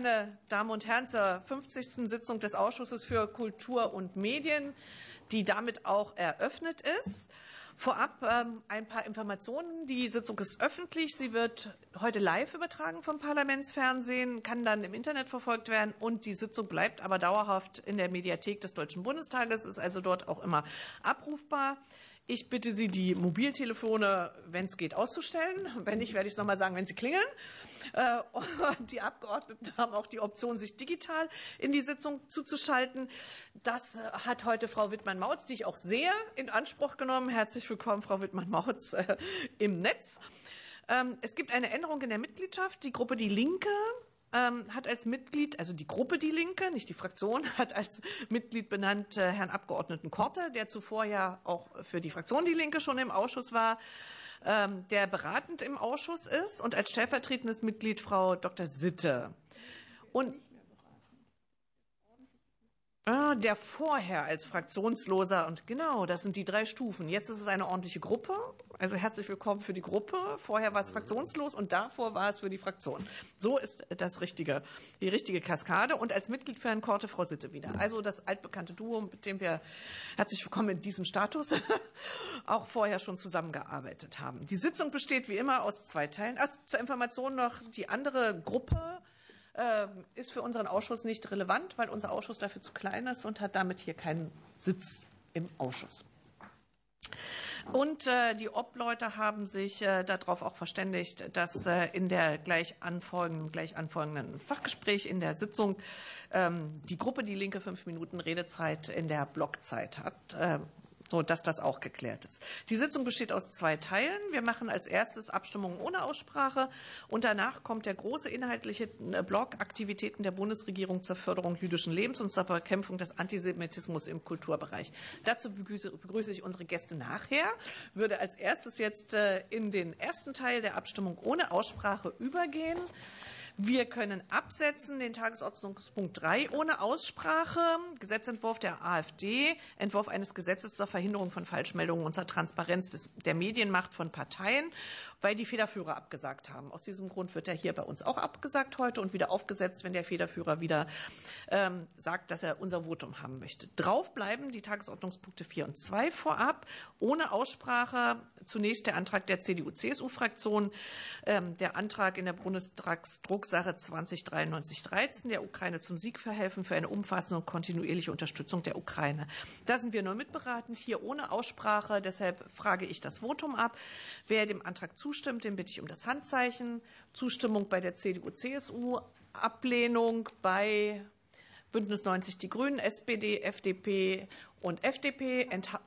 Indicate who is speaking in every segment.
Speaker 1: Meine Damen und Herren, zur 50. Sitzung des Ausschusses für Kultur und Medien, die damit auch eröffnet ist. Vorab ähm, ein paar Informationen. Die Sitzung ist öffentlich. Sie wird heute live übertragen vom Parlamentsfernsehen, kann dann im Internet verfolgt werden und die Sitzung bleibt aber dauerhaft in der Mediathek des Deutschen Bundestages, ist also dort auch immer abrufbar. Ich bitte Sie, die Mobiltelefone, wenn es geht, auszustellen. Wenn nicht, werde ich es noch mal sagen, wenn sie klingeln. Äh, die Abgeordneten haben auch die Option, sich digital in die Sitzung zuzuschalten. Das hat heute Frau Wittmann-Mautz, die ich auch sehr in Anspruch genommen. Herzlich willkommen, Frau Wittmann-Mautz, äh, im Netz. Ähm, es gibt eine Änderung in der Mitgliedschaft. Die Gruppe Die Linke ähm, hat als Mitglied, also die Gruppe Die Linke, nicht die Fraktion, hat als Mitglied benannt äh, Herrn Abgeordneten Korte, der zuvor ja auch für die Fraktion Die Linke schon im Ausschuss war, ähm, der beratend im Ausschuss ist und als stellvertretendes Mitglied Frau Dr. Sitte. Und Ah, der vorher als Fraktionsloser und genau, das sind die drei Stufen. Jetzt ist es eine ordentliche Gruppe. Also herzlich willkommen für die Gruppe. Vorher war es fraktionslos und davor war es für die Fraktion. So ist das richtige, die richtige Kaskade. Und als Mitglied für Herrn Korte Frau Sitte wieder. Also das altbekannte Duo, mit dem wir herzlich willkommen in diesem Status auch vorher schon zusammengearbeitet haben. Die Sitzung besteht wie immer aus zwei Teilen. Also zur Information noch die andere Gruppe ist für unseren Ausschuss nicht relevant, weil unser Ausschuss dafür zu klein ist und hat damit hier keinen Sitz im Ausschuss. Und äh, die Obleute haben sich äh, darauf auch verständigt, dass äh, in der gleich anfolgenden, gleich anfolgenden Fachgespräch in der Sitzung ähm, die Gruppe Die Linke fünf Minuten Redezeit in der Blockzeit hat so dass das auch geklärt ist. Die Sitzung besteht aus zwei Teilen. Wir machen als erstes Abstimmungen ohne Aussprache und danach kommt der große inhaltliche äh, Block Aktivitäten der Bundesregierung zur Förderung jüdischen Lebens und zur Bekämpfung des Antisemitismus im Kulturbereich. Dazu begrüße, ich unsere Gäste nachher, würde als erstes jetzt äh, in den ersten Teil der Abstimmung ohne Aussprache übergehen. Wir können absetzen den Tagesordnungspunkt 3 ohne Aussprache. Gesetzentwurf der AfD, Entwurf eines Gesetzes zur Verhinderung von Falschmeldungen und zur Transparenz des, der Medienmacht von Parteien weil die Federführer abgesagt haben. Aus diesem Grund wird er hier bei uns auch abgesagt heute und wieder aufgesetzt, wenn der Federführer wieder ähm, sagt, dass er unser Votum haben möchte. Drauf bleiben die Tagesordnungspunkte 4 und 2 vorab, ohne Aussprache. Zunächst der Antrag der CDU-CSU-Fraktion, ähm, der Antrag in der Bundestagsdrucksache 2093-13, der Ukraine zum Sieg verhelfen für eine umfassende und kontinuierliche Unterstützung der Ukraine. Da sind wir nur mitberatend, hier ohne Aussprache. Deshalb frage ich das Votum ab. Wer dem Antrag zustimmt, zustimmt, den bitte ich um das Handzeichen. Zustimmung bei der CDU, CSU, Ablehnung bei Bündnis 90 Die Grünen, SPD, FDP und FDP, Entha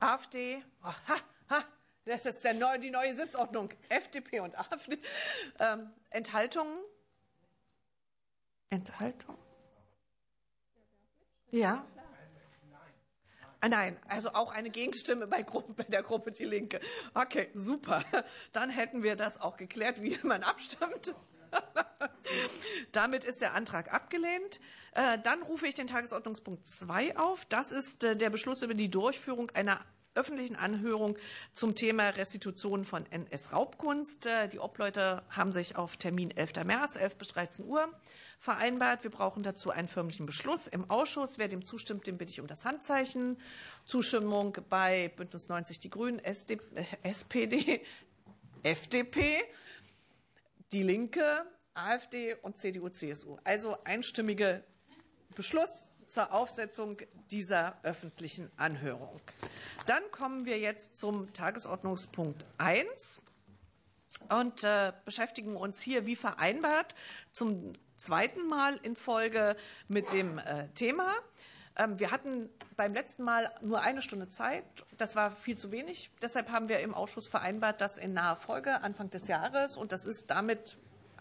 Speaker 1: AfD. Oh, ha, ha, das ist ja neu, die neue Sitzordnung. FDP und AfD. Ähm, Enthaltungen? Enthaltung? Ja. Ah, nein, also auch eine Gegenstimme bei, Gruppe, bei der Gruppe Die Linke. Okay, super. Dann hätten wir das auch geklärt, wie man abstimmt. Damit ist der Antrag abgelehnt. Äh, dann rufe ich den Tagesordnungspunkt 2 auf. Das ist äh, der Beschluss über die Durchführung einer öffentlichen Anhörung zum Thema Restitution von NS-Raubkunst. Äh, die Obleute haben sich auf Termin 11. März, 11 bis 13 Uhr vereinbart. Wir brauchen dazu einen förmlichen Beschluss im Ausschuss. Wer dem zustimmt, den bitte ich um das Handzeichen. Zustimmung bei Bündnis 90 Die Grünen, äh, SPD, FDP, Die Linke, AfD und CDU, CSU. Also einstimmige Beschluss zur Aufsetzung dieser öffentlichen Anhörung. Dann kommen wir jetzt zum Tagesordnungspunkt 1 und äh, beschäftigen uns hier wie vereinbart zum zweiten Mal in Folge mit dem äh, Thema. Ähm, wir hatten beim letzten Mal nur eine Stunde Zeit. Das war viel zu wenig. Deshalb haben wir im Ausschuss vereinbart, dass in naher Folge, Anfang des Jahres, und das ist damit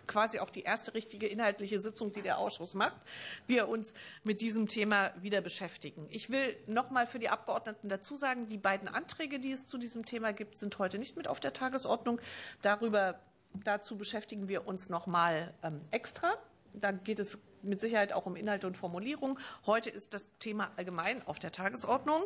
Speaker 1: quasi auch die erste richtige inhaltliche Sitzung, die der Ausschuss macht, wir uns mit diesem Thema wieder beschäftigen. Ich will noch mal für die Abgeordneten dazu sagen, die beiden Anträge, die es zu diesem Thema gibt, sind heute nicht mit auf der Tagesordnung. Darüber, dazu beschäftigen wir uns noch mal ähm, extra. Da geht es mit Sicherheit auch um Inhalte und Formulierung. Heute ist das Thema allgemein auf der Tagesordnung.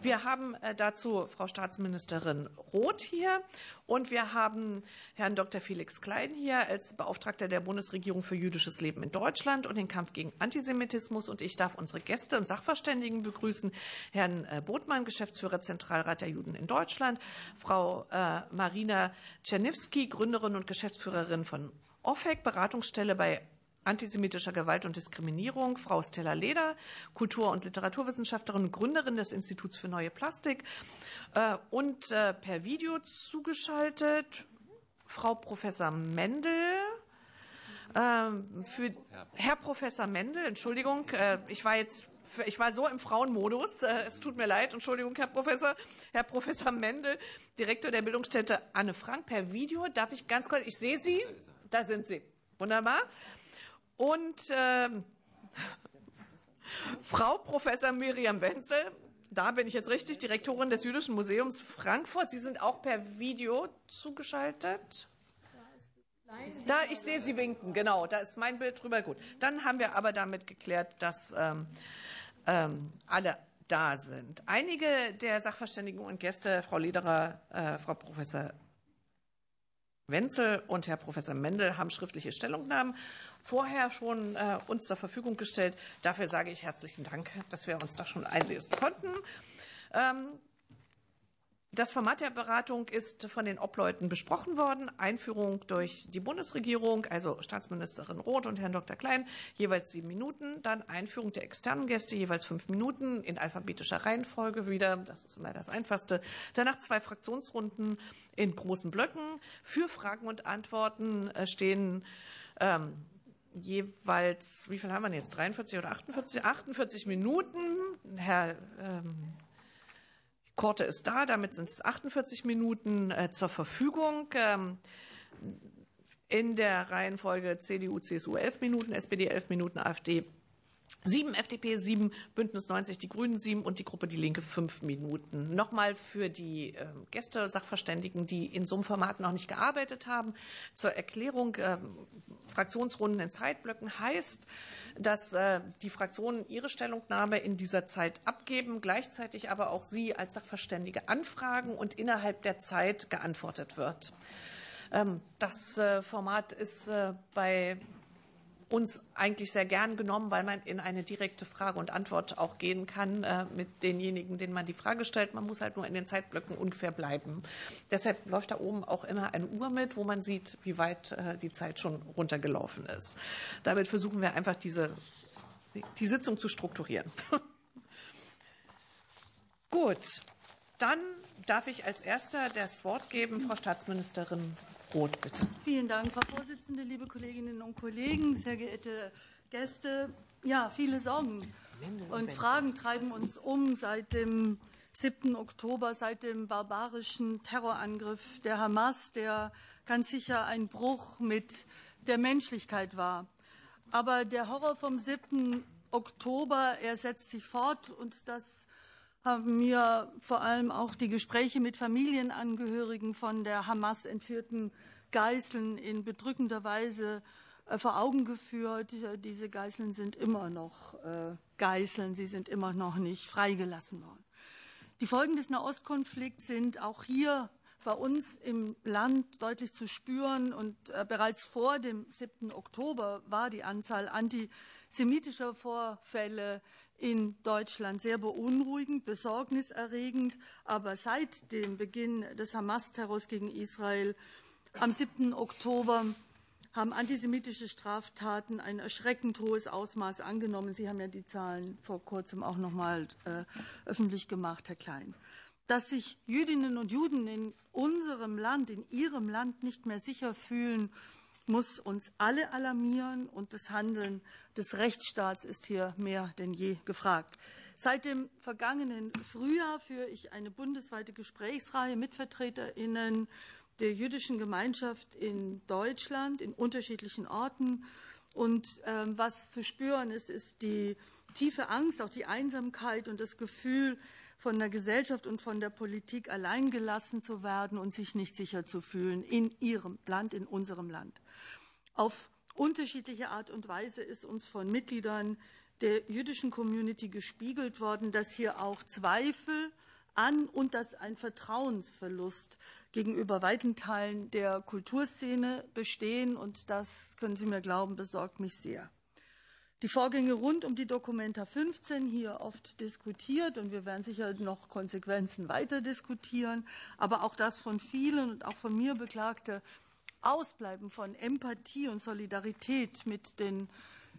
Speaker 1: Wir haben äh, dazu Frau Staatsministerin Roth hier und wir haben Herrn Dr. Felix Klein hier als Beauftragter der Bundesregierung für jüdisches Leben in Deutschland und den Kampf gegen Antisemitismus. Und ich darf unsere Gäste und Sachverständigen begrüßen. Herrn äh, Botmann, Geschäftsführer Zentralrat der Juden in Deutschland, Frau äh, Marina Czerniewski, Gründerin und Geschäftsführerin von OFEC, Beratungsstelle bei antisemitischer Gewalt und Diskriminierung, Frau Stella Leder, Kultur- und Literaturwissenschaftlerin und Gründerin des Instituts für Neue Plastik äh, und äh, per Video zugeschaltet Frau Professor Mendel. Ähm, für Herr Professor Mendel, Entschuldigung, äh, ich war jetzt ich war so im Frauenmodus. Es tut mir leid. Entschuldigung, Herr Professor. Herr Professor Mendel, Direktor der Bildungsstätte Anne Frank, per Video. Darf ich ganz kurz, ich sehe Sie. Da sind Sie. Wunderbar. Und äh, Frau Professor Miriam Wenzel, da bin ich jetzt richtig, Direktorin des Jüdischen Museums Frankfurt. Sie sind auch per Video zugeschaltet. Da, ich sehe Sie winken, genau, da ist mein Bild drüber. Gut, dann haben wir aber damit geklärt, dass ähm, ähm, alle da sind. Einige der Sachverständigen und Gäste, Frau Lederer, äh, Frau Professor Wenzel und Herr Professor Mendel haben schriftliche Stellungnahmen vorher schon äh, uns zur Verfügung gestellt. Dafür sage ich herzlichen Dank, dass wir uns da schon einlesen konnten. Ähm, das Format der Beratung ist von den Obleuten besprochen worden. Einführung durch die Bundesregierung, also Staatsministerin Roth und Herrn Dr. Klein, jeweils sieben Minuten. Dann Einführung der externen Gäste, jeweils fünf Minuten in alphabetischer Reihenfolge wieder. Das ist immer das Einfachste. Danach zwei Fraktionsrunden in großen Blöcken. Für Fragen und Antworten äh, stehen ähm, jeweils, wie viel haben wir jetzt? 43 oder 48? 48 Minuten. Herr ähm, Korte ist da, damit sind es 48 Minuten äh, zur Verfügung. Ähm, in der Reihenfolge CDU, CSU 11 Minuten, SPD 11 Minuten, AfD Sieben FDP, sieben Bündnis 90, die Grünen sieben und die Gruppe Die Linke fünf Minuten. Nochmal für die äh, Gäste, Sachverständigen, die in so einem Format noch nicht gearbeitet haben. Zur Erklärung, äh, Fraktionsrunden in Zeitblöcken heißt, dass äh, die Fraktionen ihre Stellungnahme in dieser Zeit abgeben, gleichzeitig aber auch sie als Sachverständige anfragen und innerhalb der Zeit geantwortet wird. Ähm, das äh, Format ist äh, bei uns eigentlich sehr gern genommen, weil man in eine direkte Frage und Antwort auch gehen kann äh, mit denjenigen, denen man die Frage stellt. Man muss halt nur in den Zeitblöcken ungefähr bleiben. Deshalb läuft da oben auch immer eine Uhr mit, wo man sieht, wie weit äh, die Zeit schon runtergelaufen ist. Damit versuchen wir einfach diese, die Sitzung zu strukturieren. Gut, dann darf ich als Erster das Wort geben, Frau Staatsministerin Roth, bitte.
Speaker 2: Vielen Dank, Frau Vorsitzende, liebe Kolleginnen und Kollegen, sehr geehrte Gäste. Ja, viele Sorgen und Fragen treiben uns um seit dem 7. Oktober, seit dem barbarischen Terrorangriff der Hamas, der ganz sicher ein Bruch mit der Menschlichkeit war. Aber der Horror vom 7. Oktober, er setzt sich fort und das haben mir vor allem auch die Gespräche mit Familienangehörigen von der Hamas entführten Geiseln in bedrückender Weise äh, vor Augen geführt. Diese Geiseln sind immer noch äh, Geiseln, sie sind immer noch nicht freigelassen worden. Die Folgen des Nahostkonflikts sind auch hier bei uns im Land deutlich zu spüren. Und äh, bereits vor dem 7. Oktober war die Anzahl antisemitischer Vorfälle in Deutschland sehr beunruhigend, besorgniserregend. Aber seit dem Beginn des Hamas-Terrors gegen Israel am 7. Oktober haben antisemitische Straftaten ein erschreckend hohes Ausmaß angenommen. Sie haben ja die Zahlen vor kurzem auch noch mal äh, öffentlich gemacht, Herr Klein. Dass sich Jüdinnen und Juden in unserem Land, in ihrem Land nicht mehr sicher fühlen, muss uns alle alarmieren und das Handeln des Rechtsstaats ist hier mehr denn je gefragt. Seit dem vergangenen Frühjahr führe ich eine bundesweite Gesprächsreihe mit Vertreterinnen der jüdischen Gemeinschaft in Deutschland in unterschiedlichen Orten. Und ähm, was zu spüren ist, ist die tiefe Angst, auch die Einsamkeit und das Gefühl, von der Gesellschaft und von der Politik alleingelassen zu werden und sich nicht sicher zu fühlen in ihrem Land, in unserem Land. Auf unterschiedliche Art und Weise ist uns von Mitgliedern der jüdischen Community gespiegelt worden, dass hier auch Zweifel an und dass ein Vertrauensverlust gegenüber weiten Teilen der Kulturszene bestehen. Und das, können Sie mir glauben, besorgt mich sehr. Die Vorgänge rund um die Dokumenta 15 hier oft diskutiert und wir werden sicher noch Konsequenzen weiter diskutieren. Aber auch das von vielen und auch von mir beklagte Ausbleiben von Empathie und Solidarität mit den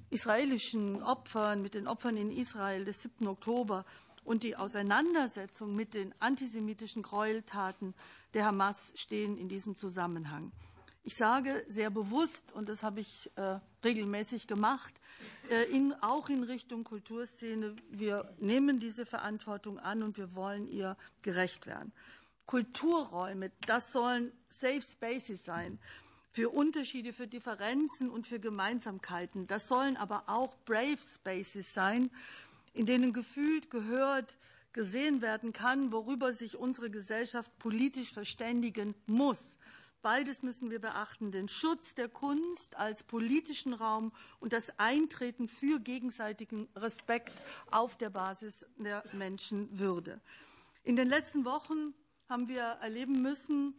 Speaker 2: israelischen Opfern, mit den Opfern in Israel des 7. Oktober und die Auseinandersetzung mit den antisemitischen Gräueltaten der Hamas stehen in diesem Zusammenhang. Ich sage sehr bewusst, und das habe ich äh, regelmäßig gemacht, äh, in, auch in Richtung Kulturszene, wir nehmen diese Verantwortung an und wir wollen ihr gerecht werden. Kulturräume, das sollen Safe Spaces sein für Unterschiede, für Differenzen und für Gemeinsamkeiten. Das sollen aber auch Brave Spaces sein, in denen gefühlt, gehört, gesehen werden kann, worüber sich unsere Gesellschaft politisch verständigen muss. Beides müssen wir beachten, den Schutz der Kunst als politischen Raum und das Eintreten für gegenseitigen Respekt auf der Basis der Menschenwürde. In den letzten Wochen haben wir erleben müssen,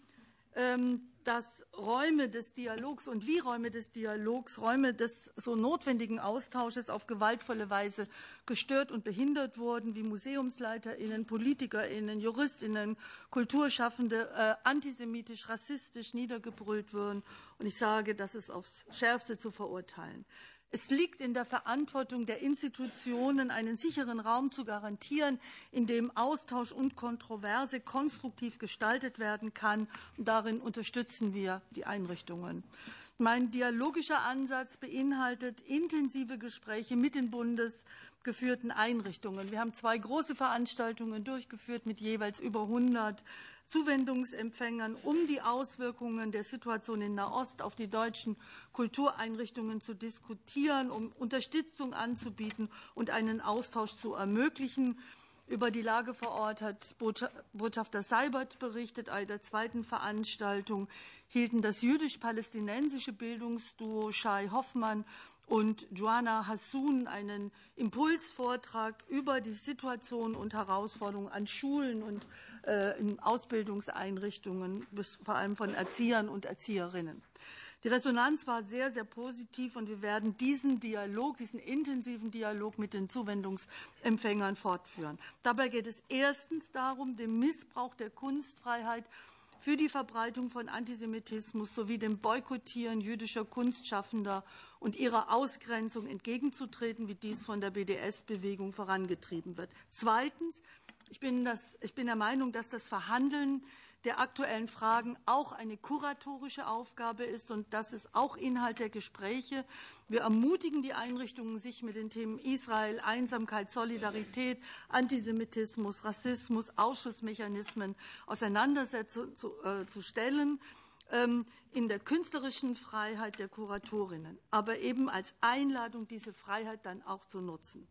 Speaker 2: ähm, dass Räume des Dialogs und wie Räume des Dialogs, Räume des so notwendigen Austausches auf gewaltvolle Weise gestört und behindert wurden, wie MuseumsleiterInnen, PolitikerInnen, JuristInnen, Kulturschaffende äh, antisemitisch, rassistisch niedergebrüllt wurden. Und ich sage, das ist aufs Schärfste zu verurteilen. Es liegt in der Verantwortung der Institutionen, einen sicheren Raum zu garantieren, in dem Austausch und Kontroverse konstruktiv gestaltet werden kann. Und darin unterstützen wir die Einrichtungen. Mein dialogischer Ansatz beinhaltet intensive Gespräche mit den bundesgeführten Einrichtungen. Wir haben zwei große Veranstaltungen durchgeführt mit jeweils über 100 Zuwendungsempfängern, um die Auswirkungen der Situation in Nahost auf die deutschen Kultureinrichtungen zu diskutieren, um Unterstützung anzubieten und einen Austausch zu ermöglichen. Über die Lage vor Ort hat Botschafter Seibert berichtet. Bei der zweiten Veranstaltung hielten das jüdisch-palästinensische Bildungsduo Shai Hoffmann und Joanna Hassoun einen Impulsvortrag über die Situation und Herausforderungen an Schulen und äh, in Ausbildungseinrichtungen, vor allem von Erziehern und Erzieherinnen. Die Resonanz war sehr, sehr positiv und wir werden diesen Dialog, diesen intensiven Dialog mit den Zuwendungsempfängern fortführen. Dabei geht es erstens darum, den Missbrauch der Kunstfreiheit für die Verbreitung von Antisemitismus sowie dem Boykottieren jüdischer Kunstschaffender und ihrer Ausgrenzung entgegenzutreten, wie dies von der BDS-Bewegung vorangetrieben wird. Zweitens ich bin, das, ich bin der Meinung, dass das Verhandeln der aktuellen Fragen auch eine kuratorische Aufgabe ist und das ist auch Inhalt der Gespräche. Wir ermutigen die Einrichtungen, sich mit den Themen Israel, Einsamkeit, Solidarität, Antisemitismus, Rassismus, Ausschussmechanismen auseinandersetzen zu, äh, in der künstlerischen Freiheit der Kuratorinnen, aber eben als Einladung, diese Freiheit dann auch zu nutzen.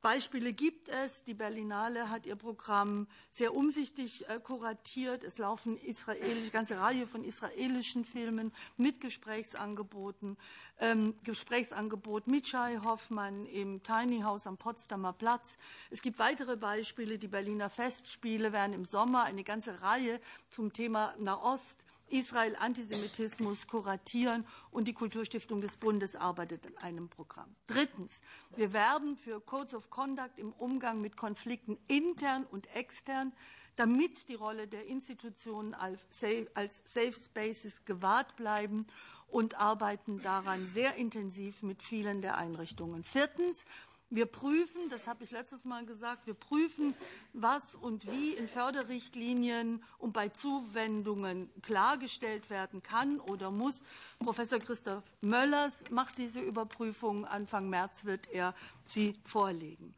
Speaker 2: Beispiele gibt es. Die Berlinale hat ihr Programm sehr umsichtig äh, kuratiert. Es laufen eine ganze Reihe von israelischen Filmen mit Gesprächsangeboten. Ähm, Gesprächsangebot mit Shai Hoffmann im Tiny House am Potsdamer Platz. Es gibt weitere Beispiele. Die Berliner Festspiele werden im Sommer eine ganze Reihe zum Thema Nahost Israel Antisemitismus kuratieren und die Kulturstiftung des Bundes arbeitet an einem Programm. Drittens. Wir werben für Codes of Conduct im Umgang mit Konflikten intern und extern, damit die Rolle der Institutionen als Safe Spaces gewahrt bleiben und arbeiten daran sehr intensiv mit vielen der Einrichtungen. Viertens. Wir prüfen, das habe ich letztes Mal gesagt, wir prüfen, was und wie in Förderrichtlinien und bei Zuwendungen klargestellt werden kann oder muss. Professor Christoph Möllers macht diese Überprüfung. Anfang März wird er sie vorlegen.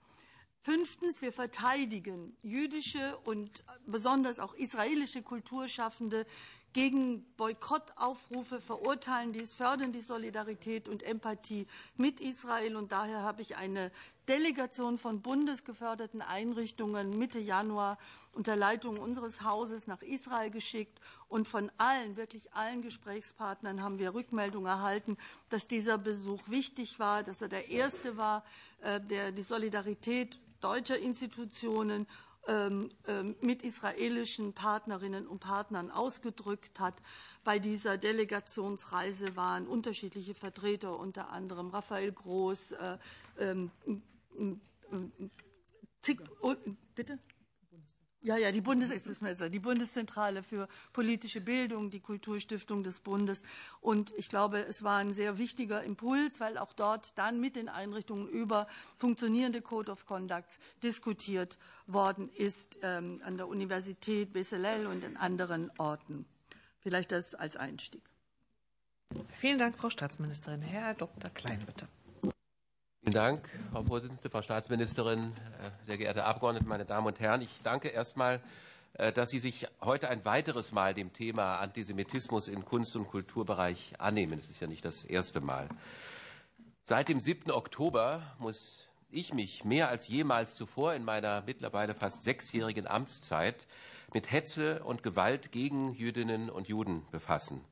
Speaker 2: Fünftens, wir verteidigen jüdische und besonders auch israelische Kulturschaffende gegen Boykottaufrufe verurteilen dies, fördern die Solidarität und Empathie mit Israel. Und daher habe ich eine Delegation von bundesgeförderten Einrichtungen Mitte Januar unter Leitung unseres Hauses nach Israel geschickt. Und von allen, wirklich allen Gesprächspartnern haben wir Rückmeldung erhalten, dass dieser Besuch wichtig war, dass er der erste war, äh, der die Solidarität deutscher Institutionen mit israelischen Partnerinnen und Partnern ausgedrückt hat. Bei dieser Delegationsreise waren unterschiedliche Vertreter, unter anderem Raphael Groß, äh, ähm, bitte? Ja, ja, die, Bundes die Bundeszentrale für politische Bildung, die Kulturstiftung des Bundes. Und ich glaube, es war ein sehr wichtiger Impuls, weil auch dort dann mit den Einrichtungen über funktionierende Code of Conducts diskutiert worden ist, ähm, an der Universität Bezalel und in anderen Orten. Vielleicht das als Einstieg.
Speaker 1: Vielen Dank, Frau Staatsministerin. Herr Dr. Klein, bitte.
Speaker 3: Vielen Dank, Frau Vorsitzende, Frau Staatsministerin, äh, sehr geehrte Abgeordnete, meine Damen und Herren. Ich danke erstmal, äh, dass Sie sich heute ein weiteres Mal dem Thema Antisemitismus im Kunst- und Kulturbereich annehmen. Es ist ja nicht das erste Mal. Seit dem 7. Oktober muss ich mich mehr als jemals zuvor in meiner mittlerweile fast sechsjährigen Amtszeit mit Hetze und Gewalt gegen Jüdinnen und Juden befassen.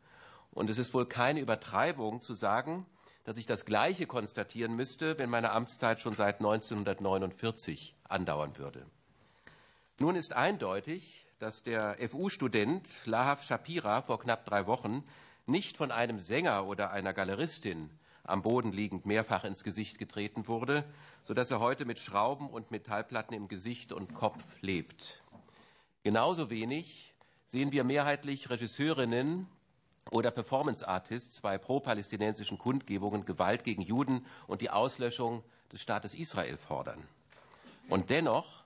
Speaker 3: Und es ist wohl keine Übertreibung zu sagen, dass ich das Gleiche konstatieren müsste, wenn meine Amtszeit schon seit 1949 andauern würde. Nun ist eindeutig, dass der FU-Student Lahav Shapira vor knapp drei Wochen nicht von einem Sänger oder einer Galeristin am Boden liegend mehrfach ins Gesicht getreten wurde, sodass er heute mit Schrauben und Metallplatten im Gesicht und Kopf lebt. Genauso wenig sehen wir mehrheitlich Regisseurinnen oder Performance Artists bei pro-palästinensischen Kundgebungen Gewalt gegen Juden und die Auslöschung des Staates Israel fordern. Und dennoch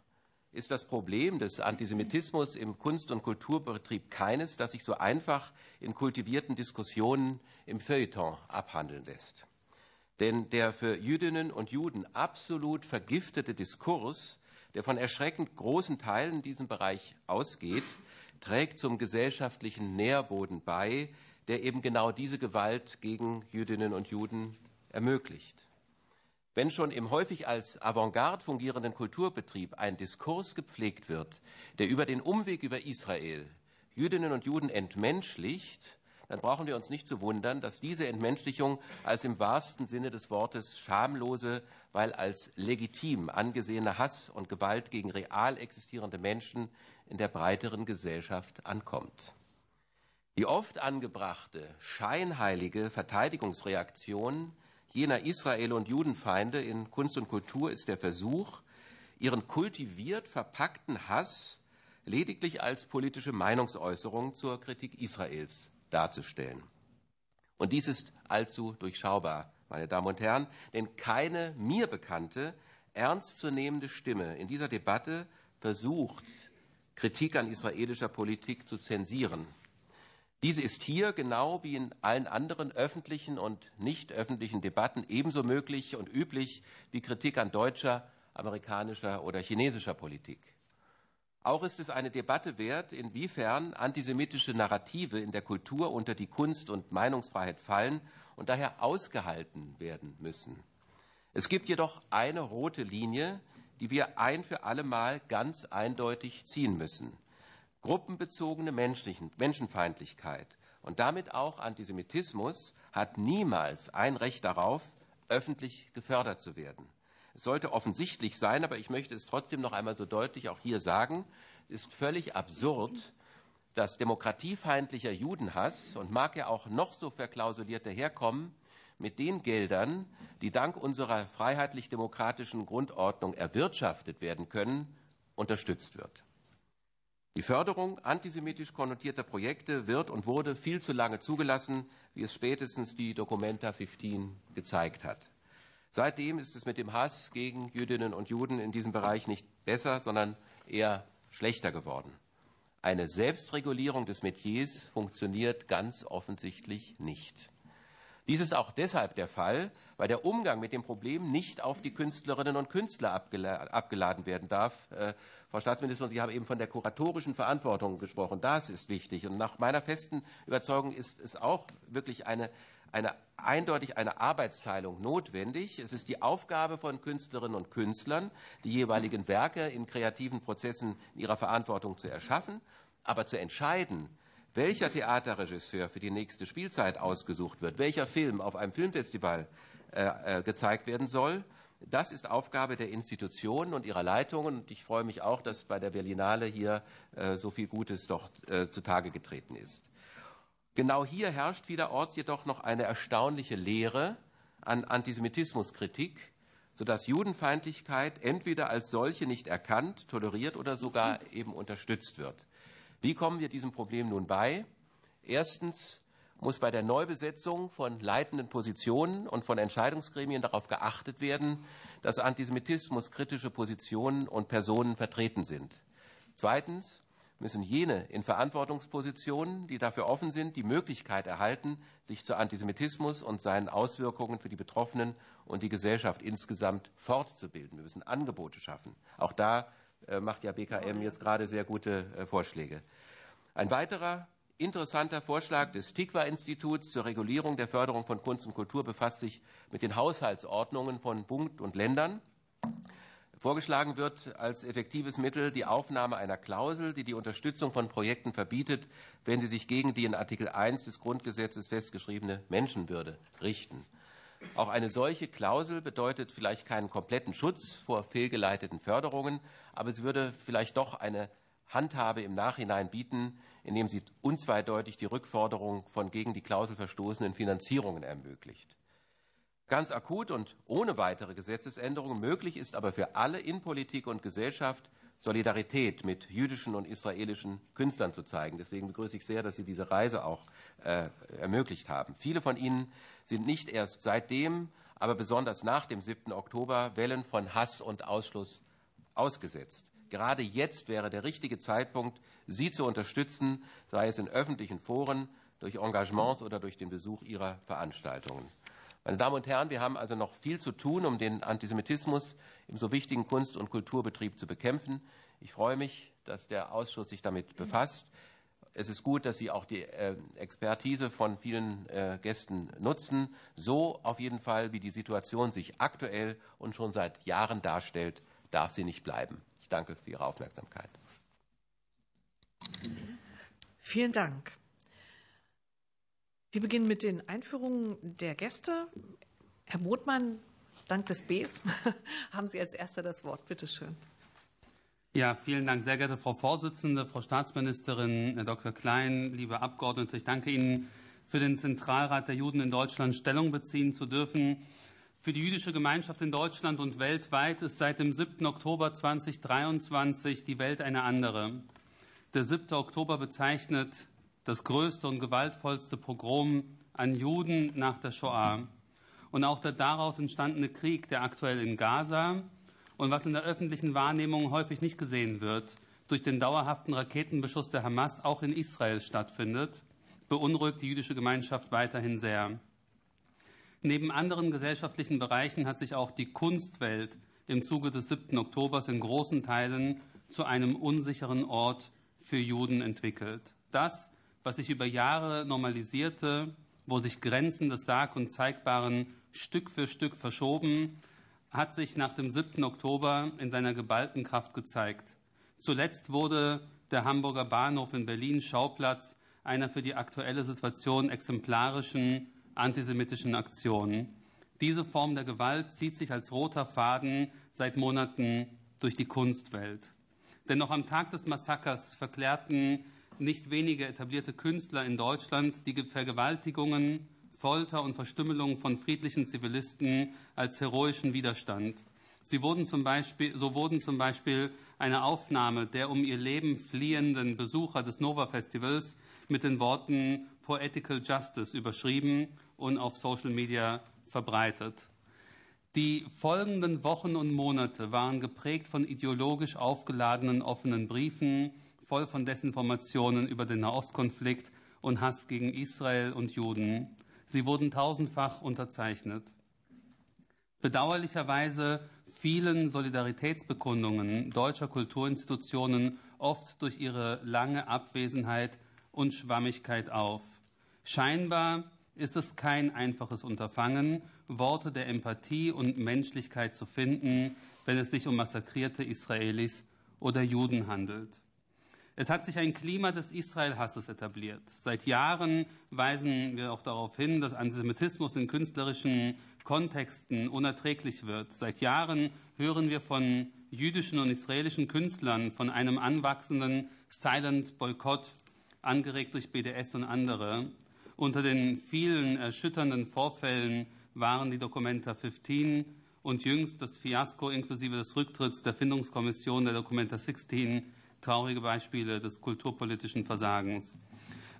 Speaker 3: ist das Problem des Antisemitismus im Kunst- und Kulturbetrieb keines, das sich so einfach in kultivierten Diskussionen im Feuilleton abhandeln lässt. Denn der für Jüdinnen und Juden absolut vergiftete Diskurs, der von erschreckend großen Teilen in diesem Bereich ausgeht, trägt zum gesellschaftlichen Nährboden bei, der eben genau diese Gewalt gegen Jüdinnen und Juden ermöglicht. Wenn schon im häufig als Avantgarde fungierenden Kulturbetrieb ein Diskurs gepflegt wird, der über den Umweg über Israel Jüdinnen und Juden entmenschlicht, dann brauchen wir uns nicht zu wundern, dass diese Entmenschlichung als im wahrsten Sinne des Wortes schamlose, weil als legitim angesehene Hass und Gewalt gegen real existierende Menschen in der breiteren Gesellschaft ankommt. Die oft angebrachte scheinheilige Verteidigungsreaktion jener Israel- und Judenfeinde in Kunst und Kultur ist der Versuch, ihren kultiviert verpackten Hass lediglich als politische Meinungsäußerung zur Kritik Israels darzustellen. Und dies ist allzu durchschaubar, meine Damen und Herren, denn keine mir bekannte, ernstzunehmende Stimme in dieser Debatte versucht, Kritik an israelischer Politik zu zensieren diese ist hier genau wie in allen anderen öffentlichen und nicht öffentlichen Debatten ebenso möglich und üblich wie Kritik an deutscher, amerikanischer oder chinesischer Politik. Auch ist es eine Debatte wert, inwiefern antisemitische Narrative in der Kultur unter die Kunst- und Meinungsfreiheit fallen und daher ausgehalten werden müssen. Es gibt jedoch eine rote Linie, die wir ein für alle Mal ganz eindeutig ziehen müssen gruppenbezogene Menschenfeindlichkeit und damit auch Antisemitismus hat niemals ein Recht darauf, öffentlich gefördert zu werden. Es sollte offensichtlich sein, aber ich möchte es trotzdem noch einmal so deutlich auch hier sagen, es ist völlig absurd, dass demokratiefeindlicher Judenhass und mag er auch noch so verklausuliert daherkommen, mit den Geldern, die dank unserer freiheitlich-demokratischen Grundordnung erwirtschaftet werden können, unterstützt wird. Die Förderung antisemitisch konnotierter Projekte wird und wurde viel zu lange zugelassen, wie es spätestens die Documenta 15 gezeigt hat. Seitdem ist es mit dem Hass gegen Jüdinnen und Juden in diesem Bereich nicht besser, sondern eher schlechter geworden. Eine Selbstregulierung des Metiers funktioniert ganz offensichtlich nicht. Dies ist auch deshalb der Fall, weil der Umgang mit dem Problem nicht auf die Künstlerinnen und Künstler abgeladen werden darf. Äh, Frau Staatsministerin, Sie haben eben von der kuratorischen Verantwortung gesprochen. Das ist wichtig. Und nach meiner festen Überzeugung ist es auch wirklich eine, eine eindeutig eine Arbeitsteilung notwendig. Es ist die Aufgabe von Künstlerinnen und Künstlern, die jeweiligen Werke in kreativen Prozessen in ihrer Verantwortung zu erschaffen, aber zu entscheiden, welcher Theaterregisseur für die nächste Spielzeit ausgesucht wird, welcher Film auf einem Filmfestival äh, äh, gezeigt werden soll. Das ist Aufgabe der Institutionen und ihrer Leitungen. Und ich freue mich auch, dass bei der Berlinale hier äh, so viel Gutes doch äh, zutage getreten ist. Genau hier herrscht vielerorts jedoch noch eine erstaunliche Lehre an Antisemitismuskritik, sodass Judenfeindlichkeit entweder als solche nicht erkannt, toleriert oder sogar eben unterstützt wird. Wie kommen wir diesem Problem nun bei? Erstens muss bei der Neubesetzung von leitenden Positionen und von Entscheidungsgremien darauf geachtet werden, dass Antisemitismus kritische Positionen und Personen vertreten sind. Zweitens müssen jene in Verantwortungspositionen, die dafür offen sind, die Möglichkeit erhalten, sich zu Antisemitismus und seinen Auswirkungen für die Betroffenen und die Gesellschaft insgesamt fortzubilden. Wir müssen Angebote schaffen. Auch da macht ja BKM jetzt gerade sehr gute äh, Vorschläge. Ein weiterer interessanter Vorschlag des TIKWA-Instituts zur Regulierung der Förderung von Kunst und Kultur befasst sich mit den Haushaltsordnungen von Bund und Ländern. Vorgeschlagen wird als effektives Mittel die Aufnahme einer Klausel, die die Unterstützung von Projekten verbietet, wenn sie sich gegen die in Artikel 1 des Grundgesetzes festgeschriebene Menschenwürde richten. Auch eine solche Klausel bedeutet vielleicht keinen kompletten Schutz vor fehlgeleiteten Förderungen, aber es würde vielleicht doch eine Handhabe im Nachhinein bieten, indem sie unzweideutig die Rückforderung von gegen die Klausel verstoßenen Finanzierungen ermöglicht. Ganz akut und ohne weitere Gesetzesänderungen möglich ist aber für alle in Politik und Gesellschaft Solidarität mit jüdischen und israelischen Künstlern zu zeigen. Deswegen begrüße ich sehr, dass Sie diese Reise auch äh, ermöglicht haben. Viele von Ihnen sind nicht erst seitdem, aber besonders nach dem 7. Oktober Wellen von Hass und Ausschluss ausgesetzt. Gerade jetzt wäre der richtige Zeitpunkt, Sie zu unterstützen, sei es in öffentlichen Foren, durch Engagements oder durch den Besuch Ihrer Veranstaltungen. Meine Damen und Herren, wir haben also noch viel zu tun, um den Antisemitismus im so wichtigen Kunst- und Kulturbetrieb zu bekämpfen. Ich freue mich, dass der Ausschuss sich damit befasst. Es ist gut, dass Sie auch die äh, Expertise von vielen äh, Gästen nutzen. So auf jeden Fall, wie die Situation sich aktuell und schon seit Jahren darstellt, darf sie nicht bleiben. Ich danke für Ihre Aufmerksamkeit.
Speaker 1: Vielen Dank. Wir beginnen mit den Einführungen der Gäste. Herr Botmann, dank des Bs, haben Sie als Erster das Wort. Bitte schön.
Speaker 4: Ja, vielen Dank, sehr geehrte Frau Vorsitzende, Frau Staatsministerin, Herr Dr. Klein, liebe Abgeordnete. Ich danke Ihnen für den Zentralrat der Juden in Deutschland Stellung beziehen zu dürfen. Für die jüdische Gemeinschaft in Deutschland und weltweit ist seit dem 7. Oktober 2023 die Welt eine andere. Der 7. Oktober bezeichnet das größte und gewaltvollste Pogrom an Juden nach der Shoah. Und auch der daraus entstandene Krieg, der aktuell in Gaza und was in der öffentlichen Wahrnehmung häufig nicht gesehen wird, durch den dauerhaften Raketenbeschuss der Hamas auch in Israel stattfindet, beunruhigt die jüdische Gemeinschaft weiterhin sehr. Neben anderen gesellschaftlichen Bereichen hat sich auch die Kunstwelt im Zuge des 7. Oktobers in großen Teilen zu einem unsicheren Ort für Juden entwickelt. Das was sich über Jahre normalisierte, wo sich Grenzen des Sarg- und Zeigbaren Stück für Stück verschoben, hat sich nach dem 7. Oktober in seiner geballten Kraft gezeigt. Zuletzt wurde der Hamburger Bahnhof in Berlin Schauplatz einer für die aktuelle Situation exemplarischen antisemitischen Aktion. Diese Form der Gewalt zieht sich als roter Faden seit Monaten durch die Kunstwelt. Denn noch am Tag des Massakers verklärten nicht wenige etablierte Künstler in Deutschland die Vergewaltigungen, Folter und Verstümmelung von friedlichen Zivilisten als heroischen Widerstand. Sie wurden zum Beispiel, so wurden zum Beispiel eine Aufnahme der um ihr Leben fliehenden Besucher des Nova Festivals mit den Worten Poetical Justice überschrieben und auf Social Media verbreitet. Die folgenden Wochen und Monate waren geprägt von ideologisch aufgeladenen offenen Briefen, voll von Desinformationen über den Nahostkonflikt und Hass gegen Israel und Juden. Sie wurden tausendfach unterzeichnet. Bedauerlicherweise fielen Solidaritätsbekundungen deutscher Kulturinstitutionen oft durch ihre lange Abwesenheit und Schwammigkeit auf. Scheinbar ist es kein einfaches Unterfangen, Worte der Empathie und Menschlichkeit zu finden, wenn es sich um massakrierte Israelis oder Juden handelt. Es hat sich ein Klima des Israelhasses etabliert. Seit Jahren weisen wir auch darauf hin, dass Antisemitismus in künstlerischen Kontexten unerträglich wird. Seit Jahren hören wir von jüdischen und israelischen Künstlern von einem anwachsenden Silent Boykott, angeregt durch BDS und andere. Unter den vielen erschütternden Vorfällen waren die Documenta 15 und jüngst das Fiasko inklusive des Rücktritts der Findungskommission der Documenta 16 traurige Beispiele des kulturpolitischen Versagens.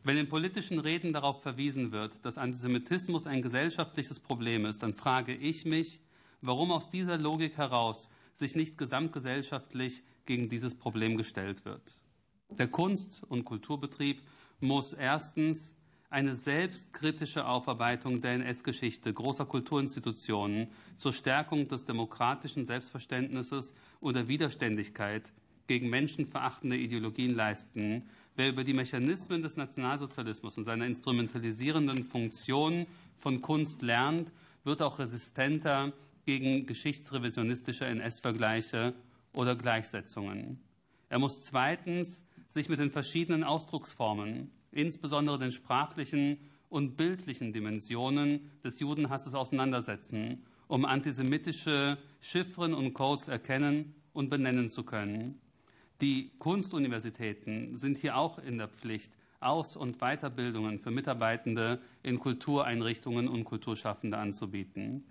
Speaker 4: Wenn in politischen Reden darauf verwiesen wird, dass Antisemitismus ein gesellschaftliches Problem ist, dann frage ich mich, warum aus dieser Logik heraus sich nicht gesamtgesellschaftlich gegen dieses Problem gestellt wird. Der Kunst- und Kulturbetrieb muss erstens eine selbstkritische Aufarbeitung der NS-Geschichte großer Kulturinstitutionen zur Stärkung des demokratischen Selbstverständnisses und der Widerständigkeit gegen menschenverachtende Ideologien leisten. Wer über die Mechanismen des Nationalsozialismus und seiner instrumentalisierenden Funktion von Kunst lernt, wird auch resistenter gegen geschichtsrevisionistische NS-Vergleiche oder Gleichsetzungen. Er muss zweitens sich mit den verschiedenen Ausdrucksformen insbesondere den sprachlichen und bildlichen Dimensionen des Judenhasses auseinandersetzen, um antisemitische Chiffren und Codes erkennen und benennen zu können. Die Kunstuniversitäten sind hier auch in der Pflicht, Aus- und Weiterbildungen für Mitarbeitende in Kultureinrichtungen und Kulturschaffende anzubieten.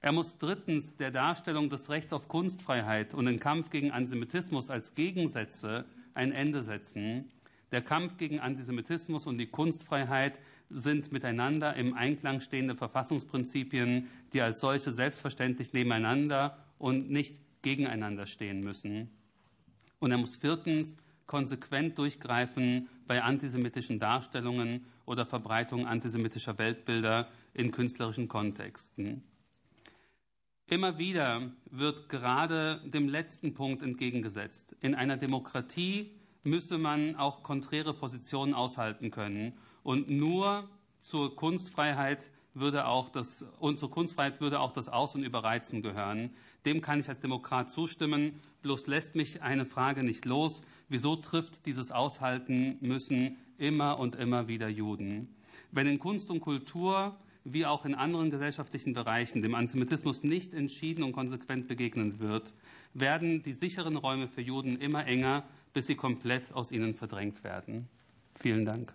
Speaker 4: Er muss drittens der Darstellung des Rechts auf Kunstfreiheit und den Kampf gegen Antisemitismus als Gegensätze ein Ende setzen der Kampf gegen Antisemitismus und die Kunstfreiheit sind miteinander im Einklang stehende Verfassungsprinzipien, die als solche selbstverständlich nebeneinander und nicht gegeneinander stehen müssen. Und er muss viertens konsequent durchgreifen bei antisemitischen Darstellungen oder Verbreitung antisemitischer Weltbilder in künstlerischen Kontexten. Immer wieder wird gerade dem letzten Punkt entgegengesetzt. In einer Demokratie müsse man auch konträre Positionen aushalten können. Und nur zur Kunstfreiheit würde auch das, und zur Kunstfreiheit würde auch das Aus- und Überreizen gehören. Dem kann ich als Demokrat zustimmen. Bloß lässt mich eine Frage nicht los. Wieso trifft dieses Aushalten müssen immer und immer wieder Juden? Wenn in Kunst und Kultur wie auch in anderen gesellschaftlichen Bereichen dem Antisemitismus nicht entschieden und konsequent begegnet wird, werden die sicheren Räume für Juden immer enger bis sie komplett aus ihnen verdrängt werden. Vielen Dank.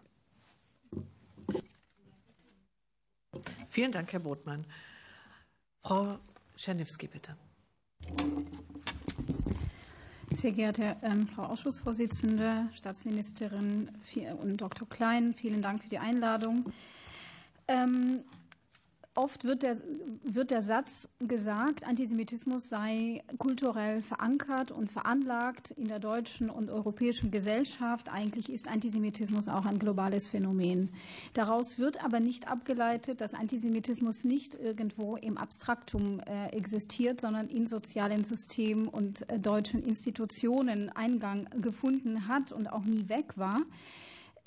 Speaker 1: Vielen Dank, Herr Botmann. Frau Czerniewski, bitte.
Speaker 5: Sehr geehrte ähm, Frau Ausschussvorsitzende, Staatsministerin und Dr. Klein, vielen Dank für die Einladung. Ähm, Oft wird der, wird der Satz gesagt, Antisemitismus sei kulturell verankert und veranlagt in der deutschen und europäischen Gesellschaft. Eigentlich ist Antisemitismus auch ein globales Phänomen. Daraus wird aber nicht abgeleitet, dass Antisemitismus nicht irgendwo im Abstraktum äh, existiert, sondern in sozialen Systemen und äh, deutschen Institutionen Eingang gefunden hat und auch nie weg war.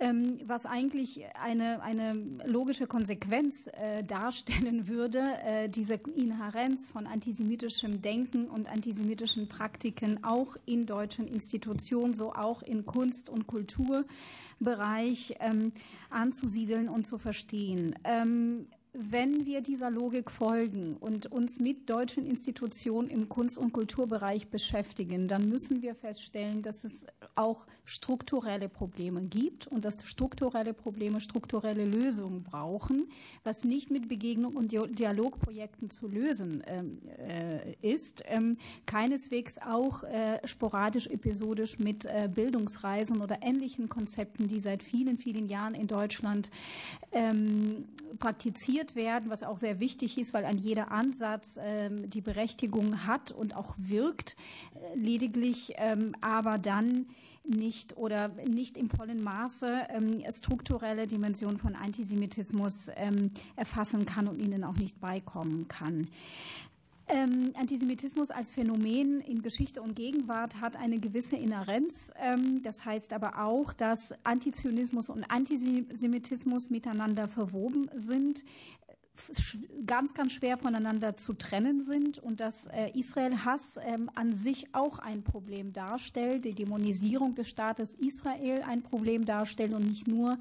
Speaker 5: Ähm, was eigentlich eine, eine logische Konsequenz äh, darstellen würde, äh, diese Inhärenz von antisemitischem Denken und antisemitischen Praktiken auch in deutschen Institutionen, so auch in Kunst- und Kulturbereich ähm, anzusiedeln und zu verstehen. Ähm, wenn wir dieser Logik folgen und uns mit deutschen Institutionen im Kunst- und Kulturbereich beschäftigen, dann müssen wir feststellen, dass es auch strukturelle Probleme gibt und dass strukturelle Probleme strukturelle Lösungen brauchen, was nicht mit Begegnung und Dialogprojekten zu lösen ähm, äh, ist, ähm, keineswegs auch äh, sporadisch, episodisch mit äh, Bildungsreisen oder ähnlichen Konzepten, die seit vielen, vielen Jahren in Deutschland ähm, praktiziert kritisiert werden, was auch sehr wichtig ist, weil an jeder Ansatz ähm, die Berechtigung hat und auch wirkt, äh, lediglich ähm, aber dann nicht oder nicht im vollen Maße ähm, strukturelle Dimensionen von Antisemitismus erfassen kann und ihnen auch nicht beikommen kann. Ähm, Antisemitismus als Phänomen in Geschichte und Gegenwart hat eine gewisse Inhärenz. Ähm, das heißt aber auch, dass Antizionismus und Antisemitismus miteinander verwoben sind ganz, ganz schwer voneinander zu trennen sind und dass äh, Israel-Hass ähm, an sich auch ein Problem darstellt, die Dämonisierung des Staates Israel ein Problem darstellt und nicht nur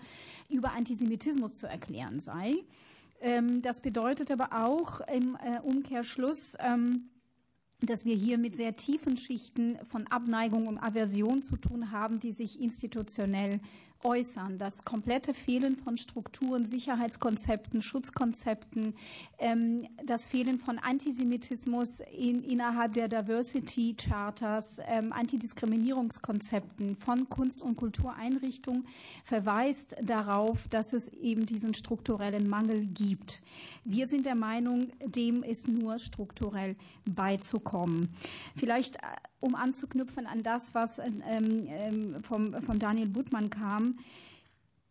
Speaker 5: über Antisemitismus zu erklären sei. Ähm, das bedeutet aber auch im äh, Umkehrschluss, ähm, dass wir hier mit sehr tiefen Schichten von Abneigung und Aversion zu tun haben, die sich institutionell äußern. Das komplette Fehlen von Strukturen, Sicherheitskonzepten, Schutzkonzepten, ähm, das Fehlen von Antisemitismus in, innerhalb der Diversity Charters, ähm, Antidiskriminierungskonzepten von Kunst- und Kultureinrichtungen verweist darauf, dass es eben diesen strukturellen Mangel gibt. Wir sind der Meinung, dem ist nur strukturell beizukommen. Vielleicht äh, um anzuknüpfen an das, was ähm, ähm, von Daniel Buttmann kam.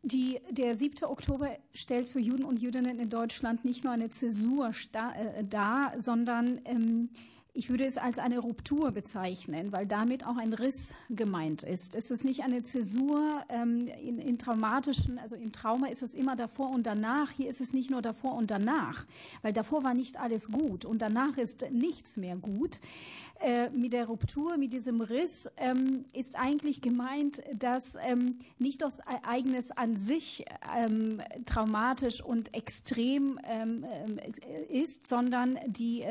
Speaker 5: Die, der 7. Oktober stellt für Juden und Jüdinnen in Deutschland nicht nur eine Zäsur äh, dar, sondern ähm, ich würde es als eine Ruptur bezeichnen, weil damit auch ein Riss gemeint ist. Es ist nicht eine Zäsur in, in, traumatischen, also im Trauma ist es immer davor und danach. Hier ist es nicht nur davor und danach, weil davor war nicht alles gut und danach ist nichts mehr gut. Äh, mit der Ruptur, mit diesem Riss ähm, ist eigentlich gemeint, dass ähm, nicht das Ereignis an sich ähm, traumatisch und extrem ist, sondern die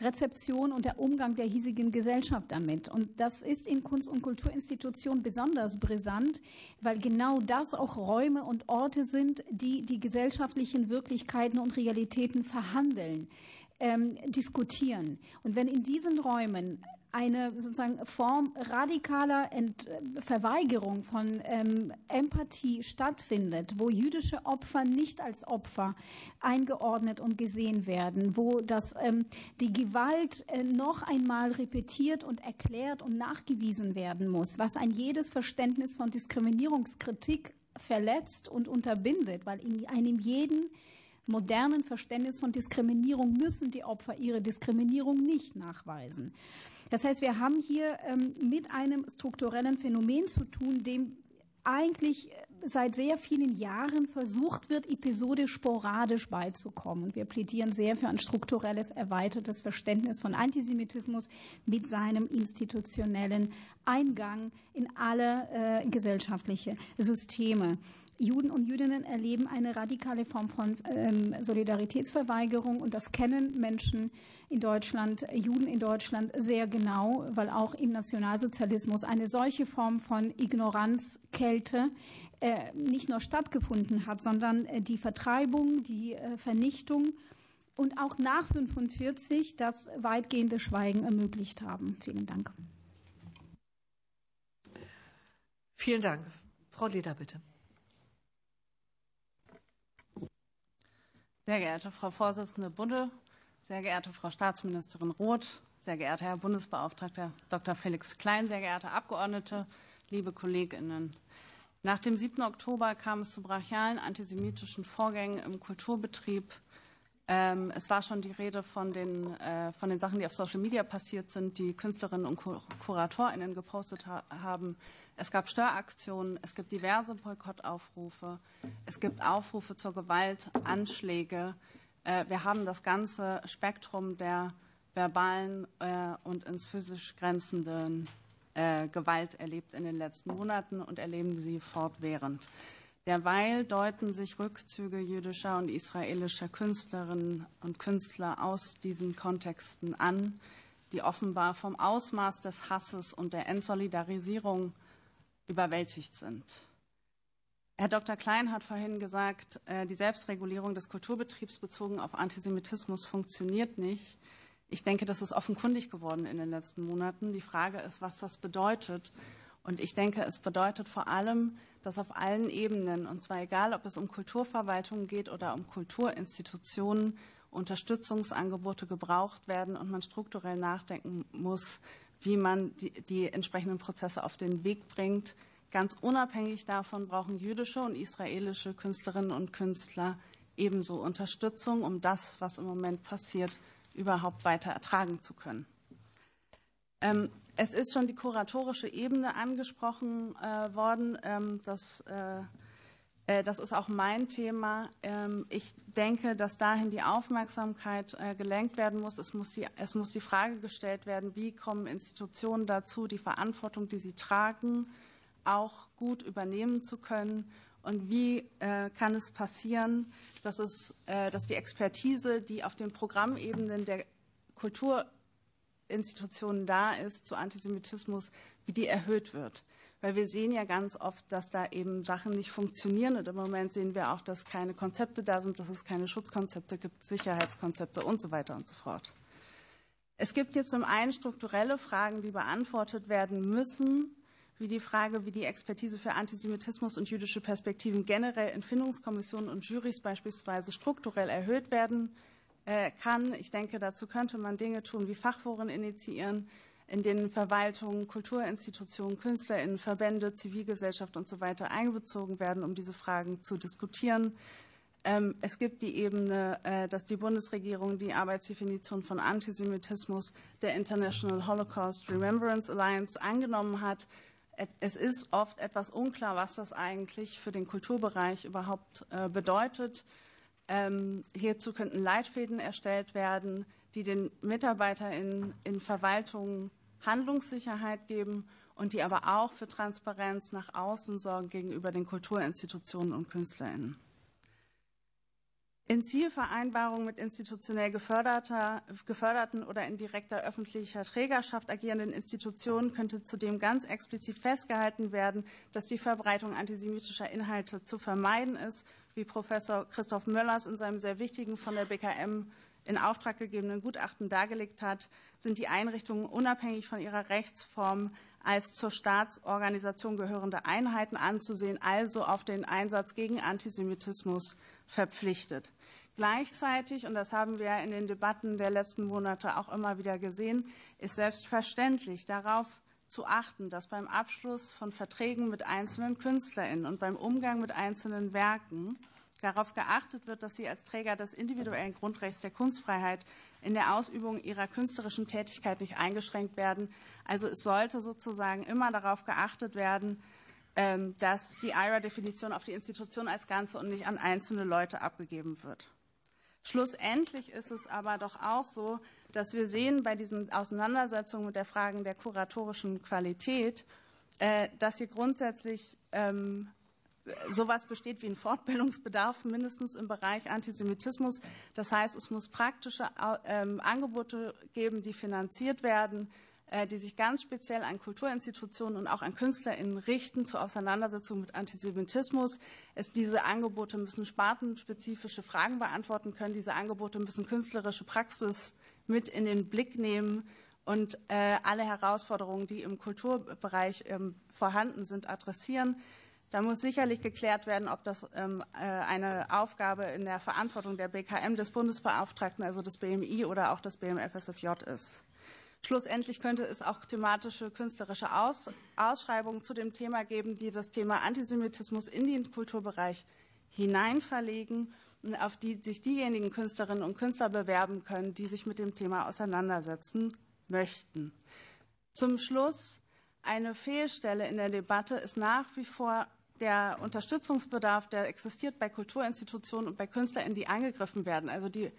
Speaker 5: Rezeption und der Umgang der hiesigen Gesellschaft damit. Und das ist in Kunst- und Kulturinstitutionen besonders brisant, weil genau das auch Räume und Orte sind, die die gesellschaftlichen Wirklichkeiten und Realitäten verhandeln ähm, diskutieren. Und wenn in diesen Räumen eine sozusagen Form radikaler Ent Verweigerung von ähm, Empathie stattfindet, wo jüdische Opfer nicht als Opfer eingeordnet und gesehen werden, wo das, ähm, die Gewalt äh, noch einmal repetiert und erklärt und nachgewiesen werden muss, was ein jedes Verständnis von Diskriminierungskritik verletzt und unterbindet, weil in einem jeden modernen Verständnis von Diskriminierung müssen die Opfer ihre Diskriminierung nicht nachweisen. Das heißt, wir haben hier ähm, mit einem strukturellen Phänomen zu tun, dem eigentlich seit sehr vielen Jahren versucht wird, episodisch sporadisch beizukommen. Wir plädieren sehr für ein strukturelles, erweitertes Verständnis von Antisemitismus mit seinem institutionellen Eingang in alle äh, gesellschaftliche Systeme. Juden und Jüdinnen erleben eine radikale Form von ähm, Solidaritätsverweigerung und das kennen Menschen in Deutschland, Juden in Deutschland sehr genau, weil auch im Nationalsozialismus eine solche Form von Ignoranzkälte äh, nicht nur stattgefunden hat, sondern äh, die Vertreibung, die äh, Vernichtung und auch nach 1945 das weitgehende Schweigen ermöglicht haben. Vielen Dank.
Speaker 1: Vielen Dank. Frau Leder, bitte.
Speaker 6: Sehr geehrte Frau Vorsitzende Bunde, sehr geehrte Frau Staatsministerin Roth, sehr geehrter Herr Bundesbeauftragter Dr. Felix Klein, sehr geehrte Abgeordnete, liebe Kolleginnen. Nach dem 7. Oktober kam es zu brachialen antisemitischen Vorgängen im Kulturbetrieb. Ähm, es war schon die Rede von den, äh, von den Sachen, die auf Social Media passiert sind, die Künstlerinnen und KuratorInnen gepostet haben. Es gab Störaktionen, es gibt diverse Boykottaufrufe, es gibt Aufrufe zur Gewalt, Anschläge. Äh, wir haben das ganze Spektrum der verbalen äh, und ins physisch grenzenden äh, Gewalt erlebt in den letzten Monaten und erleben sie fortwährend. Derweil deuten sich Rückzüge jüdischer und israelischer Künstlerinnen und Künstler aus diesen Kontexten an, die offenbar vom Ausmaß des Hasses und der Entsolidarisierung überwältigt sind. Herr Dr. Klein hat vorhin gesagt, äh, die Selbstregulierung des Kulturbetriebs bezogen auf Antisemitismus funktioniert nicht. Ich denke, das ist offenkundig geworden in den letzten Monaten. Die Frage ist, was das bedeutet Und ich denke, es bedeutet vor allem, dass auf allen Ebenen, und zwar egal, ob es um Kulturverwaltung geht oder um Kulturinstitutionen, Unterstützungsangebote gebraucht werden und man strukturell nachdenken muss, wie man die, die entsprechenden Prozesse auf den Weg bringt. Ganz unabhängig davon brauchen jüdische und israelische Künstlerinnen und Künstler ebenso Unterstützung, um das, was im Moment passiert, überhaupt weiter ertragen zu können. Ähm, es ist schon die kuratorische Ebene angesprochen äh, worden. Ähm, das, äh, das ist auch mein Thema. Ähm, ich denke, dass dahin die Aufmerksamkeit gelenkt werden muss. Es muss, die, es muss die Frage gestellt werden, wie kommen Institutionen dazu, die Verantwortung, die sie tragen, auch gut übernehmen zu können und wie kann es passieren, dass, es, dass die Expertise, die auf den Programmebenen der Kultur Institutionen da ist zu Antisemitismus, wie die erhöht wird. Weil wir sehen ja ganz oft, dass da eben Sachen nicht funktionieren. Und im Moment sehen wir auch, dass keine Konzepte da sind, dass es keine Schutzkonzepte gibt, Sicherheitskonzepte und so weiter und so fort. Es gibt jetzt zum einen strukturelle Fragen, die beantwortet werden müssen, wie die Frage, wie die Expertise für Antisemitismus und jüdische Perspektiven generell in Findungskommissionen und Jurys beispielsweise strukturell erhöht werden äh, kann. Ich denke, dazu könnte man Dinge tun wie Fachforen initiieren, in denen Verwaltungen, Kulturinstitutionen, KünstlerInnen, Verbände, Zivilgesellschaft und so weiter einbezogen werden, um diese Fragen zu diskutieren. Ähm, es gibt die Ebene, äh, dass die Bundesregierung die Arbeitsdefinition von Antisemitismus der International Holocaust Remembrance Alliance angenommen hat. Es ist oft etwas unklar, was das eigentlich für den Kulturbereich überhaupt äh, bedeutet. Ähm, hierzu könnten Leitfäden erstellt werden, die den MitarbeiterInnen in Verwaltungen Handlungssicherheit geben und die aber auch für Transparenz nach außen sorgen gegenüber den Kulturinstitutionen und KünstlerInnen. In Zielvereinbarungen mit institutionell geförderten oder in direkter öffentlicher Trägerschaft agierenden Institutionen könnte zudem ganz explizit festgehalten werden, dass die Verbreitung antisemitischer Inhalte zu vermeiden ist wie Professor Christoph Möllers in seinem sehr wichtigen von der BKM in Auftrag gegebenen Gutachten dargelegt hat, sind die Einrichtungen unabhängig von ihrer Rechtsform als zur Staatsorganisation gehörende Einheiten anzusehen, also auf den Einsatz gegen Antisemitismus verpflichtet. Gleichzeitig, und das haben wir in den Debatten der letzten Monate auch immer wieder gesehen, ist selbstverständlich darauf zu achten, dass beim Abschluss von Verträgen mit einzelnen KünstlerInnen und beim Umgang mit einzelnen Werken darauf geachtet wird, dass sie als Träger des individuellen Grundrechts der Kunstfreiheit in der Ausübung ihrer künstlerischen Tätigkeit nicht eingeschränkt werden. Also es sollte sozusagen immer darauf geachtet werden, ähm, dass die IRA-Definition auf die Institution als Ganze und nicht an einzelne Leute abgegeben wird. Schlussendlich ist es aber doch auch so, dass wir sehen bei diesen Auseinandersetzungen mit der Frage der kuratorischen Qualität, äh, dass hier grundsätzlich ähm, sowas besteht wie ein Fortbildungsbedarf, mindestens im Bereich Antisemitismus. Das heißt, es muss praktische ähm, Angebote geben, die finanziert werden, äh, die sich ganz speziell an Kulturinstitutionen und auch an KünstlerInnen richten zur Auseinandersetzung mit Antisemitismus. Es, diese Angebote müssen spartenspezifische Fragen beantworten können. Diese Angebote müssen künstlerische Praxis mit in den Blick nehmen und äh, alle Herausforderungen, die im Kulturbereich ähm, vorhanden sind, adressieren. Da muss sicherlich geklärt werden, ob das ähm, äh, eine Aufgabe in der Verantwortung der BKM, des Bundesbeauftragten, also des BMI oder auch des BMFSFJ ist. Schlussendlich könnte es auch thematische künstlerische Aus Ausschreibungen zu dem Thema geben, die das Thema Antisemitismus in den Kulturbereich hineinverlegen auf die sich diejenigen Künstlerinnen und Künstler bewerben können, die sich mit dem Thema auseinandersetzen möchten. Zum Schluss eine Fehlstelle in der Debatte ist nach wie vor der Unterstützungsbedarf, der existiert bei Kulturinstitutionen und bei KünstlerInnen, die angegriffen werden, also die,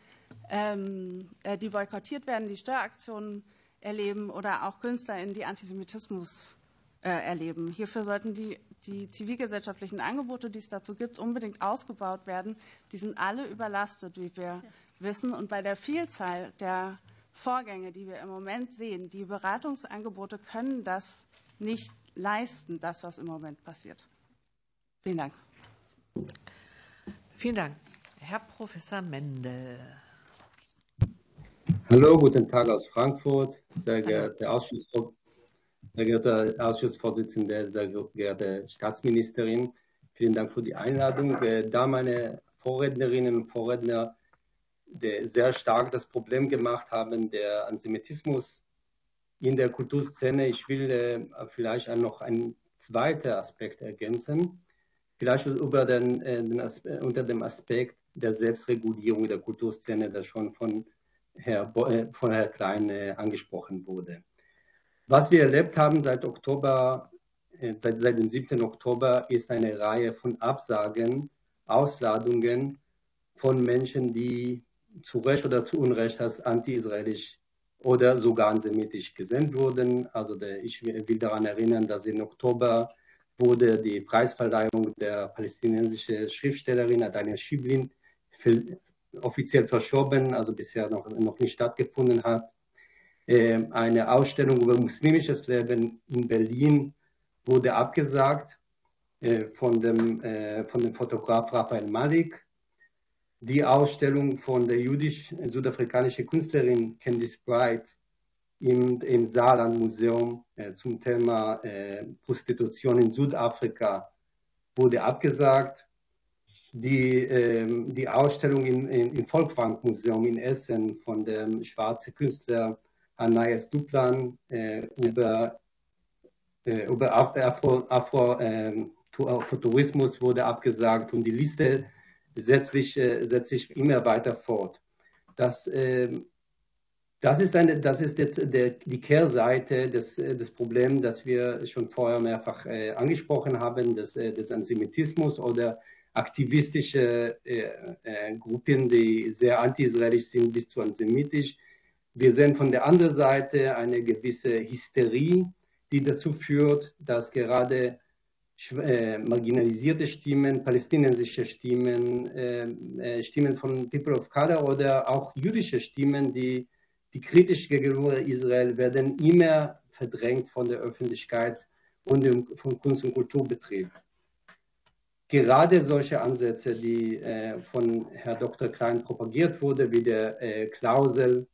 Speaker 6: ähm, äh, die boykottiert werden, die Störaktionen erleben oder auch KünstlerInnen, die Antisemitismus äh, erleben. Hierfür sollten die, die zivilgesellschaftlichen Angebote, die es dazu gibt, unbedingt ausgebaut werden. Die sind alle überlastet, wie wir ja. wissen. Und bei der Vielzahl der Vorgänge, die wir im Moment sehen, die Beratungsangebote können das nicht leisten, das, was im Moment passiert. Vielen Dank.
Speaker 1: Vielen Dank. Herr Professor Mendel.
Speaker 7: Hallo, guten Tag aus Frankfurt, sehr geehrte Ausschussvorsitzende sehr geehrter Ausschussvorsitzender, sehr geehrte Staatsministerin. Vielen Dank für die Einladung. Äh, da meine Vorrednerinnen und Vorredner sehr stark das Problem gemacht haben, der Antisemitismus in der Kulturszene. Ich will äh, vielleicht noch einen zweiten Aspekt ergänzen, vielleicht über den, äh, den Aspekt, unter dem Aspekt der Selbstregulierung der Kulturszene, das schon von Herr, äh, von Herrn Klein äh, angesprochen wurde. Was wir erlebt haben seit Oktober, äh, seit dem 7. Oktober, ist eine Reihe von Absagen, Ausladungen von Menschen, die zu Recht oder zu Unrecht als anti-israelisch oder sogar antisemitisch gesendet wurden. Also der, ich will daran erinnern, dass im Oktober wurde die Preisverleihung der palästinensischen Schriftstellerin Adalia Schiblin offiziell verschoben, also bisher noch, noch nicht stattgefunden hat. Ähm, eine Ausstellung über muslimisches Leben in Berlin wurde abgesagt äh, von, dem, äh, von dem Fotograf Raphael Malik die Ausstellung von der jüdisch-südafrikanischen Künstlerin Candice Bright im, im Saarland Museum äh, zum Thema äh, Prostitution in Südafrika wurde abgesagt. Die, äh, die Ausstellung im, im Volkwang Museum in Essen von dem schwarzen Künstler Anais Duplan äh, über, äh, über Afro, Afro, ähm, Tourismus wurde abgesagt und die Liste setzt sich, äh, setzt sich immer weiter fort. Das, ähm, das ist, eine, das ist der, der, die Kehrseite des, äh, des Problems, das wir schon vorher mehrfach äh, angesprochen haben, des, des Antisemitismus oder aktivistische äh, äh, Gruppen, die sehr anti-israelisch sind bis zu antisemitisch. Wir sehen von der anderen Seite eine gewisse Hysterie, die dazu führt, dass gerade äh, marginalisierte Stimmen, palästinensische Stimmen, äh, äh, Stimmen von People of Color oder auch jüdische Stimmen, die, die kritisch gegenüber Israel werden immer verdrängt von der Öffentlichkeit und dem, vom Kunst- und Kulturbetrieb. Gerade solche Ansätze, die äh, von Herrn Dr. Klein propagiert wurde, wie der äh, Klausel,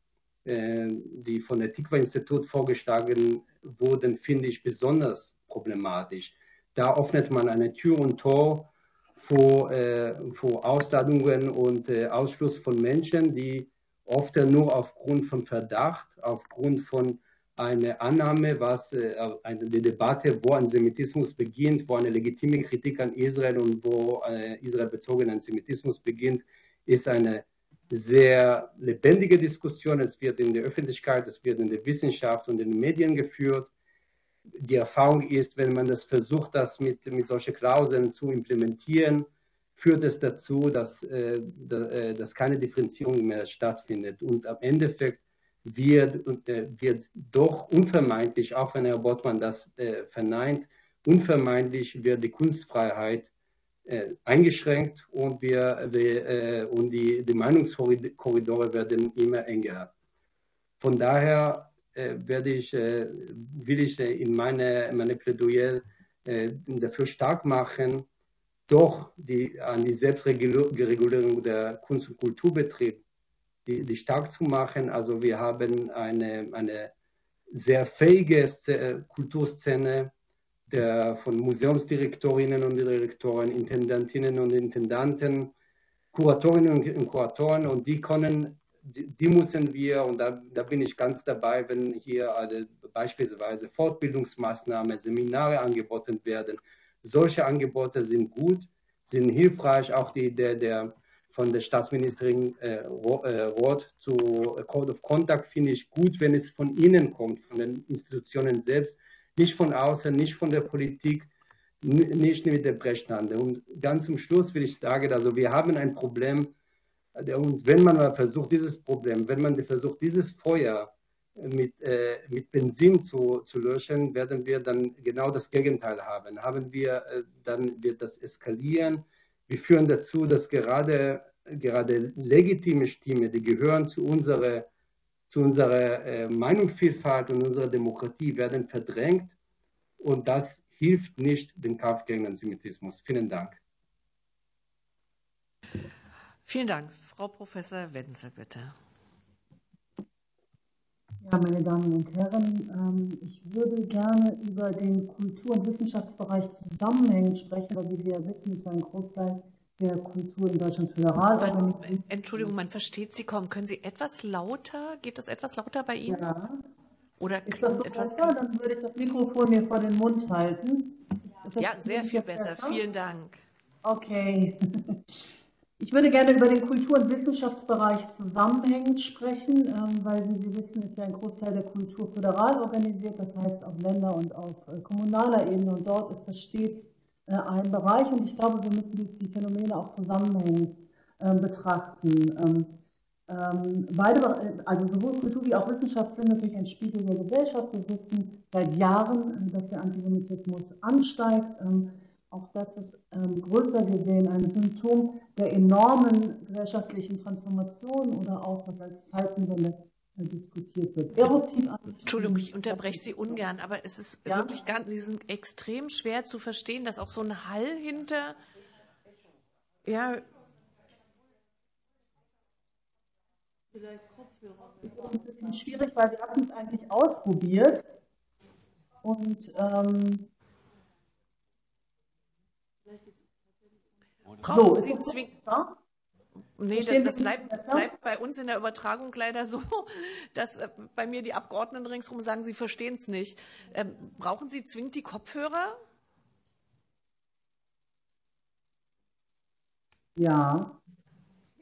Speaker 7: äh, die von der Tikva-Institut vorgeschlagen wurden, finde ich besonders problematisch da öffnet man eine Tür und Tor vor, äh, vor Ausladungen und äh, Ausschluss von Menschen, die oft nur aufgrund von Verdacht, aufgrund von einer Annahme, was äh, eine Debatte, wo Antisemitismus beginnt, wo eine legitime Kritik an Israel und wo äh, israelbezogener Antisemitismus beginnt, ist eine sehr lebendige Diskussion. Es wird in der Öffentlichkeit, es wird in der Wissenschaft und in den Medien geführt die Erfahrung ist, wenn man das versucht, das mit, mit solchen Klauseln zu implementieren, führt es dazu, dass, äh, äh, dass keine Differenzierung mehr stattfindet. Und am Endeffekt wird, äh, wird doch unvermeidlich, auch wenn Herr Bottmann das verneint, unvermeidlich wird die Kunstfreiheit eingeschränkt und, wir, wir und die, die Meinungskorridore werden immer enger. Von daher werde ich, will ich in meine, meine Plädoyer dafür stark machen, doch die, an die Selbstregulierung der Kunst- und Kulturbetrieb die, die stark zu machen. Also wir haben eine, eine sehr fähige Kulturszene der, von Museumsdirektorinnen und Direktoren, Intendantinnen und Intendanten, Kuratorinnen und Kuratoren und die können die, müssen wir, und da, da, bin ich ganz dabei, wenn hier also beispielsweise Fortbildungsmaßnahmen, Seminare angeboten werden. Solche Angebote sind gut, sind hilfreich. Auch die Idee der von der Staatsministerin äh, äh Roth zu Code of Contact finde ich gut, wenn es von Ihnen kommt, von den Institutionen selbst, nicht von außen, nicht von der Politik, nicht mit der Brechstande. Und ganz zum Schluss will ich sagen, also wir haben ein Problem, und wenn man versucht, dieses Problem, wenn man versucht, dieses Feuer mit, äh, mit Benzin zu, zu löschen, werden wir dann genau das Gegenteil haben. Haben wir, äh, dann wird das eskalieren. Wir führen dazu, dass gerade, gerade legitime Stimmen, die gehören zu unserer, zu unserer äh, Meinungsvielfalt und unserer Demokratie, werden verdrängt. Und das hilft nicht dem Kampf gegen Antisemitismus. Vielen Dank.
Speaker 1: Vielen Dank. Frau Professor Wenzel, bitte.
Speaker 8: Ja, meine Damen und Herren, ähm, ich würde gerne über den Kultur- und Wissenschaftsbereich zusammenhängend sprechen, weil wie wir wissen, ist ein Großteil der Kultur in Deutschland föderal.
Speaker 1: Entschuldigung, man versteht Sie kaum. Können Sie etwas lauter? Geht das etwas lauter bei Ihnen?
Speaker 8: Ja.
Speaker 1: Oder
Speaker 8: ist das so etwas besser? Dann würde ich das Mikrofon mir vor den Mund halten.
Speaker 1: Ja, sehr viel besser. Vielen Dank.
Speaker 8: Okay. Ich würde gerne über den Kultur- und Wissenschaftsbereich zusammenhängend sprechen, ähm, weil, wie Sie wissen, ist ja ein Großteil der Kultur föderal organisiert, das heißt auf Länder- und auf äh, kommunaler Ebene. Und dort ist das stets äh, ein Bereich. Und ich glaube, wir müssen die Phänomene auch zusammenhängend ähm, betrachten. Ähm, beide, also sowohl Kultur wie auch Wissenschaft sind natürlich ein Spiegel der Gesellschaft. Wir wissen seit Jahren, dass der Antisemitismus ansteigt. Auch das ist ähm, größer gesehen ein Symptom der enormen gesellschaftlichen Transformation oder auch, was als Zeitenwende äh, diskutiert wird.
Speaker 1: Entschuldigung, ich unterbreche Sie ungern, aber es ist ja? wirklich ganz, Sie sind extrem schwer zu verstehen, dass auch so ein Hall hinter, ja.
Speaker 8: Vielleicht Kopfhörer. Das ist ein bisschen schwierig, weil wir hatten es eigentlich ausprobiert und ähm,
Speaker 1: Brauchen so, Sie zwingend. Nee, das, das bleibt, bleibt, bei uns in der Übertragung leider so, dass äh, bei mir die Abgeordneten ringsherum sagen, sie verstehen es nicht. Ähm, brauchen Sie zwingend die Kopfhörer?
Speaker 8: Ja,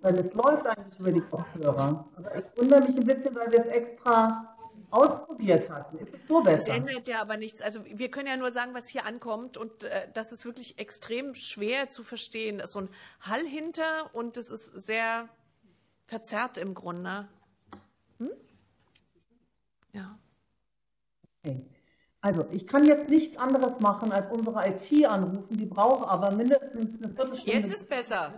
Speaker 8: weil es läuft eigentlich über die Kopfhörer. Aber ich wundere mich ein bisschen, weil wir es extra ausprobiert hatten. Ist es so besser? Das
Speaker 1: ändert ja aber nichts. Also wir können ja nur sagen, was hier ankommt und äh, das ist wirklich extrem schwer zu verstehen. Da ist so ein Hall hinter und es ist sehr verzerrt im Grunde. Hm? Ja.
Speaker 8: Okay. Also ich kann jetzt nichts anderes machen, als unsere IT anrufen. Die braucht aber mindestens eine Viertelstunde.
Speaker 1: Jetzt ist besser.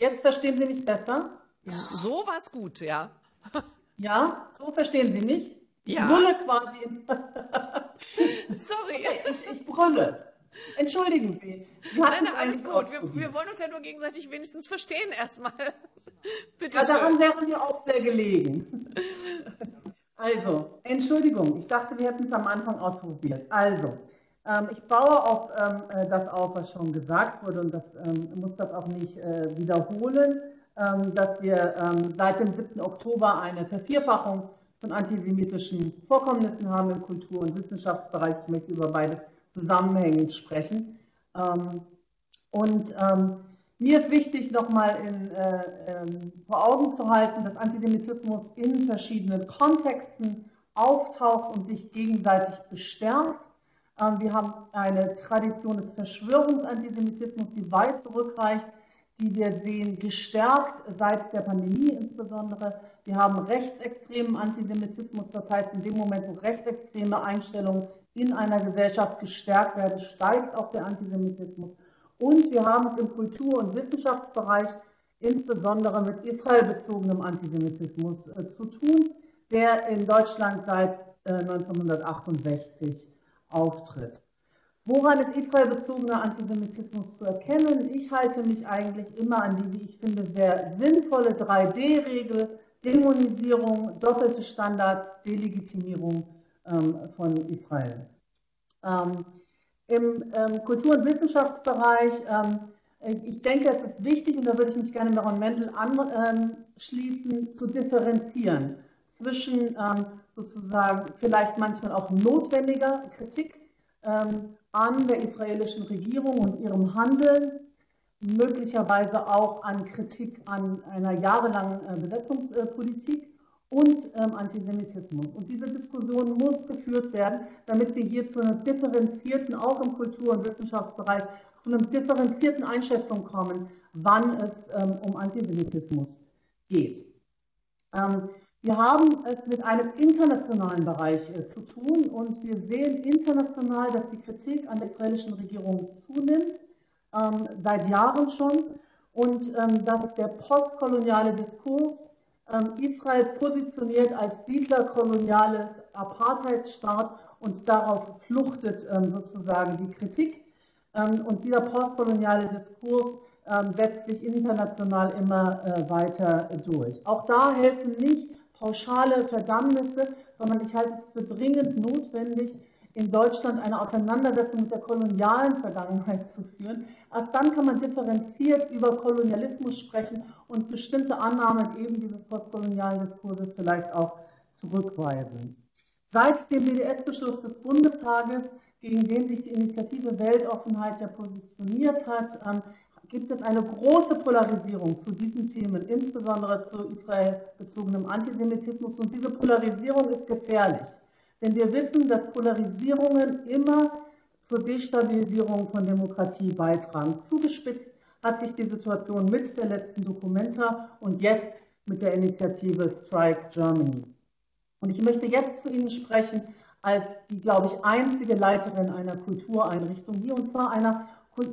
Speaker 8: Jetzt verstehen Sie mich besser?
Speaker 1: So war es gut, ja.
Speaker 8: Ja, so verstehen Sie mich?
Speaker 1: Ich ja.
Speaker 8: brülle quasi.
Speaker 1: Sorry.
Speaker 8: Ich, ich brülle. Entschuldigen Sie.
Speaker 1: Nein, nein, alles gut. Wir, wir, wollen uns ja nur gegenseitig wenigstens verstehen erstmal.
Speaker 8: Bitte ja, daran wären wir auch sehr gelegen. Also, Entschuldigung, ich dachte, wir hätten es am Anfang ausprobiert. Also, ähm, ich baue auf ähm, äh, das auf, was schon gesagt wurde und das ähm, muss das auch nicht äh, wiederholen. Ähm, dass wir ähm, seit dem 7. Oktober eine Vervierfachung von antisemitischen Vorkommnissen haben im Kultur- und Wissenschaftsbereich. Ich möchte über beide zusammenhängend sprechen. Ähm, und mir ist wichtig, nochmal äh, vor Augen zu halten, dass Antisemitismus in verschiedenen Kontexten auftaucht und sich gegenseitig bestärkt. wir haben eine Tradition des Verschwörungsantisemitismus, die weit zurückreicht die wir sehen, gestärkt seit der Pandemie insbesondere. Wir haben rechtsextremen Antisemitismus, das heißt, in dem Moment, wo rechtsextreme Einstellungen in einer Gesellschaft gestärkt werden, steigt auch der Antisemitismus. Und wir haben es im Kultur- und Wissenschaftsbereich insbesondere mit israelbezogenem Antisemitismus äh, zu tun, der in Deutschland seit äh, 1968 auftritt. Woran ist israelbezogener Antisemitismus zu erkennen? Ich halte mich eigentlich immer an die, wie ich finde, sehr sinnvolle 3D-Regel, Dämonisierung, doppelte Standards, Delegitimierung ähm, von Israel. Ähm, Im ähm, Kultur- und Wissenschaftsbereich, ähm, ich denke, es ist wichtig, und da würde ich mich gerne Meron Mendel anschließen, zu differenzieren zwischen ähm, sozusagen vielleicht manchmal auch notwendiger Kritik ähm, an der israelischen Regierung und ihrem Handeln, möglicherweise auch an Kritik an einer jahrelangen äh, Besetzungspolitik und ähm, Antisemitismus. Und diese Diskussion muss geführt werden, damit wir hier zu einer differenzierten, auch im Kultur- und Wissenschaftsbereich, zu einer differenzierten Einschätzung kommen, wann es ähm, um Antisemitismus geht. Ähm, wir haben es mit einem internationalen Bereich äh, zu tun und wir sehen international, dass die Kritik an der israelischen Regierung zunimmt, ähm, seit Jahren schon, und ähm, dass der postkoloniale Diskurs ähm, Israel positioniert als siedlerkoloniales Apartheidstaat und darauf fluchtet sozusagen die Kritik. Und dieser postkoloniale Diskurs setzt sich international immer äh, weiter durch. Auch da helfen nicht pauschale Verdammnisse, sondern ich halte es für dringend notwendig, in Deutschland eine Auseinandersetzung mit der kolonialen Vergangenheit zu führen. Erst dann kann man differenziert über Kolonialismus sprechen und bestimmte Annahmen eben dieses postkolonialen Diskurses vielleicht auch zurückweisen. Seit dem BDS-Beschluss des Bundestages, gegen den sich die Initiative Weltoffenheit ja positioniert hat, ähm, gibt es eine große Polarisierung zu diesen Themen, insbesondere zu Israel bezogenem Antisemitismus. Und diese Polarisierung ist gefährlich. Denn wir wissen, dass Polarisierungen immer zur Destabilisierung von Demokratie beitragen. Zugespitzt hat sich die Situation mit der letzten Dokumenta und jetzt mit der Initiative Strike Germany. Und ich möchte jetzt zu Ihnen sprechen als die, glaube ich, einzige Leiterin einer Kultureinrichtung hier, und zwar einer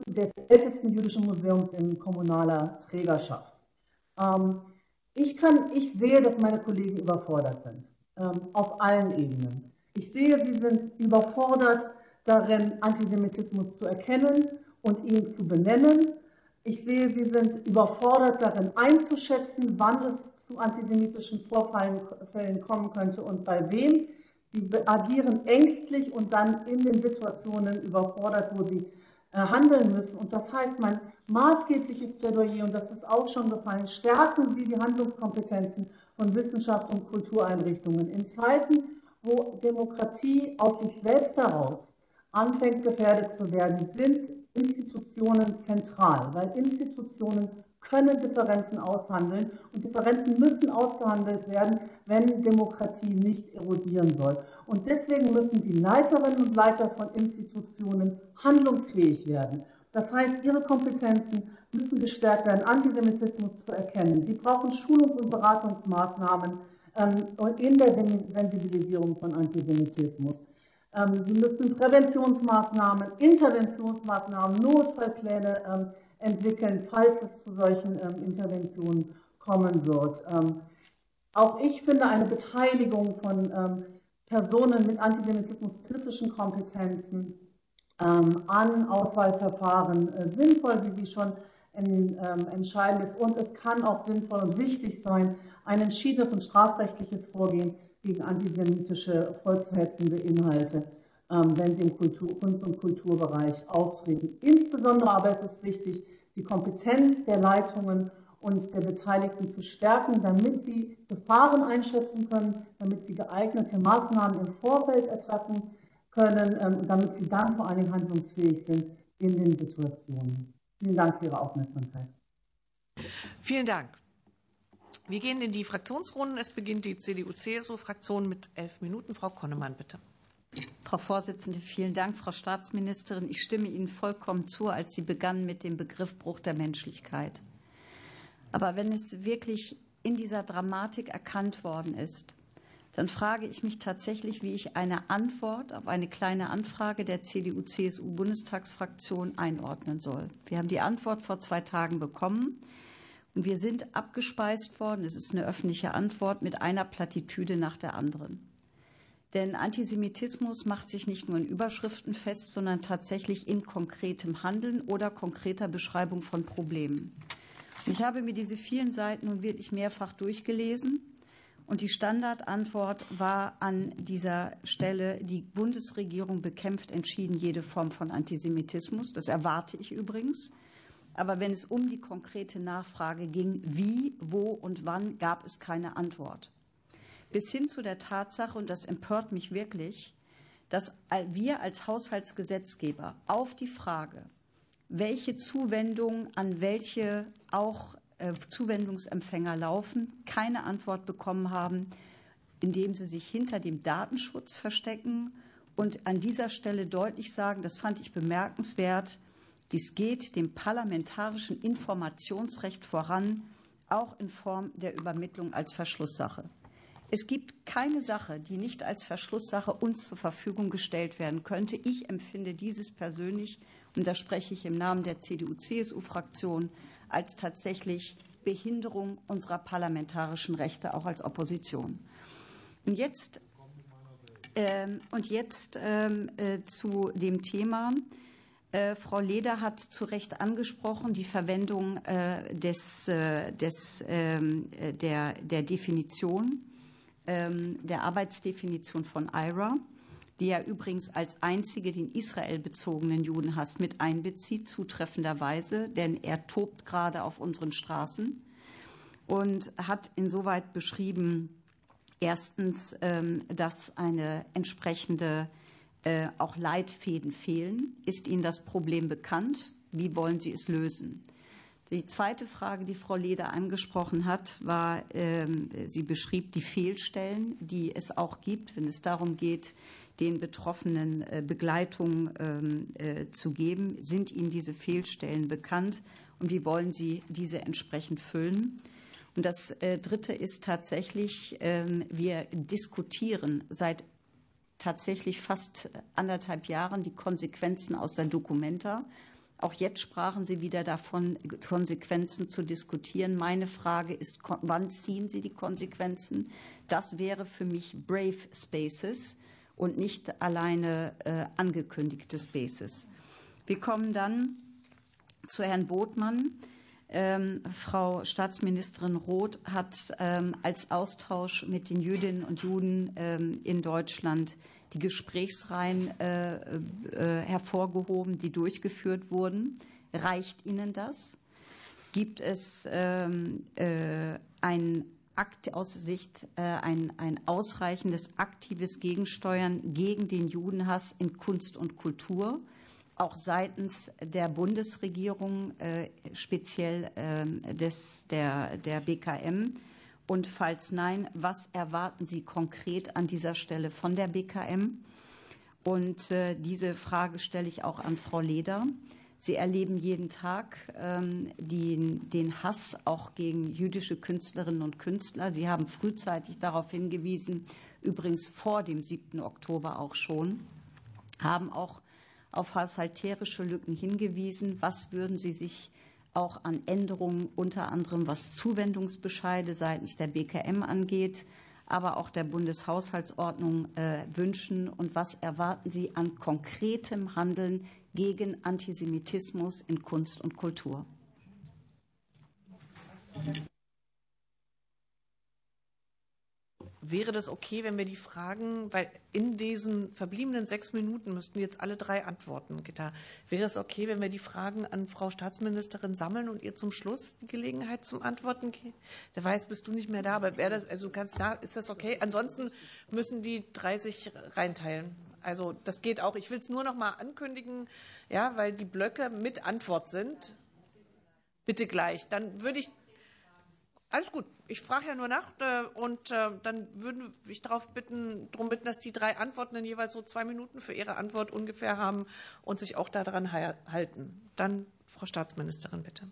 Speaker 8: des ältesten jüdischen Museums in kommunaler Trägerschaft. Ähm, ich, kann, ich sehe, dass meine Kollegen überfordert sind, ähm, auf allen Ebenen. Ich sehe, sie sind überfordert darin, Antisemitismus zu erkennen und ihn zu benennen. Ich sehe, sie sind überfordert darin einzuschätzen, wann es zu antisemitischen Vorfällen kommen könnte und bei wem. Sie agieren ängstlich und dann in den Situationen überfordert, wo sie handeln müssen. Und das heißt, mein maßgebliches Plädoyer, und das ist auch schon gefallen, stärken Sie die Handlungskompetenzen von Wissenschaft und Kultureinrichtungen. In Zeiten, wo Demokratie aus sich selbst heraus anfängt gefährdet zu werden, sind Institutionen zentral, weil Institutionen können Differenzen aushandeln und Differenzen müssen ausgehandelt werden, wenn Demokratie nicht erodieren soll. Und deswegen müssen die Leiterinnen und Leiter von Institutionen handlungsfähig werden. Das heißt, ihre Kompetenzen müssen gestärkt werden, Antisemitismus zu erkennen. Sie brauchen Schulungs- und Beratungsmaßnahmen ähm, in der Sensibilisierung von Antisemitismus. Ähm, sie müssen Präventionsmaßnahmen, Interventionsmaßnahmen, Notfallpläne ähm, entwickeln, falls es zu solchen Interventionen kommen wird. Auch ich finde eine Beteiligung von Personen mit antisemitismuskritischen Kompetenzen an Auswahlverfahren äh, sinnvoll, wie sie schon entscheidend ist. Und es kann auch sinnvoll und wichtig sein, ein entschiedenes und strafrechtliches Vorgehen gegen antisemitische, volksverhetzende Inhalte, ähm, wenn sie im Kultur, Kunst- und Kulturbereich auftreten. Insbesondere aber ist es wichtig, die Kompetenz der Leitungen und der Beteiligten zu stärken, damit sie Gefahren einschätzen können, damit sie geeignete Maßnahmen im Vorfeld ertreffen können, ähm, damit sie dann vor allen Dingen handlungsfähig sind in den Situationen. Vielen Dank für Ihre Aufmerksamkeit.
Speaker 1: Vielen Dank. Wir gehen in die Fraktionsrunden. Es beginnt die CDU-CSU-Fraktion mit elf Minuten. Frau Konnemann, bitte.
Speaker 9: Frau Vorsitzende, vielen Dank. Frau Staatsministerin, ich stimme Ihnen vollkommen zu, als Sie begannen mit dem Begriff Bruch der Menschlichkeit. Aber wenn es wirklich in dieser Dramatik erkannt worden ist, dann frage ich mich tatsächlich, wie ich eine Antwort auf eine kleine Anfrage der CDU-CSU-Bundestagsfraktion einordnen soll. Wir haben die Antwort vor zwei Tagen bekommen. Und wir sind abgespeist worden, es ist eine öffentliche Antwort, mit einer Plattitüde nach der anderen. Denn Antisemitismus macht sich nicht nur in Überschriften fest, sondern tatsächlich in konkretem Handeln oder konkreter Beschreibung von Problemen. Ich habe mir diese vielen Seiten nun wirklich mehrfach durchgelesen. Und die Standardantwort war an dieser Stelle, die Bundesregierung bekämpft entschieden jede Form von Antisemitismus. Das erwarte ich übrigens. Aber wenn es um die konkrete Nachfrage ging, wie, wo und wann, gab es keine Antwort. Bis hin zu der Tatsache, und das empört mich wirklich, dass wir als Haushaltsgesetzgeber auf die Frage, welche Zuwendungen an welche auch äh, Zuwendungsempfänger laufen, keine Antwort bekommen haben, indem sie sich hinter dem Datenschutz verstecken und an dieser Stelle deutlich sagen, das fand ich bemerkenswert, dies geht dem parlamentarischen Informationsrecht voran, auch in Form der Übermittlung als Verschlusssache. Es gibt keine Sache, die nicht als Verschlusssache uns zur Verfügung gestellt werden könnte. Ich empfinde dieses persönlich, und da spreche ich im Namen der CDU-CSU-Fraktion, als tatsächlich Behinderung unserer parlamentarischen Rechte, auch als Opposition. Und jetzt, ähm, und jetzt ähm, äh, zu dem Thema. Äh, Frau Leder hat zu Recht angesprochen die Verwendung äh, des, äh, des, ähm, der, der Definition. Ähm, der Arbeitsdefinition von IRA, die ja übrigens als einzige den Israel bezogenen Judenhass mit einbezieht, zutreffenderweise, denn er tobt gerade auf unseren Straßen und hat insoweit beschrieben, erstens, ähm, dass eine entsprechende äh, auch Leitfäden fehlen. Ist Ihnen das Problem bekannt? Wie wollen Sie es lösen? Die zweite Frage, die Frau Leder angesprochen hat, war, ähm, sie beschrieb die Fehlstellen, die es auch gibt, wenn es darum geht, den Betroffenen äh, Begleitung ähm, äh, zu geben. Sind Ihnen diese Fehlstellen bekannt und wie wollen Sie diese entsprechend füllen? Und das äh, Dritte ist tatsächlich, ähm, wir diskutieren seit tatsächlich fast anderthalb Jahren die Konsequenzen aus der Documenta. Auch jetzt sprachen Sie wieder davon, Konsequenzen zu diskutieren. Meine Frage ist, wann ziehen Sie die Konsequenzen? Das wäre für mich Brave Spaces und nicht alleine äh, angekündigte Spaces. Wir kommen dann zu Herrn Botmann. Ähm, Frau Staatsministerin Roth hat ähm, als Austausch mit den Jüdinnen und Juden ähm, in Deutschland die Gesprächsreihen äh, äh, hervorgehoben, die durchgeführt wurden. Reicht Ihnen das? Gibt es ähm, äh, ein Akt aus Sicht ein, ein ausreichendes aktives Gegensteuern gegen den Judenhass in Kunst und Kultur, auch seitens der Bundesregierung, speziell ähm, des, der, der BKM? Und falls nein, was erwarten Sie konkret an dieser Stelle von der BKM? Und äh, diese Frage stelle ich auch an Frau Leder. Sie erleben jeden Tag ähm, den, den Hass auch gegen jüdische Künstlerinnen und Künstler. Sie haben frühzeitig darauf hingewiesen, übrigens vor dem 7. Oktober auch schon, haben auch auf haushalterische Lücken hingewiesen. Was würden Sie sich auch an Änderungen, unter anderem was Zuwendungsbescheide seitens der BKM angeht, aber auch der Bundeshaushaltsordnung äh, wünschen? Und was erwarten Sie an konkretem Handeln gegen Antisemitismus in Kunst und Kultur?
Speaker 1: Wäre das okay, wenn wir die Fragen, weil in diesen verbliebenen sechs Minuten müssten jetzt alle drei antworten, Gitta. Wäre es okay, wenn wir die Fragen an Frau Staatsministerin sammeln und ihr zum Schluss die Gelegenheit zum Antworten geben? Der weiß, bist du nicht mehr da, aber wäre das, also ganz da, ist das okay? Ansonsten müssen die 30 reinteilen. Also das geht auch. Ich will es nur noch mal ankündigen, ja, weil die Blöcke mit Antwort sind. Bitte gleich. Dann würde ich alles gut. Ich frage ja nur nach äh, und äh, dann würde ich darauf bitten, darum bitten, dass die drei Antworten jeweils so zwei Minuten für ihre Antwort ungefähr haben und sich auch daran halten. Dann Frau Staatsministerin, bitte.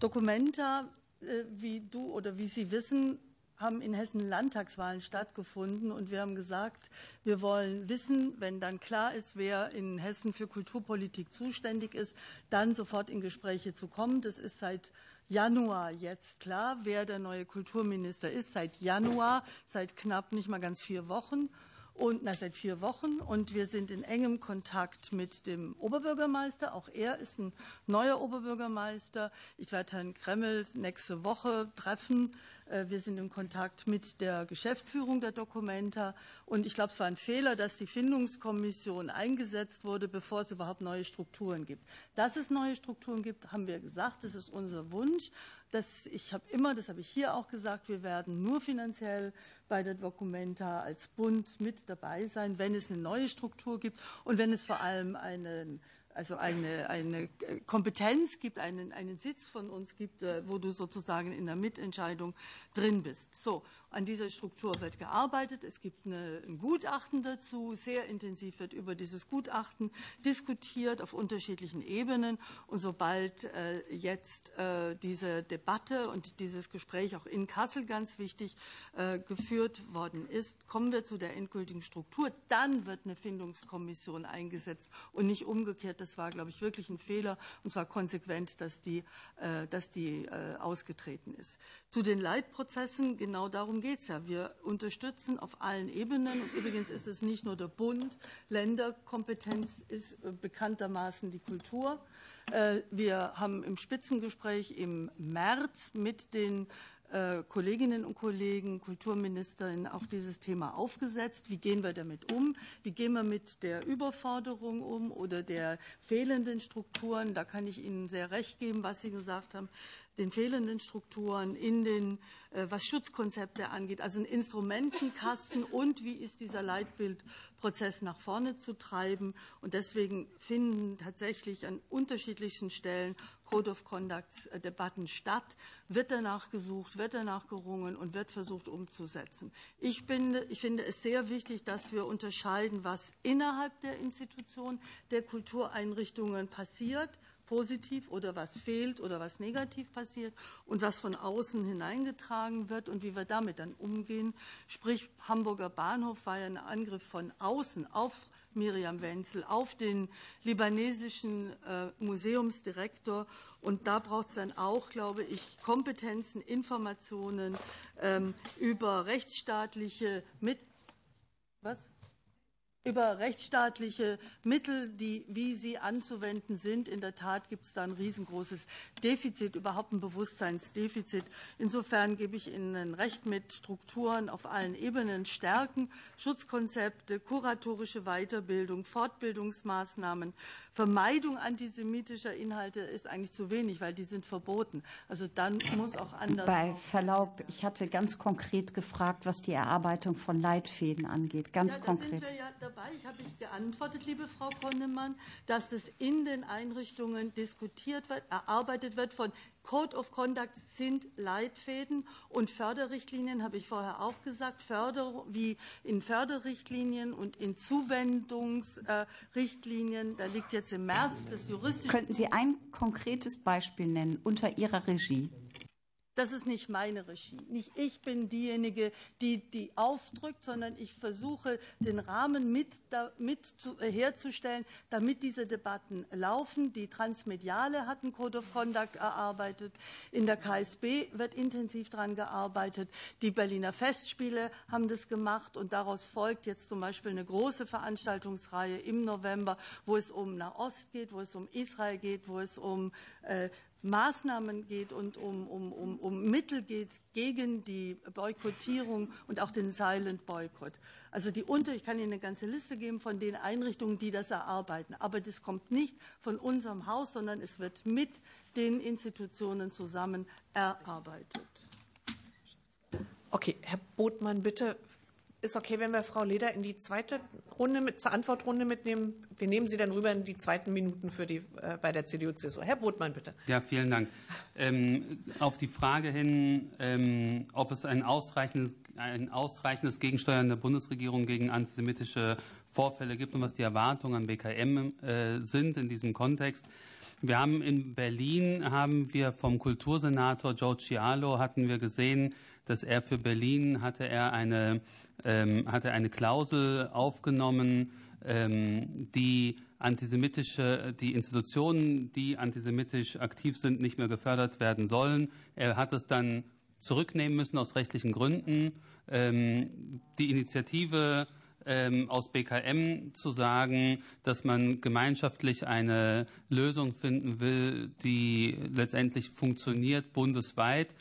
Speaker 2: Dokumenta, äh, wie du oder wie Sie wissen, haben in Hessen Landtagswahlen stattgefunden und wir haben gesagt, wir wollen wissen, wenn dann klar ist, wer in Hessen für Kulturpolitik zuständig ist, dann sofort in Gespräche zu kommen. Das ist seit Januar jetzt klar, wer der neue Kulturminister ist. Seit Januar, seit knapp nicht mal ganz vier Wochen und na, seit vier Wochen. Und wir sind in engem Kontakt mit dem Oberbürgermeister. Auch er ist ein neuer Oberbürgermeister. Ich werde Herrn Kremmel nächste Woche treffen. Äh, wir sind in Kontakt mit der Geschäftsführung der Dokumenta. Und ich glaube, es war ein Fehler, dass die Findungskommission eingesetzt wurde, bevor es überhaupt neue Strukturen gibt. Dass es neue Strukturen gibt, haben wir gesagt. Das ist unser Wunsch. Das, ich habe immer, das habe ich hier auch gesagt, wir werden nur finanziell bei der Documenta als Bund mit dabei sein, wenn es eine neue Struktur gibt und wenn es vor allem einen also eine, eine Kompetenz gibt, einen, einen Sitz von uns gibt, äh, wo du sozusagen in der Mitentscheidung drin bist. So, an dieser Struktur wird gearbeitet. Es gibt eine, ein Gutachten dazu. Sehr intensiv wird über dieses Gutachten diskutiert auf unterschiedlichen Ebenen. Und sobald äh, jetzt äh, diese Debatte und dieses Gespräch auch in Kassel ganz wichtig äh, geführt worden ist, kommen wir zu der endgültigen Struktur. Dann wird eine Findungskommission eingesetzt und nicht umgekehrt. Das war, glaube ich, wirklich ein Fehler und zwar konsequent, dass die, äh, dass die äh, ausgetreten ist. Zu den Leitprozessen, genau darum geht es ja. Wir unterstützen auf allen Ebenen. Und übrigens ist es nicht nur der Bund. Länderkompetenz ist äh, bekanntermaßen die Kultur. Äh, wir haben im Spitzengespräch im März mit den äh, Kolleginnen und Kollegen, Kulturministerin auch dieses Thema aufgesetzt. Wie gehen wir damit um? Wie gehen wir mit der Überforderung um oder der fehlenden Strukturen? Da kann ich Ihnen sehr recht geben, was Sie gesagt haben den fehlenden Strukturen, in den, äh, was Schutzkonzepte angeht, also ein Instrumentenkasten und wie ist dieser Leitbildprozess nach vorne zu treiben. Und deswegen finden tatsächlich an unterschiedlichen Stellen Code of Conduct äh, Debatten statt. Wird danach gesucht, wird danach gerungen und wird versucht umzusetzen. Ich finde, ich finde es sehr wichtig, dass wir unterscheiden, was innerhalb der Institution der Kultureinrichtungen passiert positiv oder was fehlt oder was negativ passiert und was von außen hineingetragen wird und wie wir damit dann umgehen. Sprich, Hamburger Bahnhof war ja ein Angriff von außen auf Miriam Wenzel, auf den libanesischen äh, Museumsdirektor. Und da braucht es dann auch, glaube ich, Kompetenzen, Informationen ähm, über rechtsstaatliche mit was? Über rechtsstaatliche Mittel, die, wie sie anzuwenden sind. In der Tat gibt es da ein riesengroßes Defizit, überhaupt ein Bewusstseinsdefizit. Insofern gebe ich Ihnen recht mit Strukturen auf allen Ebenen stärken, Schutzkonzepte, kuratorische Weiterbildung, Fortbildungsmaßnahmen, Vermeidung antisemitischer Inhalte ist eigentlich zu wenig, weil die sind verboten. Also dann muss auch anders.
Speaker 9: Bei Verlaub, ich hatte ganz konkret gefragt, was die Erarbeitung von Leitfäden angeht. Ganz
Speaker 2: ja,
Speaker 9: konkret.
Speaker 2: Dabei. Ich habe geantwortet, liebe Frau Konnemann, dass es in den Einrichtungen diskutiert wird, erarbeitet wird von Code of Conduct sind Leitfäden und Förderrichtlinien, habe ich vorher auch gesagt, Förder, wie in Förderrichtlinien und in Zuwendungsrichtlinien. Da liegt jetzt im März das juristische.
Speaker 9: Könnten Sie ein konkretes Beispiel nennen unter Ihrer Regie?
Speaker 2: Das ist nicht meine Regie. Nicht ich bin diejenige, die die aufdrückt, sondern ich versuche, den Rahmen mit, mit zu, äh, herzustellen, damit diese Debatten laufen. Die Transmediale hat einen Code of Conduct erarbeitet. In der KSB wird intensiv daran gearbeitet. Die Berliner Festspiele haben das gemacht und daraus folgt jetzt zum Beispiel eine große Veranstaltungsreihe im November, wo es um Nahost geht, wo es um Israel geht, wo es um äh, Maßnahmen geht und um, um, um, um Mittel geht gegen die Boykottierung und auch den Silent Boycott. Also die Unter, ich kann Ihnen eine ganze Liste geben von den Einrichtungen, die das erarbeiten. Aber das kommt nicht von unserem Haus, sondern es wird mit den Institutionen zusammen erarbeitet.
Speaker 1: Okay, Herr Botmann, bitte ist okay, wenn wir Frau Leder in die zweite Runde mit, zur Antwortrunde mitnehmen. Wir nehmen Sie dann rüber in die zweiten Minuten für die, äh, bei der CDU-CSU. Herr Botmann, bitte.
Speaker 4: Ja, vielen Dank. Ähm, auf die Frage hin, ähm, ob es ein ausreichendes, ein ausreichendes Gegensteuern der Bundesregierung gegen antisemitische Vorfälle gibt und was die Erwartungen an BKM äh, sind in diesem Kontext. Wir haben in Berlin haben wir vom Kultursenator Joe Cialo hatten wir gesehen, dass er für Berlin hatte er eine ähm, hat er eine Klausel aufgenommen, ähm, die antisemitische, die Institutionen, die antisemitisch aktiv sind, nicht mehr gefördert werden sollen. Er hat es dann zurücknehmen müssen aus rechtlichen Gründen. Ähm, die Initiative aus BKM zu sagen, dass man gemeinschaftlich eine Lösung finden will, die letztendlich funktioniert bundesweit,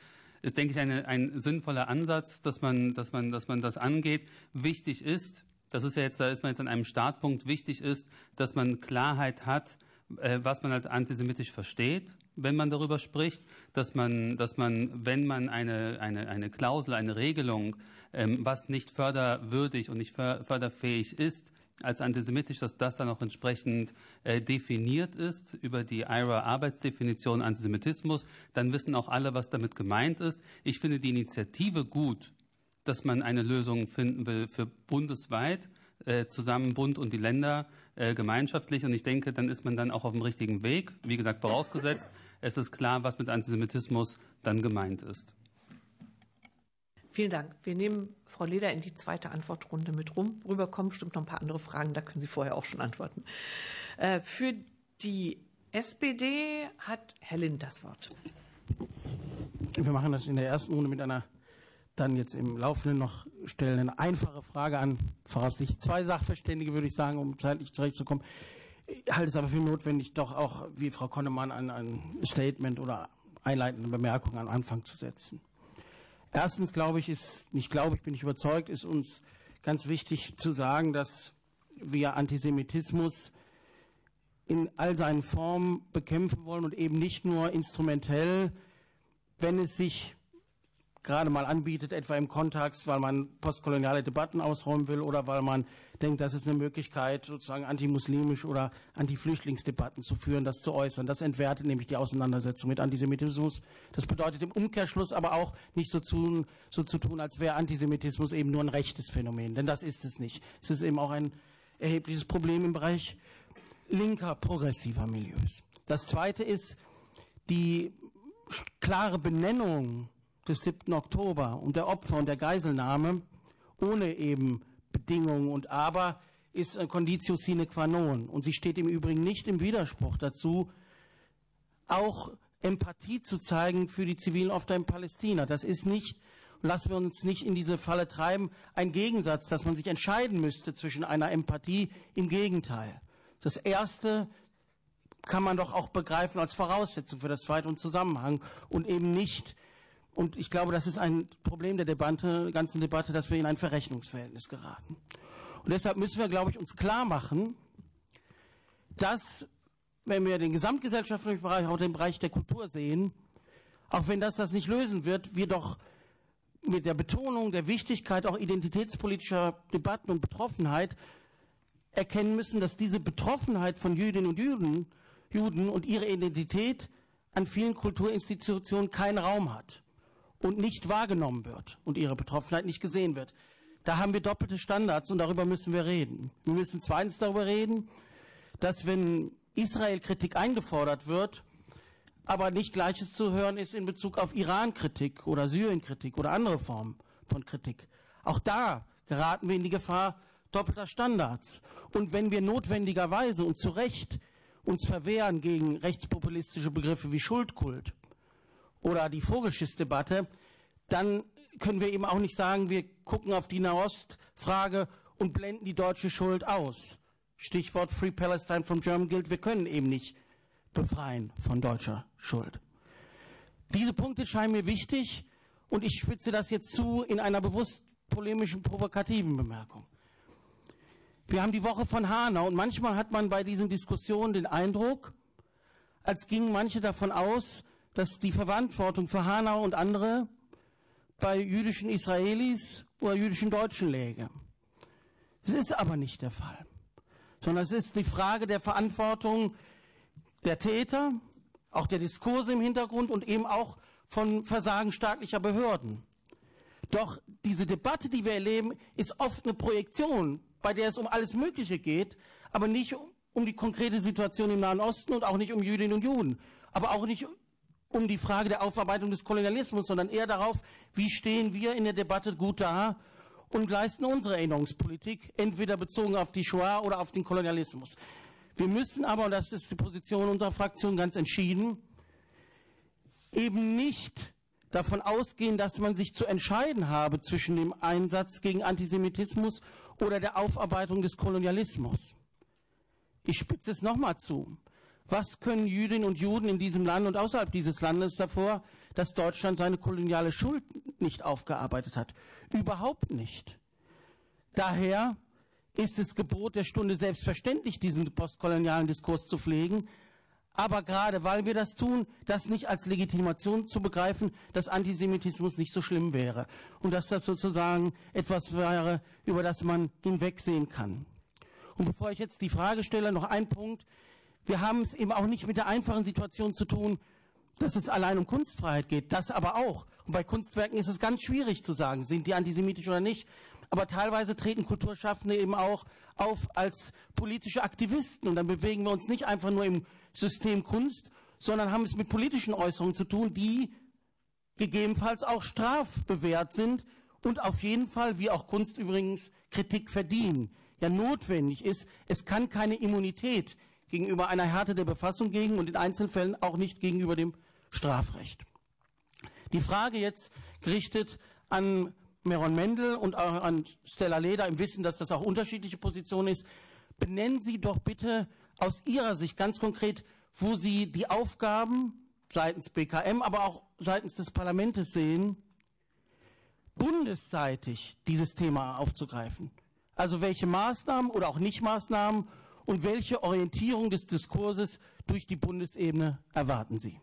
Speaker 4: ist, denke ich, eine, ein sinnvoller Ansatz, dass man, dass, man, dass man das angeht. Wichtig ist, das ist ja jetzt, da ist man jetzt an einem Startpunkt, wichtig ist, dass man Klarheit hat, äh, was man als antisemitisch versteht, wenn man darüber spricht, dass man, dass man wenn man eine, eine, eine Klausel, eine Regelung, ähm, was nicht förderwürdig und nicht förderfähig ist, als antisemitisch, dass das dann auch entsprechend äh, definiert ist über die IRA-Arbeitsdefinition Antisemitismus. Dann wissen auch alle, was damit gemeint ist. Ich finde die Initiative gut, dass man eine Lösung finden will für bundesweit, äh, zusammen Bund und die Länder äh, gemeinschaftlich. Und ich denke, dann ist man dann auch auf dem richtigen Weg. Wie gesagt, vorausgesetzt, es ist klar, was mit Antisemitismus dann gemeint ist.
Speaker 1: Vielen Dank. Wir nehmen Frau Leder in die zweite Antwortrunde mit rum. Rüber kommen bestimmt noch ein paar andere Fragen, da können Sie vorher auch schon antworten. Äh, für die SPD hat Herr Lind das Wort.
Speaker 10: Wir machen das in der ersten Runde mit einer dann jetzt im Laufenden noch stellen eine einfache Frage an voraussichtlich zwei Sachverständige, würde ich sagen, um zeitlich zurechtzukommen. Ich halte es aber für notwendig, doch auch, wie Frau Konnemann, ein Statement oder einleitende Bemerkung am Anfang zu setzen. Erstens glaube ich, ist, nicht glaube ich, bin ich überzeugt, ist uns ganz wichtig zu sagen, dass wir Antisemitismus in all seinen Formen bekämpfen wollen und eben nicht nur instrumentell, wenn es sich gerade mal anbietet, etwa im Kontext, weil man postkoloniale Debatten ausräumen will oder weil man denkt, das ist eine Möglichkeit, sozusagen antimuslimisch oder antiflüchtlingsdebatten zu führen, das zu äußern. Das entwertet nämlich die Auseinandersetzung mit Antisemitismus. Das bedeutet im Umkehrschluss aber auch nicht so, tun, so zu tun, als wäre Antisemitismus eben nur ein rechtes Phänomen, denn das ist es nicht. Es ist eben auch ein erhebliches Problem im Bereich linker, progressiver Milieus. Das Zweite ist die klare Benennung des 7. Oktober und der Opfer und der Geiselnahme ohne eben Bedingungen und Aber ist ein Conditio sine qua non. Und sie steht im Übrigen nicht im Widerspruch dazu, auch Empathie zu zeigen für die zivilen Opfer in Palästina. Das ist nicht, lassen wir uns nicht in diese Falle treiben, ein Gegensatz, dass man sich entscheiden müsste zwischen einer Empathie. Im Gegenteil. Das Erste kann man doch auch begreifen als Voraussetzung für das Zweite und Zusammenhang und eben nicht und ich glaube, das ist ein Problem der Debatte, ganzen Debatte, dass wir in ein Verrechnungsverhältnis geraten. Und deshalb müssen wir, glaube ich, uns klar machen, dass, wenn wir den gesamtgesellschaftlichen Bereich, auch den Bereich der Kultur sehen, auch wenn das das nicht lösen wird, wir doch mit der Betonung der Wichtigkeit auch identitätspolitischer Debatten und Betroffenheit erkennen müssen, dass diese Betroffenheit von Jüdinnen und Juden, Juden und ihre Identität an vielen Kulturinstitutionen keinen Raum hat und nicht wahrgenommen wird und ihre Betroffenheit nicht gesehen wird. Da haben wir doppelte Standards und darüber müssen wir reden. Wir müssen zweitens darüber reden, dass wenn Israel-Kritik eingefordert wird, aber nicht Gleiches zu hören ist in Bezug auf Iran-Kritik oder Syrien-Kritik oder andere Formen von Kritik. Auch da geraten wir in die Gefahr doppelter Standards. Und wenn wir notwendigerweise und zu Recht uns verwehren gegen rechtspopulistische Begriffe wie Schuldkult, oder die Vogelschiss-Debatte, dann können wir eben auch nicht sagen, wir gucken auf die Nahost-Frage und blenden die deutsche Schuld aus. Stichwort Free Palestine from German Guild. Wir können eben nicht befreien von deutscher Schuld. Diese Punkte scheinen mir wichtig und ich spitze das jetzt zu in einer bewusst polemischen, provokativen Bemerkung. Wir haben die Woche von Hanau und manchmal hat man bei diesen Diskussionen den Eindruck, als gingen manche davon aus, dass die Verantwortung für Hanau und andere bei jüdischen Israelis oder jüdischen Deutschen läge. Es ist aber nicht der Fall, sondern es ist die Frage der Verantwortung der Täter, auch der Diskurse im Hintergrund und eben auch von Versagen staatlicher Behörden. Doch diese Debatte, die wir erleben, ist oft eine Projektion, bei der es um alles Mögliche geht, aber nicht um die konkrete Situation im Nahen Osten und auch nicht um Jüdinnen und Juden, aber auch nicht um die Frage der Aufarbeitung des Kolonialismus, sondern eher darauf, wie stehen wir in der Debatte gut da und leisten unsere Erinnerungspolitik, entweder bezogen auf die Shoah oder auf den Kolonialismus. Wir müssen aber, und das ist die Position unserer Fraktion ganz entschieden, eben nicht davon ausgehen, dass man sich zu entscheiden habe zwischen dem Einsatz gegen Antisemitismus oder der Aufarbeitung des Kolonialismus. Ich spitze es nochmal zu. Was können Jüdinnen und Juden in diesem Land und außerhalb dieses Landes davor, dass Deutschland seine koloniale Schuld nicht aufgearbeitet hat? Überhaupt nicht. Daher ist es Gebot der Stunde selbstverständlich, diesen postkolonialen Diskurs zu pflegen. Aber gerade weil wir das tun, das nicht als Legitimation zu begreifen, dass Antisemitismus nicht so schlimm wäre und dass das sozusagen etwas wäre, über das man hinwegsehen kann. Und bevor ich jetzt die Frage stelle, noch ein Punkt. Wir haben es eben auch nicht mit der einfachen Situation zu tun, dass es allein um Kunstfreiheit geht. Das aber auch. Und bei Kunstwerken ist es ganz schwierig zu sagen, sind die antisemitisch oder nicht. Aber teilweise treten Kulturschaffende eben auch auf als politische Aktivisten. Und dann bewegen wir uns nicht einfach nur im System Kunst, sondern haben es mit politischen Äußerungen zu tun, die gegebenenfalls auch strafbewehrt sind und auf jeden Fall, wie auch Kunst übrigens, Kritik verdienen. Ja, notwendig ist, es kann keine Immunität gegenüber einer Härte der Befassung gegen und in Einzelfällen auch nicht gegenüber dem Strafrecht. Die Frage jetzt gerichtet an Meron Mendel und auch an Stella Leder im Wissen, dass das auch unterschiedliche Positionen ist. Benennen Sie doch bitte aus Ihrer Sicht ganz konkret, wo Sie die Aufgaben seitens BKM, aber auch seitens des Parlaments sehen, bundesseitig dieses Thema aufzugreifen? Also welche Maßnahmen oder auch Nichtmaßnahmen und welche Orientierung des Diskurses durch die Bundesebene erwarten Sie?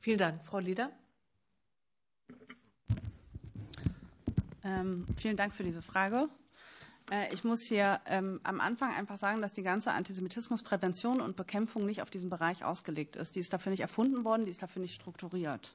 Speaker 1: Vielen Dank. Frau Leder.
Speaker 6: Ähm, vielen Dank für diese Frage. Äh, ich muss hier ähm, am Anfang einfach sagen, dass die ganze Antisemitismusprävention und Bekämpfung nicht auf diesen Bereich ausgelegt ist. Die ist dafür nicht erfunden worden, die ist dafür nicht strukturiert.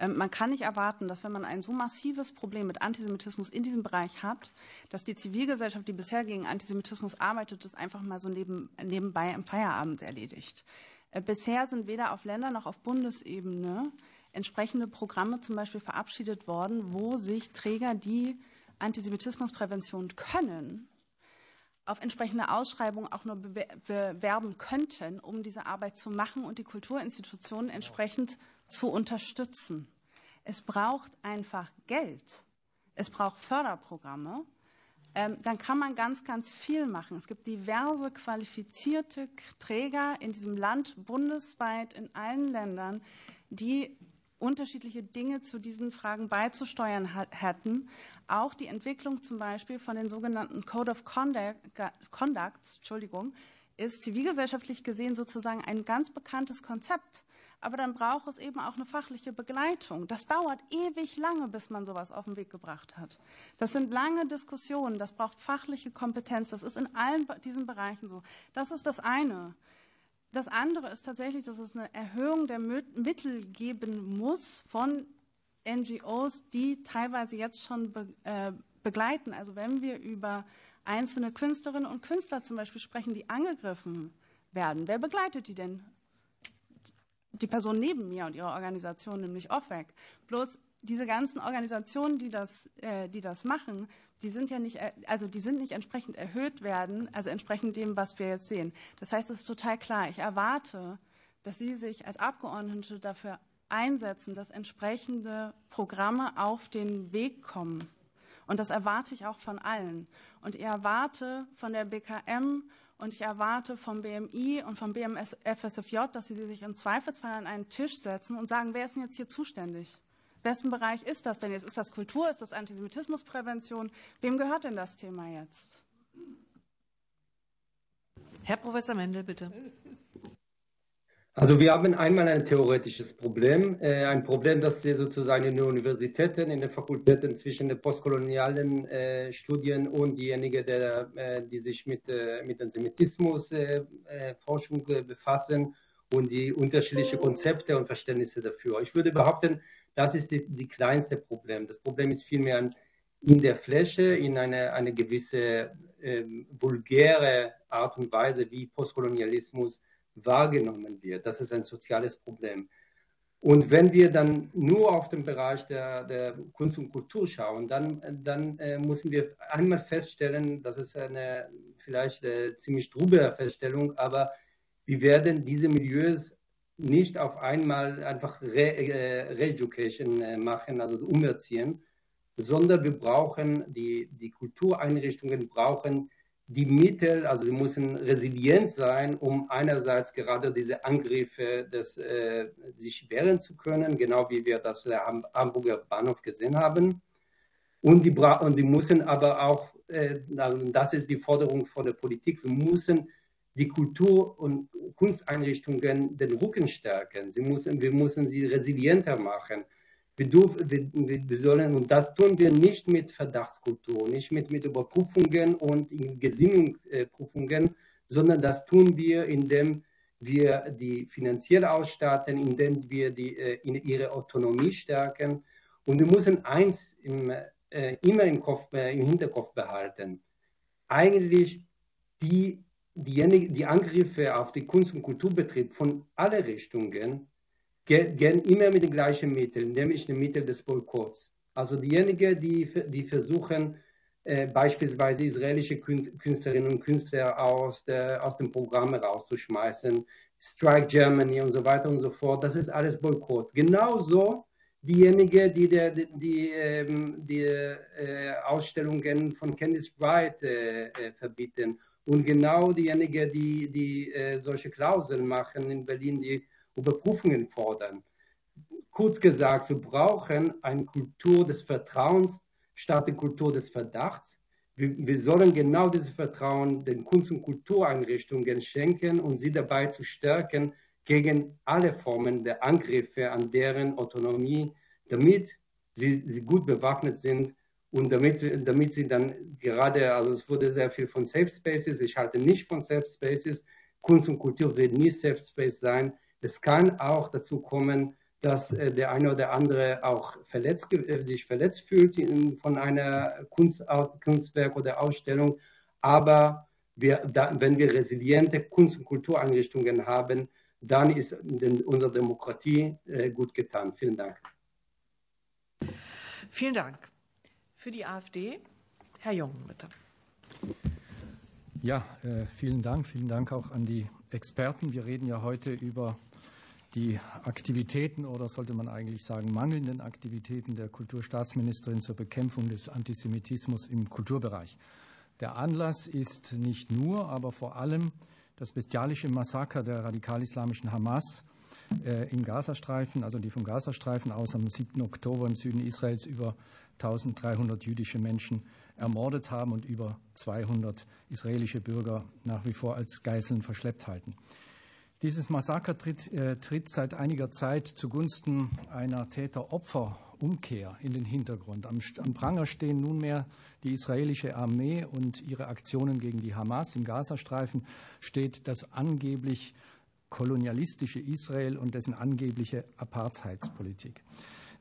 Speaker 6: Ähm, man kann nicht erwarten, dass wenn man ein so massives Problem mit Antisemitismus in diesem Bereich hat, dass die Zivilgesellschaft, die bisher gegen Antisemitismus arbeitet, das einfach mal so neben, nebenbei im Feierabend erledigt. Äh, bisher sind weder auf Länder noch auf Bundesebene entsprechende Programme zum Beispiel verabschiedet worden, wo sich Träger, die Antisemitismusprävention können, auf entsprechende Ausschreibungen auch nur bewerben könnten, um diese Arbeit zu machen und die Kulturinstitutionen entsprechend zu unterstützen. Es braucht einfach Geld. Es braucht Förderprogramme. Ähm, dann kann man ganz, ganz viel machen. Es gibt diverse qualifizierte Träger in diesem Land, bundesweit in allen Ländern, die unterschiedliche Dinge zu diesen Fragen beizusteuern hätten. Auch die Entwicklung zum Beispiel von den sogenannten Code of Conducts Entschuldigung, ist zivilgesellschaftlich gesehen sozusagen ein ganz bekanntes Konzept. Aber dann braucht es eben auch eine fachliche Begleitung. Das dauert ewig lange, bis man sowas auf den Weg gebracht hat. Das sind lange Diskussionen, das braucht fachliche Kompetenz. Das ist in allen diesen Bereichen so. Das ist das eine. Das andere ist tatsächlich, dass es eine Erhöhung der Mittel geben muss von NGOs, die teilweise jetzt schon äh, begleiten. Also wenn wir über einzelne Künstlerinnen und Künstler zum Beispiel sprechen, die angegriffen werden, wer begleitet die denn? Die Person neben mir und ihre Organisation, nämlich OFWEC. Bloß diese ganzen Organisationen, die das, äh, die das machen, die sind ja nicht, äh, also die sind nicht entsprechend erhöht werden, also entsprechend dem, was wir jetzt sehen. Das heißt, es ist total klar. Ich erwarte, dass Sie sich als Abgeordnete dafür einsetzen, dass entsprechende Programme auf den Weg kommen. Und das erwarte ich auch von allen. Und ich erwarte von der BKM und ich erwarte vom BMI und vom BMFSFJ, dass sie sich im Zweifelsfall an einen Tisch setzen und sagen, wer ist denn jetzt hier zuständig? Wessen Bereich ist das denn jetzt? Ist das Kultur? Ist das Antisemitismusprävention? Wem gehört denn das Thema jetzt?
Speaker 1: Herr Professor Mendel, bitte.
Speaker 7: Also wir haben einmal ein theoretisches Problem, äh, ein Problem, das wir sozusagen in den Universitäten, in den Fakultäten zwischen den postkolonialen äh, Studien und diejenigen, der, äh, die sich mit, äh, mit Antisemitismusforschung äh, äh, befassen und die unterschiedlichen Konzepte und Verständnisse dafür. Ich würde behaupten, das ist die, die kleinste Problem. Das Problem ist vielmehr in der Fläche, in eine, eine gewisse äh, vulgäre Art und Weise, wie Postkolonialismus wahrgenommen wird. Das ist ein soziales Problem. Und wenn wir dann nur auf den Bereich der, der Kunst und Kultur schauen, dann, dann äh, müssen wir einmal feststellen, das ist eine vielleicht eine ziemlich trübe Feststellung, aber wir werden diese Milieus nicht auf einmal einfach Re-Education äh, machen, also umerziehen, sondern wir brauchen, die, die Kultureinrichtungen brauchen die Mittel, also sie müssen resilient sein, um einerseits gerade diese Angriffe des, äh, sich wehren zu können, genau wie wir das am Hamburger Bahnhof gesehen haben. Und die, und die müssen aber auch, äh, das ist die Forderung von der Politik, wir müssen die Kultur- und Kunsteinrichtungen den Rücken stärken. Sie müssen, wir müssen sie resilienter machen. Wir, dürfen, wir, wir, sollen, und das tun wir nicht mit Verdachtskultur, nicht mit, mit Überprüfungen und Gesinnungsprüfungen, sondern das tun wir, indem wir die finanziell ausstatten, indem wir die, äh, in ihre Autonomie stärken. Und wir müssen eins im, äh, immer im, Kopf, äh, im Hinterkopf behalten. Eigentlich die die, die Angriffe auf den Kunst- und Kulturbetrieb von alle Richtungen gehen immer mit den gleichen Mitteln, nämlich den Mittel des Boykotts. Also diejenigen, die, die versuchen, äh, beispielsweise israelische Künstlerinnen und Künstler aus, der, aus dem Programm rauszuschmeißen, Strike Germany und so weiter und so fort, das ist alles Boykott. Genauso diejenigen, die, der, die, ähm, die äh, Ausstellungen von Candice Wright äh, äh verbieten und genau diejenigen, die, die äh, solche Klauseln machen in Berlin, die Überprüfungen fordern. kurz gesagt, wir brauchen eine Kultur des Vertrauens statt eine Kultur des Verdachts. Wir, wir sollen genau dieses Vertrauen den Kunst- und Kultureinrichtungen schenken und sie dabei zu stärken gegen alle Formen der Angriffe an deren Autonomie, damit sie, sie gut bewaffnet sind und damit, damit sie dann gerade, also es wurde sehr viel von Safe Spaces, ich halte nicht von Safe Spaces, Kunst und Kultur wird nie Safe Space sein. Es kann auch dazu kommen, dass äh, der eine oder andere auch verletzt, äh, sich verletzt fühlt in, von einer Kunst, Kunstwerk oder Ausstellung. Aber wir, da, wenn wir resiliente Kunst- und Kultureinrichtungen haben, dann ist den, unsere Demokratie äh, gut getan. Vielen Dank.
Speaker 1: Vielen Dank. Für die AfD, Herr Jung, bitte.
Speaker 11: Ja, äh, vielen Dank. Vielen Dank auch an die Experten. Wir reden ja heute über die Aktivitäten oder sollte man eigentlich sagen mangelnden Aktivitäten der Kulturstaatsministerin zur Bekämpfung des Antisemitismus im Kulturbereich. Der Anlass ist nicht nur, aber vor allem das bestialische Massaker der radikal-islamischen Hamas äh, im Gazastreifen, also die vom Gazastreifen aus am 7. Oktober im Süden Israels über 1300 jüdische Menschen ermordet haben und über 200 israelische Bürger nach wie vor als Geiseln verschleppt halten. Dieses Massaker tritt, äh, tritt seit einiger Zeit zugunsten einer Täter-Opfer-Umkehr in den Hintergrund. Am, am, Pranger stehen nunmehr die israelische Armee und ihre Aktionen gegen die Hamas. Im Gazastreifen steht das angeblich kolonialistische Israel und dessen angebliche Apartheidspolitik.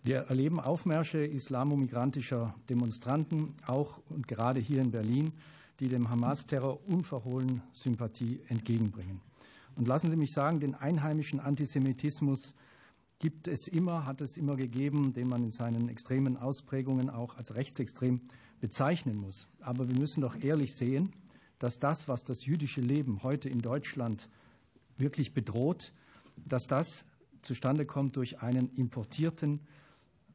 Speaker 11: Wir erleben Aufmärsche islamomigrantischer Demonstranten, auch und gerade hier in Berlin, die dem Hamas-Terror unverhohlen Sympathie entgegenbringen. Und lassen Sie mich sagen, den einheimischen Antisemitismus gibt es immer, hat es immer gegeben, den man in seinen extremen Ausprägungen auch als rechtsextrem bezeichnen muss. Aber wir müssen doch ehrlich sehen, dass das, was das jüdische Leben heute in Deutschland wirklich bedroht, dass das zustande kommt durch einen importierten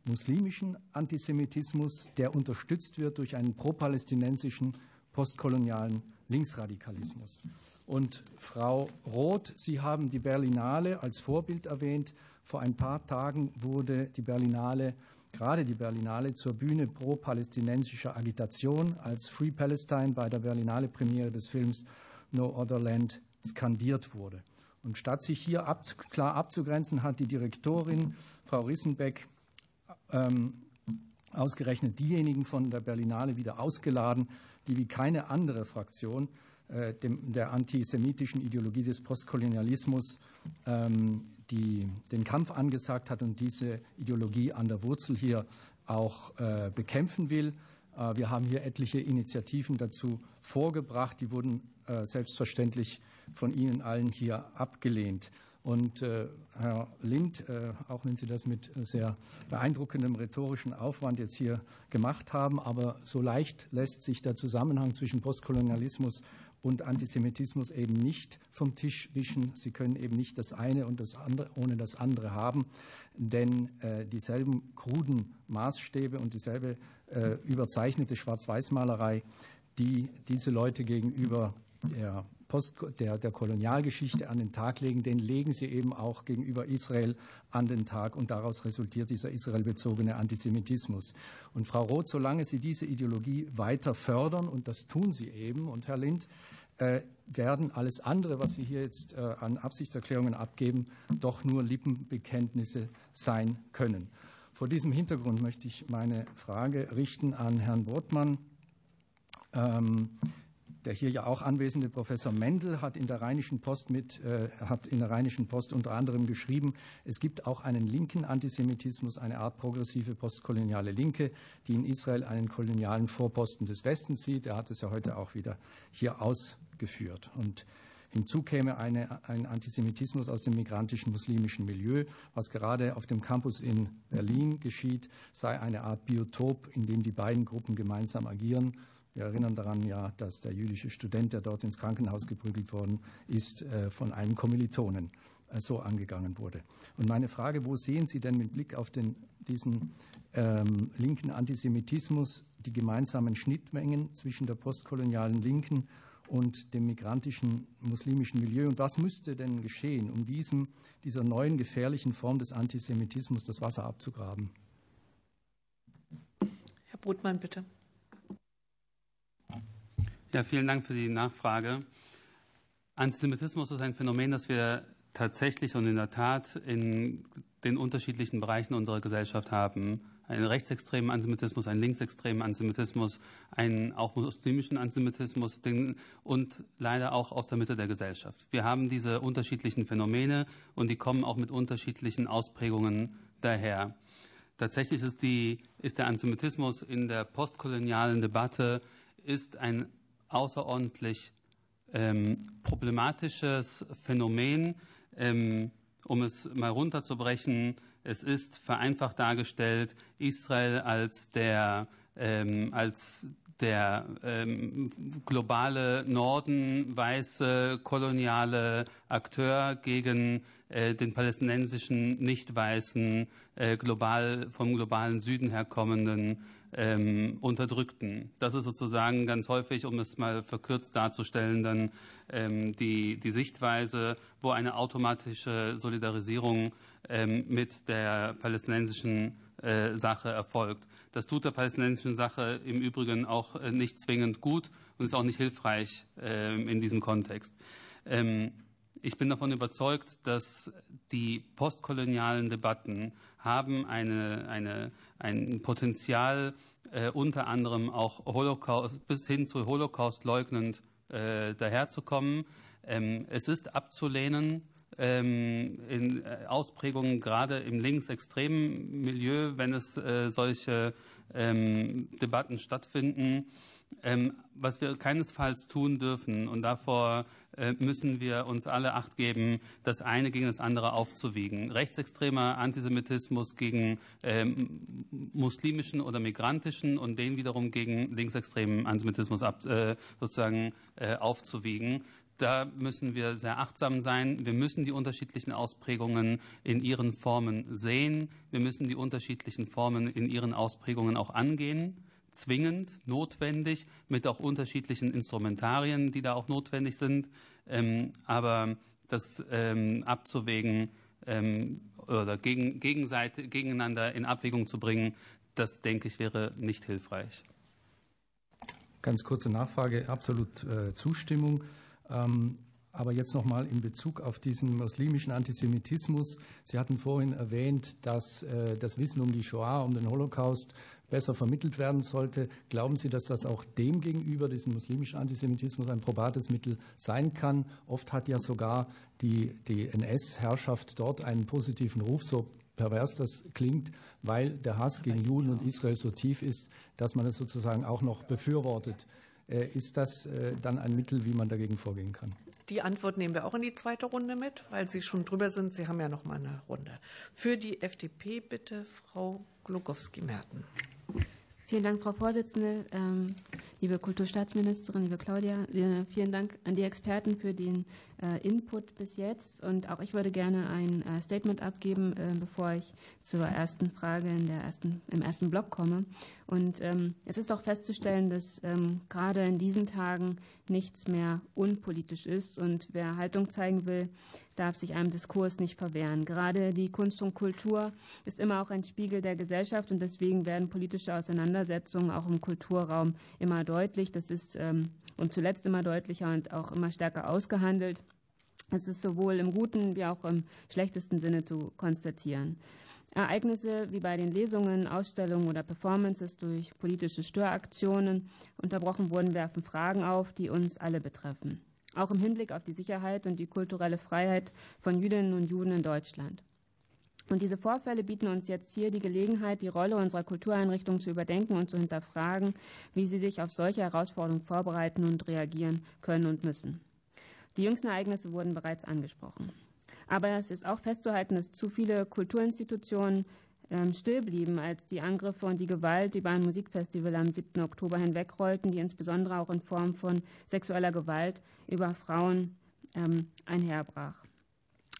Speaker 11: muslimischen Antisemitismus, der unterstützt wird durch einen pro-palästinensischen postkolonialen Linksradikalismus. Und Frau Roth, Sie haben die Berlinale als Vorbild erwähnt. Vor ein paar Tagen wurde die Berlinale, gerade die Berlinale, zur Bühne pro-palästinensischer Agitation, als Free Palestine bei der Berlinale-Premiere des Films No Other Land skandiert wurde. Und statt sich hier ab, klar abzugrenzen, hat die Direktorin, Frau Rissenbeck, ähm, ausgerechnet diejenigen von der Berlinale wieder ausgeladen, die wie keine andere Fraktion dem, der antisemitischen Ideologie des Postkolonialismus ähm, die, den Kampf angesagt hat und diese Ideologie an der Wurzel hier auch äh, bekämpfen will. Äh, wir haben hier etliche Initiativen dazu vorgebracht. Die wurden äh, selbstverständlich von Ihnen allen hier abgelehnt. Und äh, Herr Lind, äh, auch wenn Sie das mit sehr beeindruckendem rhetorischen Aufwand jetzt hier gemacht haben, aber so leicht lässt sich der Zusammenhang zwischen Postkolonialismus Antisemitismus eben nicht vom Tisch wischen. Sie können eben nicht das eine und das andere ohne das andere haben, denn äh, dieselben kruden Maßstäbe und dieselbe äh, überzeichnete Schwarz-Weiß-Malerei, die diese Leute gegenüber der Post, der, der Kolonialgeschichte an den Tag legen, den legen sie eben auch gegenüber Israel an den Tag und daraus resultiert dieser israelbezogene Antisemitismus. Und Frau Roth, solange Sie diese Ideologie weiter fördern, und das tun Sie eben, und Herr Lind, äh, werden alles andere, was wir hier jetzt äh, an Absichtserklärungen abgeben, doch nur Lippenbekenntnisse sein können. Vor diesem Hintergrund möchte ich meine Frage richten an Herrn Brotmann. Ähm, der hier ja auch anwesende Professor Mendel hat in der Rheinischen Post mit, äh, hat in der Rheinischen Post unter anderem geschrieben, es gibt auch einen linken Antisemitismus, eine Art progressive postkoloniale Linke, die in Israel einen kolonialen Vorposten des Westens sieht. Er hat es ja heute auch wieder hier ausgeführt. Und Hinzu käme eine, ein Antisemitismus aus dem migrantischen muslimischen Milieu. Was gerade auf dem Campus in Berlin geschieht, sei eine Art Biotop, in dem die beiden Gruppen gemeinsam agieren wir erinnern daran ja, dass der jüdische Student, der dort ins Krankenhaus geprügelt worden ist, äh, von einem Kommilitonen äh, so angegangen wurde. Und meine Frage, wo sehen Sie denn mit Blick auf den, diesen ähm, linken Antisemitismus die gemeinsamen Schnittmengen zwischen der postkolonialen Linken und dem migrantischen muslimischen Milieu. Und was müsste denn geschehen, um diesem, dieser neuen gefährlichen Form des Antisemitismus das Wasser abzugraben?
Speaker 1: Herr Brotmann, bitte.
Speaker 4: Ja, vielen Dank für die Nachfrage. Antisemitismus ist ein Phänomen, das wir tatsächlich und in der Tat in den unterschiedlichen Bereichen unserer Gesellschaft haben. Einen rechtsextremen Antisemitismus, einen linksextremen Antisemitismus, einen auch muslimischen Antisemitismus den, und leider auch aus der Mitte der Gesellschaft. Wir haben diese unterschiedlichen Phänomene und die kommen auch mit unterschiedlichen Ausprägungen daher. Tatsächlich ist, die, ist der Antisemitismus in der postkolonialen Debatte ist ein außerordentlich ähm, problematisches Phänomen. Ähm, um es mal runterzubrechen, es ist vereinfacht dargestellt Israel als der, ähm, als der ähm, globale Norden, weiße, koloniale Akteur gegen äh, den palästinensischen, nicht weißen, äh, global, vom globalen Süden herkommenden ähm, Unterdrückten. Das ist sozusagen ganz häufig, um es mal verkürzt darzustellen, dann ähm, die, die Sichtweise, wo eine automatische Solidarisierung ähm, mit der palästinensischen äh, Sache erfolgt. Das tut der palästinensischen Sache im Übrigen auch äh, nicht zwingend gut und ist auch nicht hilfreich äh, in diesem Kontext. Ähm, ich bin davon überzeugt, dass die postkolonialen Debatten haben eine, eine, ein Potenzial, äh, unter anderem auch Holocaust, bis hin zu Holocaust leugnend äh, daherzukommen. Ähm, es ist abzulehnen, ähm, in äh, Ausprägungen gerade im linksextremen Milieu, wenn es solche ähm, Debatten stattfinden. Ähm, was wir keinesfalls tun dürfen, und davor äh, müssen wir uns alle Acht geben, das eine gegen das andere aufzuwiegen. Rechtsextremer Antisemitismus gegen ähm, muslimischen oder migrantischen und den wiederum gegen linksextremen Antisemitismus äh, sozusagen äh, aufzuwiegen. Da müssen wir sehr achtsam sein. Wir müssen die unterschiedlichen Ausprägungen in ihren Formen sehen. Wir müssen die unterschiedlichen Formen in ihren Ausprägungen auch angehen zwingend, notwendig, mit auch unterschiedlichen Instrumentarien, die da auch notwendig sind. Ähm, aber das ähm, abzuwägen ähm, oder gegen, gegeneinander in Abwägung zu bringen, das denke ich wäre nicht hilfreich.
Speaker 11: Ganz kurze Nachfrage, absolut äh, Zustimmung. Aber jetzt noch mal in Bezug auf diesen muslimischen Antisemitismus. Sie hatten vorhin erwähnt, dass äh, das Wissen um die Shoah, um den Holocaust besser vermittelt werden sollte. Glauben Sie, dass das auch dem gegenüber, diesem muslimischen Antisemitismus, ein probates Mittel sein kann? Oft hat ja sogar die, die NS-Herrschaft dort einen positiven Ruf, so pervers das klingt, weil der Hass gegen Juden und Israel so tief ist, dass man es sozusagen auch noch befürwortet. Äh, ist das äh, dann ein Mittel, wie man dagegen vorgehen kann?
Speaker 1: Die Antwort nehmen wir auch in die zweite Runde mit, weil Sie schon drüber sind. Sie haben ja noch mal eine Runde. Für die FDP bitte Frau Glukowski-Merten.
Speaker 12: Vielen Dank, Frau Vorsitzende. Ähm, liebe Kulturstaatsministerin, liebe Claudia, äh, vielen Dank an die Experten für den äh, Input bis jetzt. Und auch ich würde gerne ein äh, Statement abgeben, bevor ich zur ersten Frage in der ersten, im ersten Block komme. Und ähm, es ist auch festzustellen, dass ähm, gerade in diesen Tagen nichts mehr unpolitisch ist. Und wer Haltung zeigen will, darf sich einem Diskurs nicht verwehren. Gerade die Kunst und Kultur ist immer auch ein Spiegel der Gesellschaft und deswegen werden politische Auseinandersetzungen auch im Kulturraum immer deutlich. Das ist ähm, und zuletzt immer deutlicher und auch immer stärker ausgehandelt. Es ist sowohl im guten wie auch im schlechtesten Sinne zu konstatieren. Ereignisse wie bei den Lesungen, Ausstellungen oder Performances durch politische Störaktionen unterbrochen wurden, werfen Fragen auf, die uns alle betreffen auch im Hinblick auf die Sicherheit und die kulturelle Freiheit von Jüdinnen und Juden in Deutschland. Und diese Vorfälle bieten uns jetzt hier die Gelegenheit, die Rolle unserer Kultureinrichtungen zu überdenken und zu hinterfragen, wie sie sich auf solche Herausforderungen vorbereiten und reagieren können und müssen. Die jüngsten Ereignisse wurden bereits angesprochen. Aber es ist auch festzuhalten, dass zu viele Kulturinstitutionen ähm, still blieben, als die Angriffe und die Gewalt über ein Musikfestival am 7. Oktober hinwegrollten, die insbesondere auch in Form von sexueller Gewalt über Frauen ähm, einherbrach.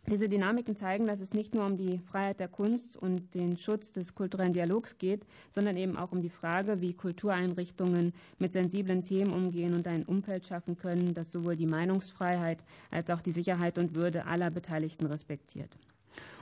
Speaker 12: Diese Dynamiken zeigen, dass es nicht nur um die Freiheit der Kunst und den Schutz des kulturellen Dialogs geht, sondern eben auch um die Frage, wie Kultureinrichtungen mit sensiblen Themen umgehen und ein Umfeld schaffen können, das sowohl die Meinungsfreiheit als auch die Sicherheit und Würde aller Beteiligten respektiert.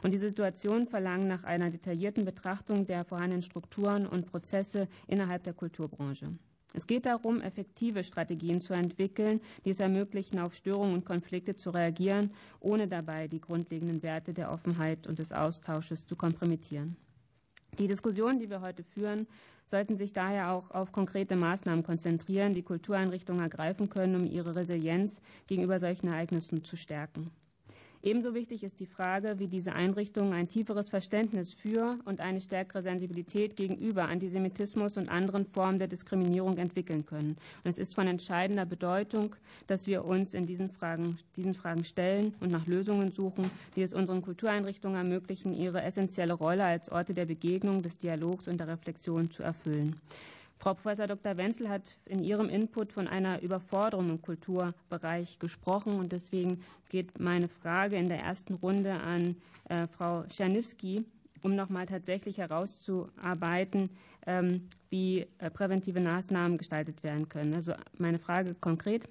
Speaker 12: Und die Situation verlangt nach einer detaillierten Betrachtung der vorhandenen Strukturen und Prozesse innerhalb der Kulturbranche. Es geht darum, effektive Strategien zu entwickeln, die es ermöglichen, auf Störungen und Konflikte zu reagieren, ohne dabei die grundlegenden Werte der Offenheit und des Austausches zu kompromittieren. Die Diskussionen, die wir heute führen, sollten sich daher auch auf konkrete Maßnahmen konzentrieren, die Kultureinrichtungen ergreifen können, um ihre Resilienz gegenüber solchen Ereignissen zu stärken. Ebenso wichtig ist die Frage, wie diese Einrichtungen ein tieferes Verständnis für und eine stärkere Sensibilität gegenüber Antisemitismus und anderen Formen der Diskriminierung entwickeln können. Und es ist von entscheidender Bedeutung, dass wir uns in diesen Fragen, diesen Fragen stellen und nach Lösungen suchen, die es unseren Kultureinrichtungen ermöglichen, ihre essentielle Rolle als Orte der Begegnung, des Dialogs und der Reflexion zu erfüllen. Frau Prof. Dr. Wenzel hat in ihrem Input von einer Überforderung im Kulturbereich gesprochen. Und deswegen geht meine Frage in der ersten Runde an äh, Frau Czerniewski, um nochmal tatsächlich herauszuarbeiten, ähm, wie äh, präventive Maßnahmen gestaltet werden können. Also meine Frage konkret.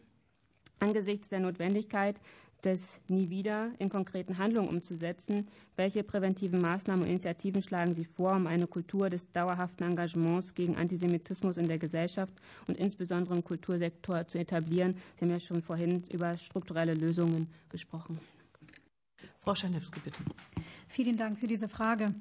Speaker 12: Angesichts der Notwendigkeit, das nie wieder in konkreten Handlungen umzusetzen. Welche präventiven Maßnahmen und Initiativen schlagen Sie vor, um eine Kultur des dauerhaften Engagements gegen Antisemitismus in der Gesellschaft und insbesondere im Kultursektor zu etablieren? Sie haben ja schon vorhin über strukturelle Lösungen gesprochen.
Speaker 1: Frau Scharnewski, bitte.
Speaker 5: Vielen Dank für diese Frage.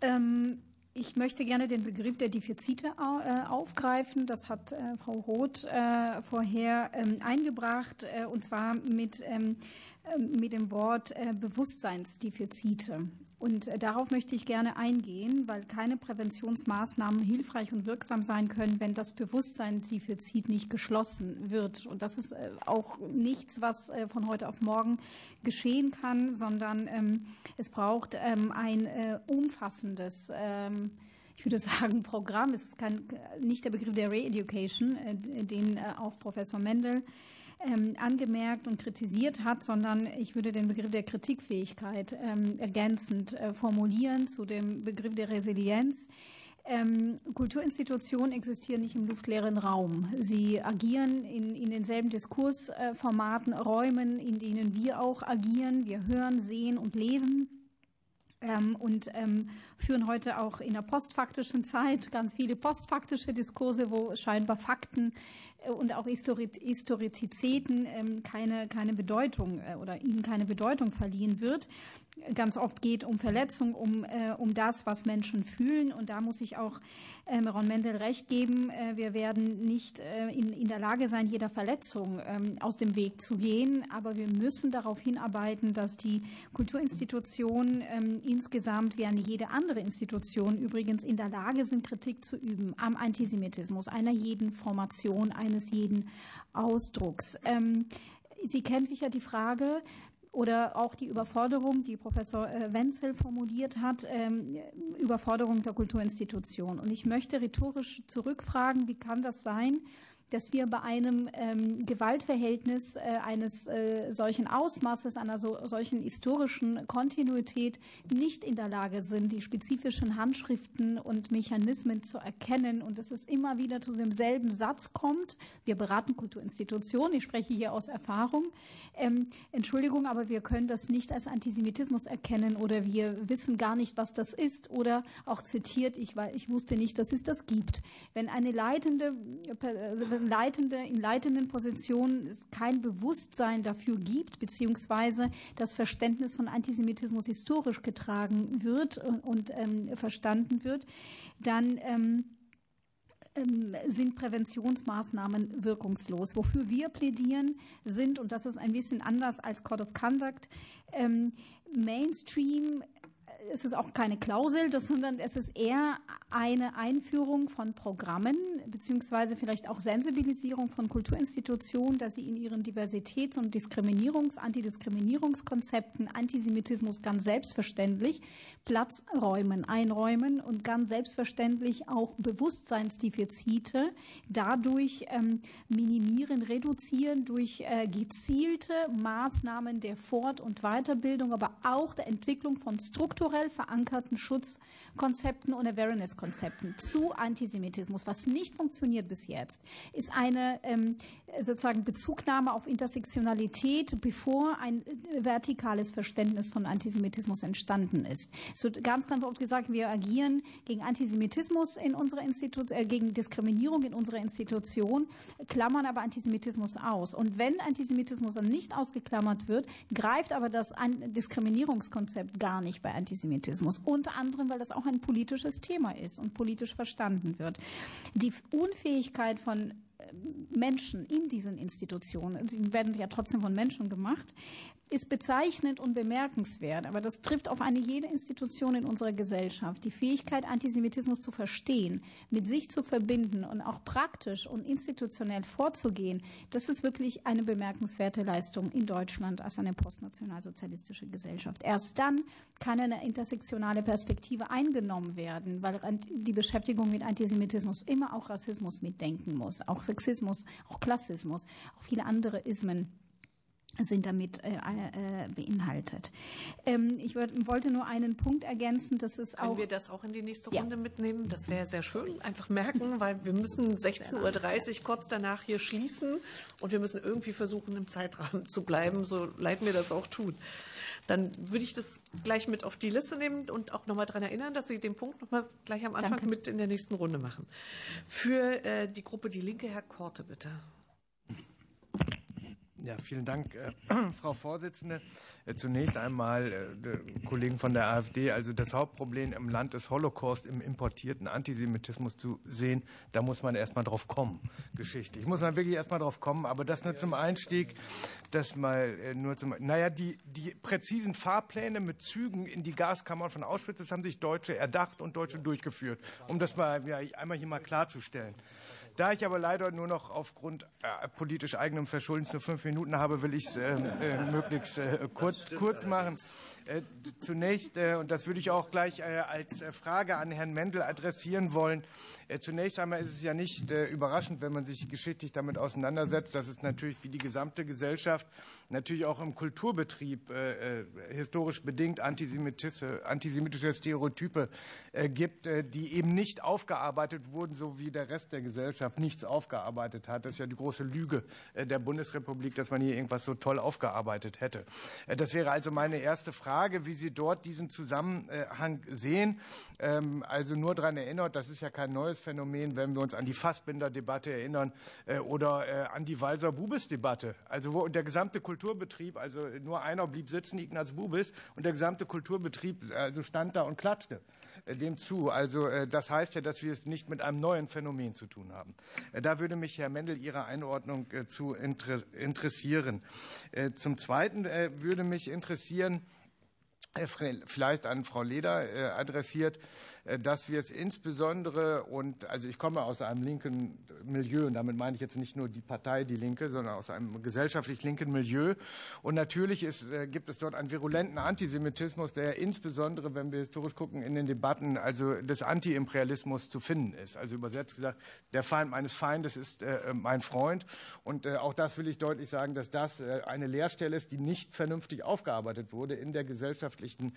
Speaker 5: Ähm ich möchte gerne den Begriff der Defizite äh, aufgreifen. Das hat äh, Frau Roth äh, vorher ähm, eingebracht, und zwar mit, ähm, mit dem Wort Bewusstseinsdefizite. Und darauf möchte ich gerne eingehen, weil keine Präventionsmaßnahmen hilfreich und wirksam sein können, wenn das Bewusstseinsdefizit nicht geschlossen wird. Und das ist auch nichts, was von heute auf morgen geschehen kann, sondern ähm, es braucht ein umfassendes ich würde sagen, Programm. Es ist kein, nicht der Begriff der Re-Education, äh, den äh, auch Professor Mendel ähm, angemerkt und kritisiert hat, sondern ich würde den Begriff der Kritikfähigkeit ähm, ergänzend äh, formulieren zu dem Begriff der Resilienz. Ähm, Kulturinstitutionen existieren nicht im luftleeren Raum. Sie agieren in, in denselben Diskursformaten, Räumen, in denen wir auch agieren. Wir hören, sehen und lesen. Und führen heute auch in der postfaktischen Zeit ganz viele postfaktische Diskurse, wo scheinbar Fakten und auch Historizitäten ähm, keine, keine Bedeutung äh, oder ihnen keine Bedeutung verliehen wird. Ganz oft geht um Verletzung, um, äh, um das, was Menschen fühlen. Und da muss ich auch ähm, Ron Mendel recht geben. Wir werden nicht in, in der Lage sein, jeder Verletzung ähm, aus dem Weg zu gehen. Aber wir müssen darauf hinarbeiten, dass die Kulturinstitutionen insgesamt, wie eine jede andere Institution übrigens, in der Lage sind, Kritik zu üben am Antisemitismus einer jeden Formation, eines jeden Ausdrucks. Ähm, Sie kennen sicher die Frage, oder auch die Überforderung, die Professor äh, Wenzel formuliert hat, ähm, Überforderung der Kulturinstitution. Und ich möchte rhetorisch zurückfragen, wie kann das sein, dass wir bei einem ähm, Gewaltverhältnis äh, eines äh, solchen Ausmaßes, einer so, solchen historischen Kontinuität nicht in der Lage sind, die spezifischen Handschriften und Mechanismen zu erkennen und dass es immer wieder zu demselben Satz kommt. Wir beraten Kulturinstitutionen, ich spreche hier aus Erfahrung. Ähm, Entschuldigung, aber wir können das nicht als Antisemitismus erkennen oder wir wissen gar nicht, was das ist oder auch zitiert, ich, ich wusste nicht, dass es das gibt. Wenn eine leitende leitende, in leitenden Positionen kein Bewusstsein dafür gibt, beziehungsweise das Verständnis von Antisemitismus historisch getragen wird und ähm, verstanden wird, dann ähm, ähm, sind Präventionsmaßnahmen wirkungslos. Wofür wir plädieren, sind, und das ist ein bisschen anders als Code of Conduct, ähm, Mainstream es ist auch keine Klausel, sondern es ist eher eine Einführung von Programmen beziehungsweise vielleicht auch Sensibilisierung von Kulturinstitutionen, dass sie in ihren Diversitäts- und Diskriminierungs-, Antidiskriminierungskonzepten Antisemitismus ganz selbstverständlich Platz räumen, einräumen und ganz selbstverständlich auch Bewusstseinsdefizite dadurch ähm, minimieren, reduzieren durch äh, gezielte Maßnahmen der Fort- und Weiterbildung, aber auch der Entwicklung von strukturell verankerten Schutzkonzepten und Awareness-Konzepten zu Antisemitismus. Was nicht funktioniert bis jetzt, ist eine ähm, sozusagen Bezugnahme auf Intersektionalität, bevor ein vertikales Verständnis von Antisemitismus entstanden ist. Es wird ganz, ganz oft gesagt, wir agieren gegen Antisemitismus in unserer Institution, äh, gegen Diskriminierung in unserer Institution, klammern aber Antisemitismus aus. Und wenn Antisemitismus dann nicht ausgeklammert wird, greift aber das Diskriminierungskonzept gar nicht bei Antisemitismus. Unter anderem, weil das auch ein politisches Thema ist und politisch verstanden wird. Die Unfähigkeit von Menschen in diesen Institutionen, sie werden ja trotzdem von Menschen gemacht, ist bezeichnend und bemerkenswert, aber das trifft auf eine jede Institution in unserer Gesellschaft. Die Fähigkeit, Antisemitismus zu verstehen, mit sich zu verbinden und auch praktisch und institutionell vorzugehen, das ist wirklich eine bemerkenswerte Leistung in Deutschland als eine postnationalsozialistische Gesellschaft. Erst dann kann eine intersektionale Perspektive eingenommen werden, weil die Beschäftigung mit Antisemitismus immer auch Rassismus mitdenken muss, auch Sexismus, auch Klassismus, auch viele andere Ismen sind damit äh, äh, beinhaltet. Ähm, ich würd, wollte nur einen Punkt ergänzen, dass es
Speaker 1: Können
Speaker 5: auch.
Speaker 1: wir das auch in die nächste Runde ja. mitnehmen? Das wäre sehr schön. Einfach merken, weil wir müssen 16.30 Uhr kurz danach hier schließen und wir müssen irgendwie versuchen, im Zeitrahmen zu bleiben, so leid mir das auch tut. Dann würde ich das gleich mit auf die Liste nehmen und auch nochmal daran erinnern, dass Sie den Punkt nochmal gleich am Anfang Danke. mit in der nächsten Runde machen. Für äh, die Gruppe Die Linke, Herr Korte, bitte.
Speaker 13: Ja, vielen Dank, äh, Frau Vorsitzende. Äh, zunächst einmal, äh, Kollegen von der AfD, also das Hauptproblem im Land ist Holocaust im importierten Antisemitismus zu sehen. Da muss man erst mal drauf kommen, geschichtlich. Muss man wirklich erst mal drauf kommen. Aber das nur zum Einstieg, das mal äh, nur zum, naja, die, die präzisen Fahrpläne mit Zügen in die Gaskammern von Auschwitz, das haben sich Deutsche erdacht und Deutsche durchgeführt, um das mal ja, einmal hier mal klarzustellen. Da ich aber leider nur noch aufgrund äh, politisch eigenem Verschuldens nur fünf Minuten habe, will ich es äh, äh, möglichst kurz, kurz machen. Zunächst, und das würde ich auch gleich als Frage an Herrn Mendel adressieren wollen, zunächst einmal ist es ja nicht überraschend, wenn man sich geschichtlich damit auseinandersetzt, dass es natürlich wie die gesamte Gesellschaft natürlich auch im Kulturbetrieb historisch bedingt antisemitische Stereotype gibt, die eben nicht aufgearbeitet wurden, so wie der Rest der Gesellschaft nichts aufgearbeitet hat. Das ist ja die große Lüge der Bundesrepublik, dass man hier irgendwas so toll aufgearbeitet hätte. Das wäre also meine erste Frage, wie Sie dort diesen Zusammenhang sehen. Ähm, also nur daran erinnert, das ist ja kein neues Phänomen, wenn wir uns an die Fassbinder-Debatte erinnern äh, oder äh, an die Walser-Bubis-Debatte. Also wo der gesamte Kulturbetrieb, also nur einer blieb sitzen, Ignaz Bubis, und der gesamte Kulturbetrieb also stand da und klatschte äh, dem zu. Also das heißt ja, dass wir es nicht mit einem neuen Phänomen zu tun haben. Da würde mich Herr Mendel Ihre Einordnung zu interessieren. Zum Zweiten würde mich interessieren, vielleicht an Frau Leder adressiert, äh, dass wir es insbesondere, und also ich komme aus einem linken Milieu, und damit meine ich jetzt nicht nur die Partei Die Linke, sondern aus einem gesellschaftlich linken Milieu. Und natürlich ist, äh, gibt es dort einen virulenten Antisemitismus, der insbesondere, wenn wir historisch gucken, in den Debatten also des Antiimperialismus zu finden ist. Also übersetzt gesagt, der Feind meines Feindes ist äh, mein Freund. Und auch das will ich deutlich sagen, dass das eine Leerstelle ist, die nicht vernünftig aufgearbeitet wurde in der gesellschaftlichen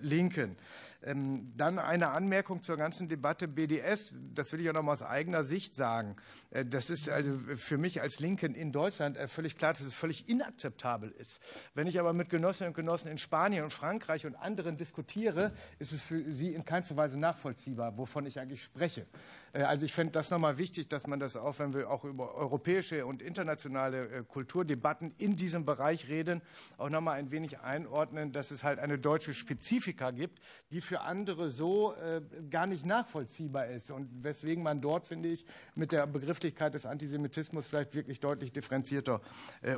Speaker 13: Linken. Ähm, dann eine Anmerkung zur ganzen Debatte BDS. Das will ich auch noch mal aus eigener Sicht sagen. Äh, das ist also für mich als Linken in Deutschland äh, völlig klar, dass es völlig inakzeptabel ist. Wenn ich aber mit Genossinnen und Genossen in Spanien und Frankreich und anderen diskutiere, ist es für sie in keinster Weise nachvollziehbar, wovon ich eigentlich spreche. Also ich finde das nochmal wichtig, dass man das auch, wenn wir auch über europäische und internationale Kulturdebatten in diesem Bereich reden, auch nochmal ein wenig einordnen, dass es halt eine deutsche Spezifika gibt, die für andere so gar nicht nachvollziehbar ist und weswegen man dort, finde ich, mit der Begrifflichkeit des Antisemitismus vielleicht wirklich deutlich differenzierter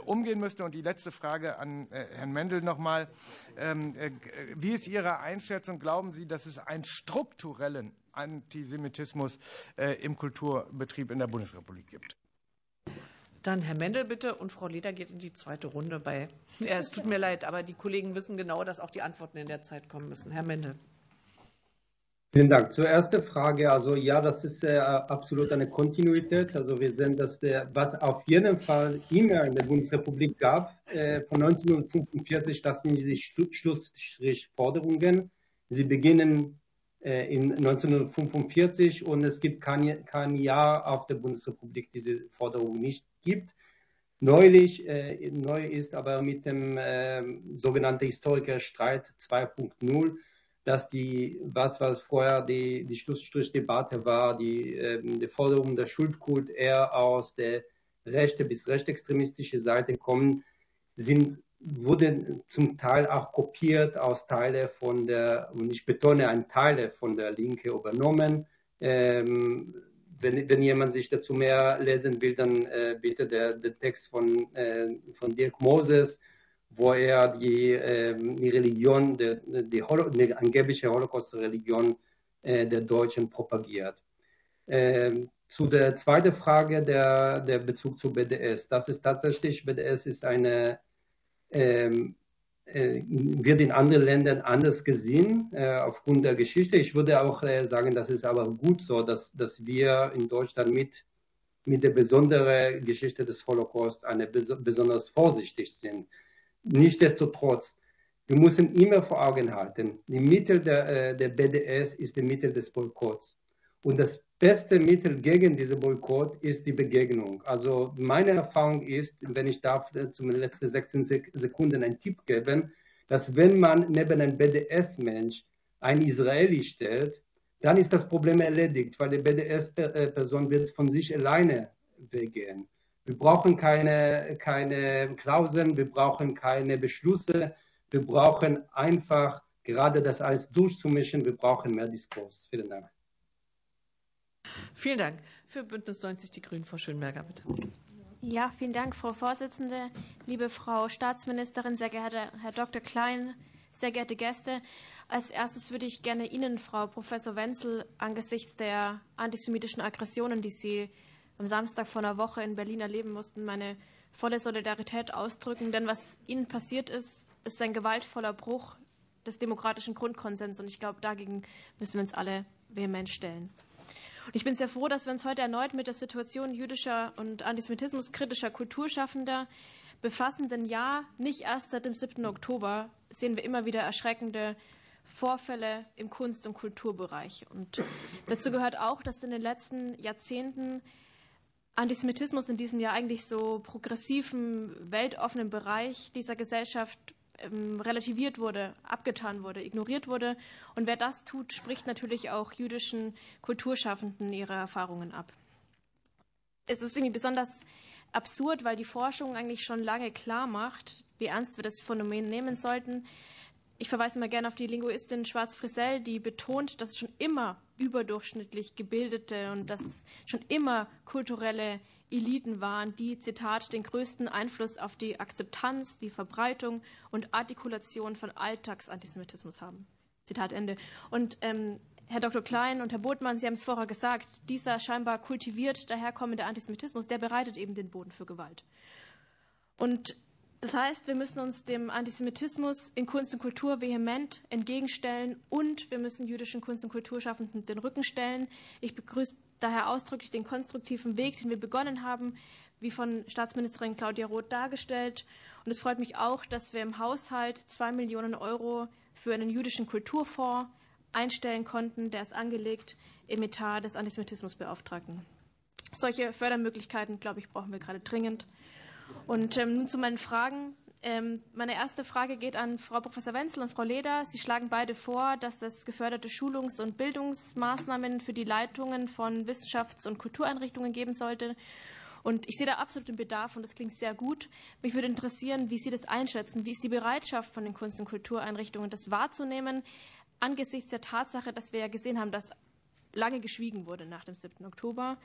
Speaker 13: umgehen müsste. Und die letzte Frage an Herrn Mendel nochmal. Ähm, wie ist Ihre Einschätzung? Glauben Sie, dass es einen strukturellen Antisemitismus äh, im Kulturbetrieb in der Bundesrepublik gibt.
Speaker 1: Dann Herr Mendel bitte und Frau Leder geht in die zweite Runde bei. Ja, es tut mir leid, aber die Kollegen wissen genau, dass auch die Antworten in der Zeit kommen müssen. Herr Mendel.
Speaker 7: Vielen Dank. Zur ersten Frage. Also ja, das ist äh, absolut eine Kontinuität. Also wir sehen, dass der, was auf jeden Fall immer in der Bundesrepublik gab, äh, von 1945, das sind die Schlussstrichforderungen. Sie beginnen äh, in 1945 und es gibt kein, kein Jahr auf der Bundesrepublik, diese Forderung nicht gibt. Neulich, äh, neu ist aber mit dem äh, sogenannten Historikerstreit 2.0, dass die, was, was vorher die, die Schlussstrichdebatte war, die, äh, die Forderung der Schuldkult eher aus der rechte bis rechtsextremistische Seite kommen, sind wurde zum Teil auch kopiert aus Teile von der, und ich betone ein Teile von der Linke übernommen. Ähm, wenn, wenn jemand sich dazu mehr lesen will, dann äh, bitte der, der Text von, äh, von Dirk Moses, wo er die, äh, die Religion, die, die, Holo, die angebliche Holocaust-Religion äh, der Deutschen propagiert. Ähm, zu der zweiten Frage, der, der Bezug zu BDS. Das ist tatsächlich, BDS ist eine ähm, äh, wird in anderen Ländern anders gesehen äh, aufgrund der Geschichte. Ich würde auch äh, sagen, das ist aber gut so, dass, dass wir in Deutschland mit, mit der besonderen Geschichte des Holocaust eine bes besonders vorsichtig sind. Nichtsdestotrotz, wir müssen immer vor Augen halten, die Mittel der, der BDS ist die Mittel des Boykotts. Und das beste Mittel gegen diesen Boykott ist die Begegnung. Also meine Erfahrung ist, wenn ich darf äh, zum letzten 16 Sekunden einen Tipp geben, dass wenn man neben einem BDS-Mensch einen Israeli stellt, dann ist das Problem erledigt, weil die BDS-Person wird von sich alleine weggehen. Wir brauchen keine, keine Klauseln, wir brauchen keine Beschlüsse, wir brauchen einfach gerade das alles durchzumischen, wir brauchen mehr Diskurs. Vielen Dank.
Speaker 1: Vielen Dank. Für Bündnis 90 Die Grünen, Frau Schönberger, bitte.
Speaker 14: Ja, vielen Dank, Frau Vorsitzende, liebe Frau Staatsministerin, sehr geehrter Herr Dr. Klein, sehr geehrte Gäste. Als erstes würde ich gerne Ihnen, Frau Professor Wenzel, angesichts der antisemitischen Aggressionen, die Sie am Samstag vor einer Woche in Berlin erleben mussten, meine volle Solidarität ausdrücken. Denn was Ihnen passiert ist, ist ein gewaltvoller Bruch des demokratischen Grundkonsens. Und ich glaube, dagegen müssen wir uns alle vehement stellen. Und ich bin sehr froh, dass wir uns heute erneut mit der Situation jüdischer und antisemitismuskritischer Kulturschaffender befassen. Denn ja, nicht erst seit dem 7. Oktober sehen wir immer wieder erschreckende Vorfälle im Kunst- und Kulturbereich. Und dazu gehört auch, dass in den letzten Jahrzehnten Antisemitismus in diesem Jahr eigentlich so progressiven, weltoffenen Bereich dieser Gesellschaft ähm, relativiert wurde, abgetan wurde, ignoriert wurde. Und wer das tut, spricht natürlich auch jüdischen Kulturschaffenden ihre Erfahrungen ab. Es ist irgendwie besonders absurd, weil die Forschung eigentlich schon lange klar macht, wie ernst wir das Phänomen nehmen sollten. Ich verweise mal gerne auf die Linguistin Schwarz-Frisell, die betont, dass es schon immer überdurchschnittlich gebildete und dass es schon immer kulturelle Eliten waren, die, Zitat, den größten Einfluss auf die Akzeptanz, die Verbreitung und Artikulation von Alltagsantisemitismus haben. Zitat Ende. Und ähm, Herr Dr. Klein und Herr Botmann, Sie haben es vorher gesagt, dieser scheinbar kultiviert daherkommende Antisemitismus, der bereitet eben den Boden für Gewalt. Und das heißt, wir müssen uns dem Antisemitismus in Kunst und Kultur vehement entgegenstellen und wir müssen jüdischen Kunst- und Kulturschaffenden den Rücken stellen. Ich begrüße daher ausdrücklich den konstruktiven Weg, den wir begonnen haben, wie von Staatsministerin Claudia Roth dargestellt. Und es freut mich auch, dass wir im Haushalt zwei Millionen Euro für einen jüdischen Kulturfonds einstellen konnten. Der ist angelegt im Etat des Antisemitismusbeauftragten. Solche Fördermöglichkeiten, glaube ich, brauchen wir gerade dringend. Und ähm, nun zu meinen Fragen. Ähm, meine erste Frage geht an Frau Professor Wenzel und Frau Leder. Sie schlagen beide vor, dass es geförderte Schulungs- und Bildungsmaßnahmen für die Leitungen von Wissenschafts- und Kultureinrichtungen geben sollte. Und ich sehe da absolut den Bedarf und das klingt sehr gut. Mich würde interessieren, wie Sie das einschätzen. Wie ist die Bereitschaft von den Kunst- und Kultureinrichtungen, das wahrzunehmen, angesichts der Tatsache, dass wir ja gesehen haben, dass lange geschwiegen wurde nach dem 7. Oktober?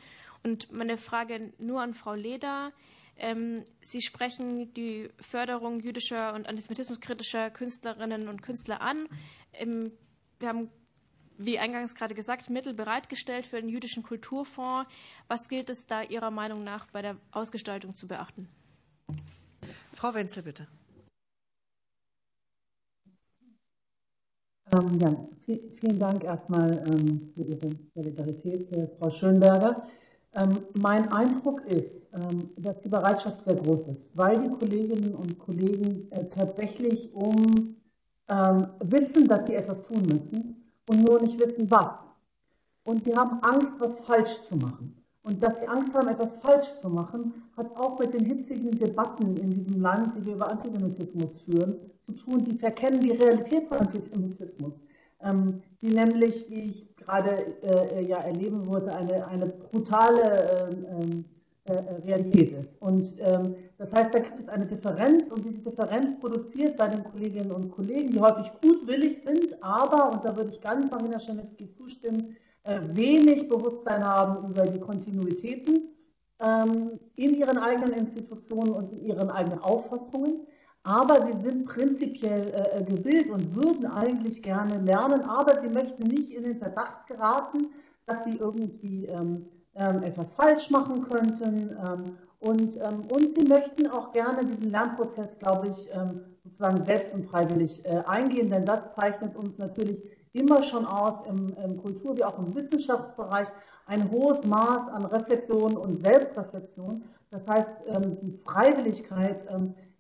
Speaker 14: Und meine Frage nur an Frau Leder. Ähm, Sie sprechen die Förderung jüdischer und antisemitismuskritischer Künstlerinnen und Künstler an. Ähm, wir haben wie eingangs gerade gesagt, Mittel bereitgestellt für den jüdischen Kulturfonds. Was gilt es da Ihrer Meinung nach bei der Ausgestaltung zu beachten?
Speaker 1: Frau Wenzel, bitte.
Speaker 8: Ähm, ja, vielen Dank erstmal für Ihre Solidarität, äh, Frau Schönberger. Ähm, mein Eindruck ist, ähm, dass die Bereitschaft sehr groß ist, weil die Kolleginnen und Kollegen äh, tatsächlich um ähm, wissen, dass sie etwas tun müssen und nur nicht wissen, was. Und sie haben Angst, was falsch zu machen. Und dass sie Angst haben, etwas falsch zu machen, hat auch mit den hitzigen Debatten in diesem Land, die wir über Antisemitismus führen, zu tun. Die verkennen die Realität von Antisemitismus, die nämlich, wie ich gerade äh, ja erleben wollte, eine, eine brutale ähm, äh, Realität ist. Und ähm, das heißt, da gibt es eine Differenz und diese Differenz produziert bei den Kolleginnen und Kollegen, die häufig gutwillig sind, aber, und da würde ich ganz Marina Schanitzky zustimmen, äh, wenig Bewusstsein haben über die Kontinuitäten ähm, in ihren eigenen Institutionen und in ihren eigenen Auffassungen. Aber sie sind prinzipiell äh, gewillt und würden eigentlich gerne lernen, aber sie möchten nicht in den Verdacht geraten, dass sie irgendwie ähm, ähm, etwas falsch machen könnten. Ähm, und, ähm, und sie möchten auch gerne diesen Lernprozess, glaube ich, sozusagen selbst und freiwillig äh, eingehen, denn das zeichnet uns natürlich immer schon aus im, im Kultur- wie auch im Wissenschaftsbereich ein hohes Maß an Reflexion und Selbstreflexion. Das heißt, die Freiwilligkeit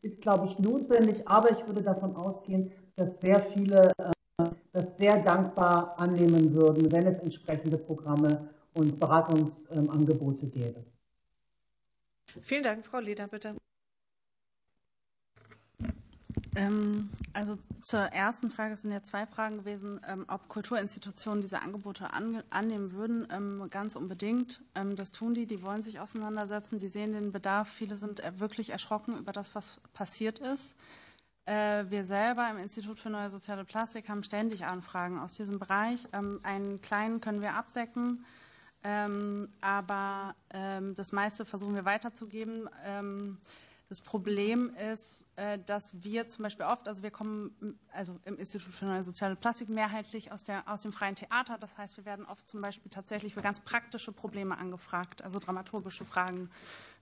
Speaker 8: ist, glaube ich, notwendig, aber ich würde davon ausgehen, dass sehr viele das sehr dankbar annehmen würden, wenn es entsprechende Programme und Beratungsangebote gäbe.
Speaker 1: Vielen Dank, Frau Leder, bitte.
Speaker 6: Ähm, also zur ersten Frage, es sind ja zwei Fragen gewesen, ähm, ob Kulturinstitutionen diese Angebote annehmen würden. Ähm, ganz unbedingt. Das tun die, die wollen sich auseinandersetzen, die sehen den Bedarf. Viele sind wirklich erschrocken über das, was passiert ist. Äh, wir selber im Institut für Neue Soziale Plastik haben ständig Anfragen aus diesem Bereich. Einen kleinen können wir abdecken. Ähm, aber ähm, das meiste versuchen wir weiterzugeben. Das Problem ist, äh, dass wir zum Beispiel oft, also wir kommen also im Institut für Neue Soziale Plastik mehrheitlich aus, der, aus dem freien Theater. Das heißt, wir werden oft zum Beispiel tatsächlich für ganz praktische Probleme angefragt, also dramaturgische Fragen,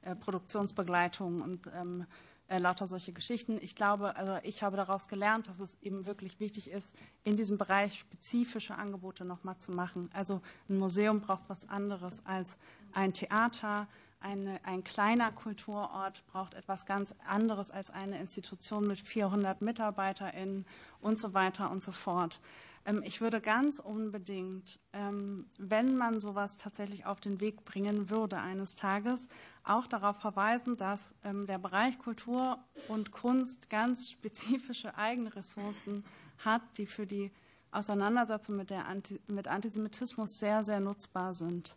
Speaker 6: äh, Produktionsbegleitung und ähm, äh, lauter solche Geschichten. Ich glaube, also ich habe daraus gelernt, dass es eben wirklich wichtig ist, in diesem Bereich spezifische Angebote nochmal zu machen. Also ein Museum braucht was anderes als ein Theater. Eine, ein kleiner Kulturort braucht etwas ganz anderes als eine Institution mit 400 MitarbeiterInnen und so weiter und so fort. Ähm, ich würde ganz unbedingt, ähm, wenn man sowas tatsächlich auf den Weg bringen würde eines Tages, auch darauf verweisen, dass ähm, der Bereich Kultur und Kunst ganz spezifische eigene Ressourcen hat, die für die Auseinandersetzung mit, Anti mit Antisemitismus sehr, sehr nutzbar sind.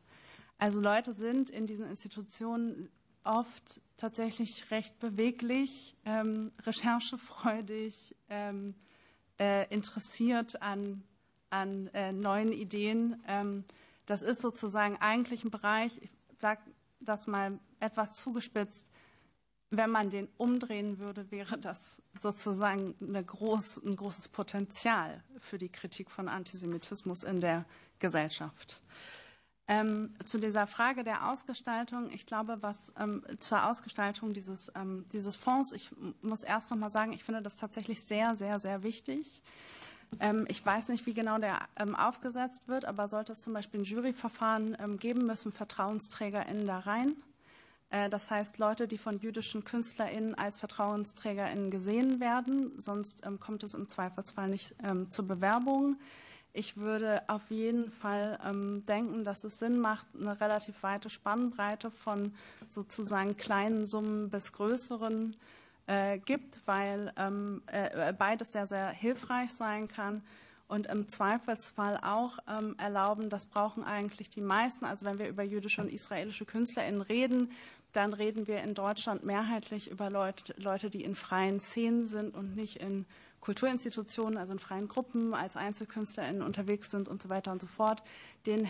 Speaker 6: Also Leute sind in diesen Institutionen oft tatsächlich recht beweglich, ähm, recherchefreudig, ähm, äh, interessiert an, an äh, neuen Ideen. Ähm, das ist sozusagen eigentlich ein Bereich, ich sage das mal etwas zugespitzt, wenn man den umdrehen würde, wäre das sozusagen groß, ein großes Potenzial für die Kritik von Antisemitismus in der Gesellschaft. Ähm, zu dieser Frage der Ausgestaltung, ich glaube, was ähm, zur Ausgestaltung dieses, ähm, dieses Fonds, ich muss erst noch mal sagen, ich finde das tatsächlich sehr, sehr, sehr wichtig. Ähm, ich weiß nicht, wie genau der ähm, aufgesetzt wird, aber sollte es zum Beispiel ein Juryverfahren ähm, geben, müssen VertrauensträgerInnen da rein. Äh, das heißt, Leute, die von jüdischen KünstlerInnen als VertrauensträgerInnen gesehen werden, sonst kommt es im Zweifelsfall nicht zur Bewerbung. Ich würde auf jeden Fall ähm, denken, dass es Sinn macht, eine relativ weite Spannbreite von sozusagen kleinen Summen bis größeren gibt, weil ähm, beides sehr, sehr hilfreich sein kann und im Zweifelsfall auch ähm, erlauben, das brauchen eigentlich die meisten. Also wenn wir über jüdische und israelische KünstlerInnen reden, dann reden wir in Deutschland mehrheitlich über Leute, Leute, die in freien Szenen sind und nicht in Kulturinstitutionen, also in freien Gruppen, als EinzelkünstlerInnen unterwegs sind und so weiter und so fort. Den,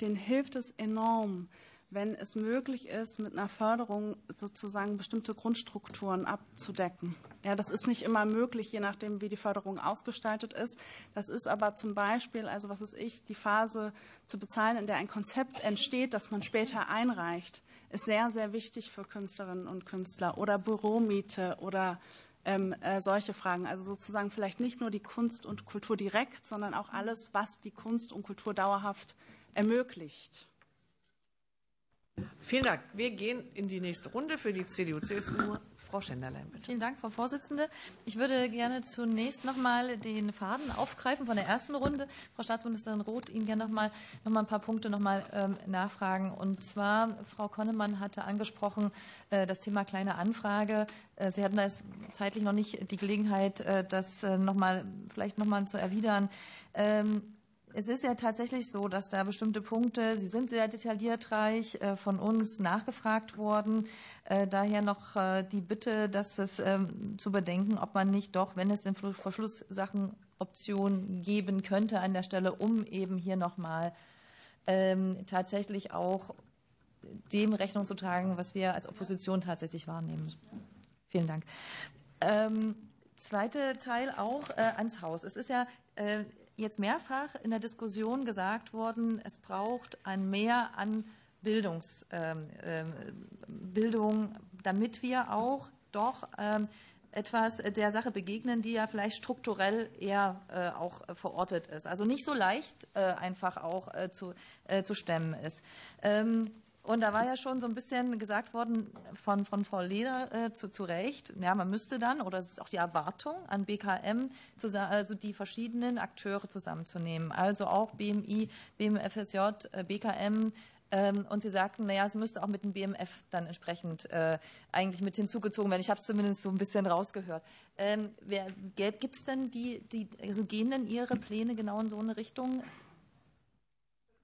Speaker 6: denen hilft es enorm, wenn es möglich ist, mit einer Förderung sozusagen bestimmte Grundstrukturen abzudecken. Ja, das ist nicht immer möglich, je nachdem, wie die Förderung ausgestaltet ist. Das ist aber zum Beispiel, also was ist ich, die Phase zu bezahlen, in der ein Konzept entsteht, das man später einreicht, ist sehr, sehr wichtig für Künstlerinnen und Künstler oder Büromiete oder ähm, äh, solche Fragen. Also sozusagen vielleicht nicht nur die Kunst und Kultur direkt, sondern auch alles, was die Kunst und Kultur dauerhaft ermöglicht.
Speaker 1: Vielen Dank. Wir gehen in die nächste Runde für die CDU-CSU. Frau Schenderlein, bitte.
Speaker 15: Vielen Dank, Frau Vorsitzende. Ich würde gerne zunächst noch mal den Faden aufgreifen von der ersten Runde. Frau Staatsministerin Roth, Ihnen gerne noch mal, noch mal ein paar Punkte noch mal ähm, nachfragen. Und zwar, Frau Konnemann hatte angesprochen, äh, das Thema kleine Anfrage. Äh, Sie hatten da zeitlich noch nicht die Gelegenheit, äh, das äh, noch mal, vielleicht noch mal zu erwidern. Ähm, es ist ja tatsächlich so, dass da bestimmte Punkte, sie sind sehr detailliertreich äh, von uns nachgefragt worden. Äh, daher noch äh, die Bitte, dass es ähm, zu bedenken, ob man nicht doch, wenn es den Verschlusssachen Optionen geben könnte an der Stelle, um eben hier nochmal ähm, tatsächlich auch dem Rechnung zu tragen, was wir als Opposition tatsächlich wahrnehmen. Vielen Dank. Ähm, zweite Teil auch ans Haus. Es ist ja jetzt mehrfach in der Diskussion gesagt worden, es braucht ein Mehr an Bildungs, ähm, ähm, Bildung, damit wir auch doch ähm, etwas der Sache begegnen, die ja vielleicht strukturell eher äh, auch verortet ist. Also nicht so leicht äh, einfach auch äh, zu, zu stemmen ist. Und da war ja schon so ein bisschen gesagt worden von, von Frau Leder äh, zu, zu Recht, ja, man müsste dann, oder es ist auch die Erwartung an BKM, zu, also die verschiedenen Akteure zusammenzunehmen. Also auch BMI, BMFSJ, äh, BKM, ähm, und Sie sagten, naja, es müsste auch mit dem BMF dann entsprechend äh, eigentlich mit hinzugezogen werden. Ich habe es zumindest so ein bisschen rausgehört. Ähm, Gibt es denn die, die, also gehen denn Ihre Pläne genau in so eine Richtung?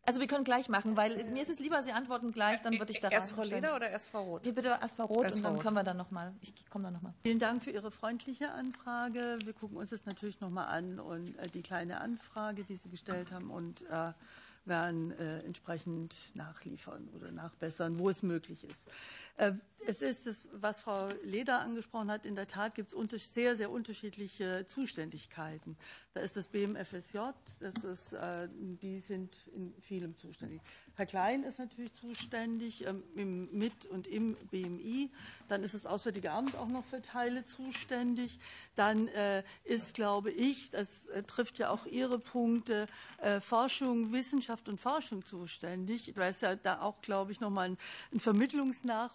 Speaker 15: Also wir können gleich machen, weil mir ist es lieber, Sie antworten gleich, dann würde ich da
Speaker 1: Erst Frau Leder oder erst Frau Roth?
Speaker 15: Wir bitte erst Frau Roth erst und dann Roth. können wir dann nochmal, ich komme dann nochmal.
Speaker 2: Vielen Dank für Ihre freundliche Anfrage. Wir gucken uns das natürlich nochmal an und äh, die kleine Anfrage, die Sie gestellt haben und äh, werden äh, entsprechend nachliefern oder nachbessern, wo es möglich ist. Äh, es ist das, was Frau Leder angesprochen hat. In der Tat gibt es sehr, sehr unterschiedliche Zuständigkeiten. Da ist das BMFSJ, das ist, äh, die sind in vielem zuständig. Herr Klein ist natürlich zuständig ähm, mit und im BMI. Dann ist das Auswärtige Amt auch noch für Teile zuständig. Dann äh, ist, glaube ich, das trifft ja auch Ihre Punkte, Forschung, Wissenschaft und Forschung zuständig, weil es ja da auch, glaube ich, nochmal einen, einen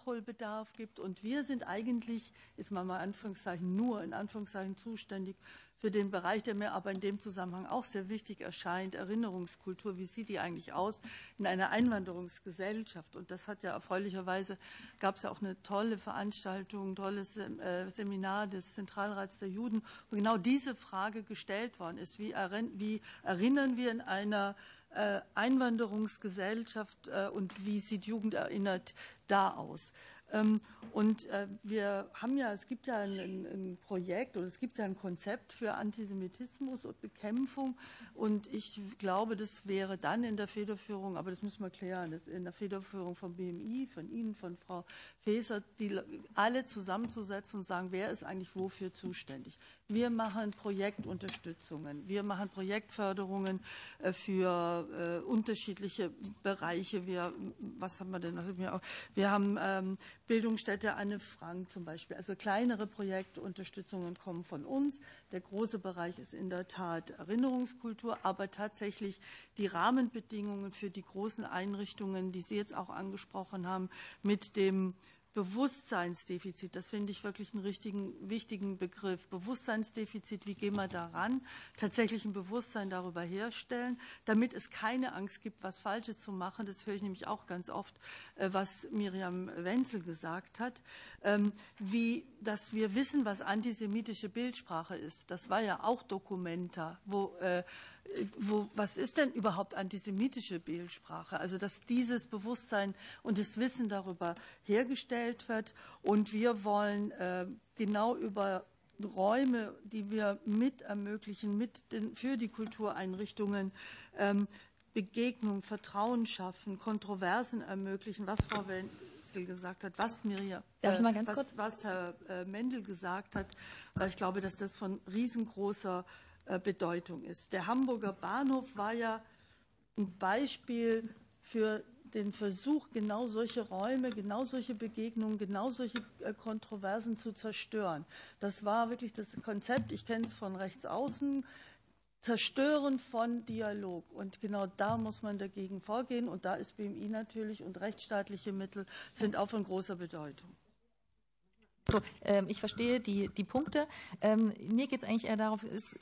Speaker 2: Vermittlungsnachholbedarf gibt. Und wir sind eigentlich, jetzt mal mal Anführungszeichen, nur in Anführungszeichen zuständig für den Bereich, der mir aber in dem Zusammenhang auch sehr wichtig erscheint, Erinnerungskultur. Wie sieht die eigentlich aus in einer Einwanderungsgesellschaft? Und das hat ja erfreulicherweise, gab es ja auch eine tolle Veranstaltung, ein tolles äh, Seminar des Zentralrats der Juden, wo genau diese Frage gestellt worden ist. Wie, erinnern wir in einer Einwanderungsgesellschaft äh, und wie sieht Jugend erinnert da aus? Ähm, und äh, wir haben ja, es gibt ja ein, Projekt oder es gibt ja ein Konzept für Antisemitismus und Bekämpfung. Und ich glaube, das wäre dann in der Federführung, aber das müssen wir klären, das in der Federführung vom BMI, von Ihnen, von Frau Faeser, die alle zusammenzusetzen und sagen, wer ist eigentlich wofür zuständig. Wir machen Projektunterstützungen, wir machen Projektförderungen äh, für äh, unterschiedliche Bereiche. Wir, was haben wir denn? Wir haben ähm, Bildungsstätte Anne Frank zum Beispiel. Also kleinere Projektunterstützungen kommen von uns. Der große Bereich ist in der Tat Erinnerungskultur, aber tatsächlich die Rahmenbedingungen für die großen Einrichtungen, die Sie jetzt auch angesprochen haben, mit dem Bewusstseinsdefizit. Das finde ich wirklich einen richtigen, wichtigen Begriff. Bewusstseinsdefizit, wie gehen wir daran? Tatsächlich ein Bewusstsein darüber herstellen, damit es keine Angst gibt, was Falsches zu machen. Das höre ich nämlich auch ganz oft, äh, was Miriam Wenzel gesagt hat. Ähm, wie, dass wir wissen, was antisemitische Bildsprache ist. Das war ja auch Dokumenta, wo äh, wo, was ist denn überhaupt antisemitische Bildsprache? Also, dass dieses Bewusstsein und das Wissen darüber hergestellt wird. Und wir wollen äh, genau über Räume, die wir mit ermöglichen, mit den, für die Kultureinrichtungen, ähm, Begegnung, Vertrauen schaffen, Kontroversen ermöglichen, was Frau Wenzel gesagt hat, was Mirja,
Speaker 15: Darf ich mal ganz
Speaker 2: was,
Speaker 15: kurz?
Speaker 2: was Herr äh, Mendel gesagt hat. Ich glaube, dass das von riesengroßer äh, Bedeutung ist. Der Hamburger Bahnhof war ja ein Beispiel für den Versuch, genau solche Räume, genau solche Begegnungen, genau solche äh, Kontroversen zu zerstören. Das war wirklich das Konzept, ich kenne es von rechts außen, Zerstören von Dialog. Und genau da muss man dagegen vorgehen. Und da ist BMI natürlich und rechtsstaatliche Mittel sind auch von großer Bedeutung.
Speaker 15: So, ähm, ich verstehe die, die Punkte. Ähm, mir geht es eigentlich eher darauf, ist,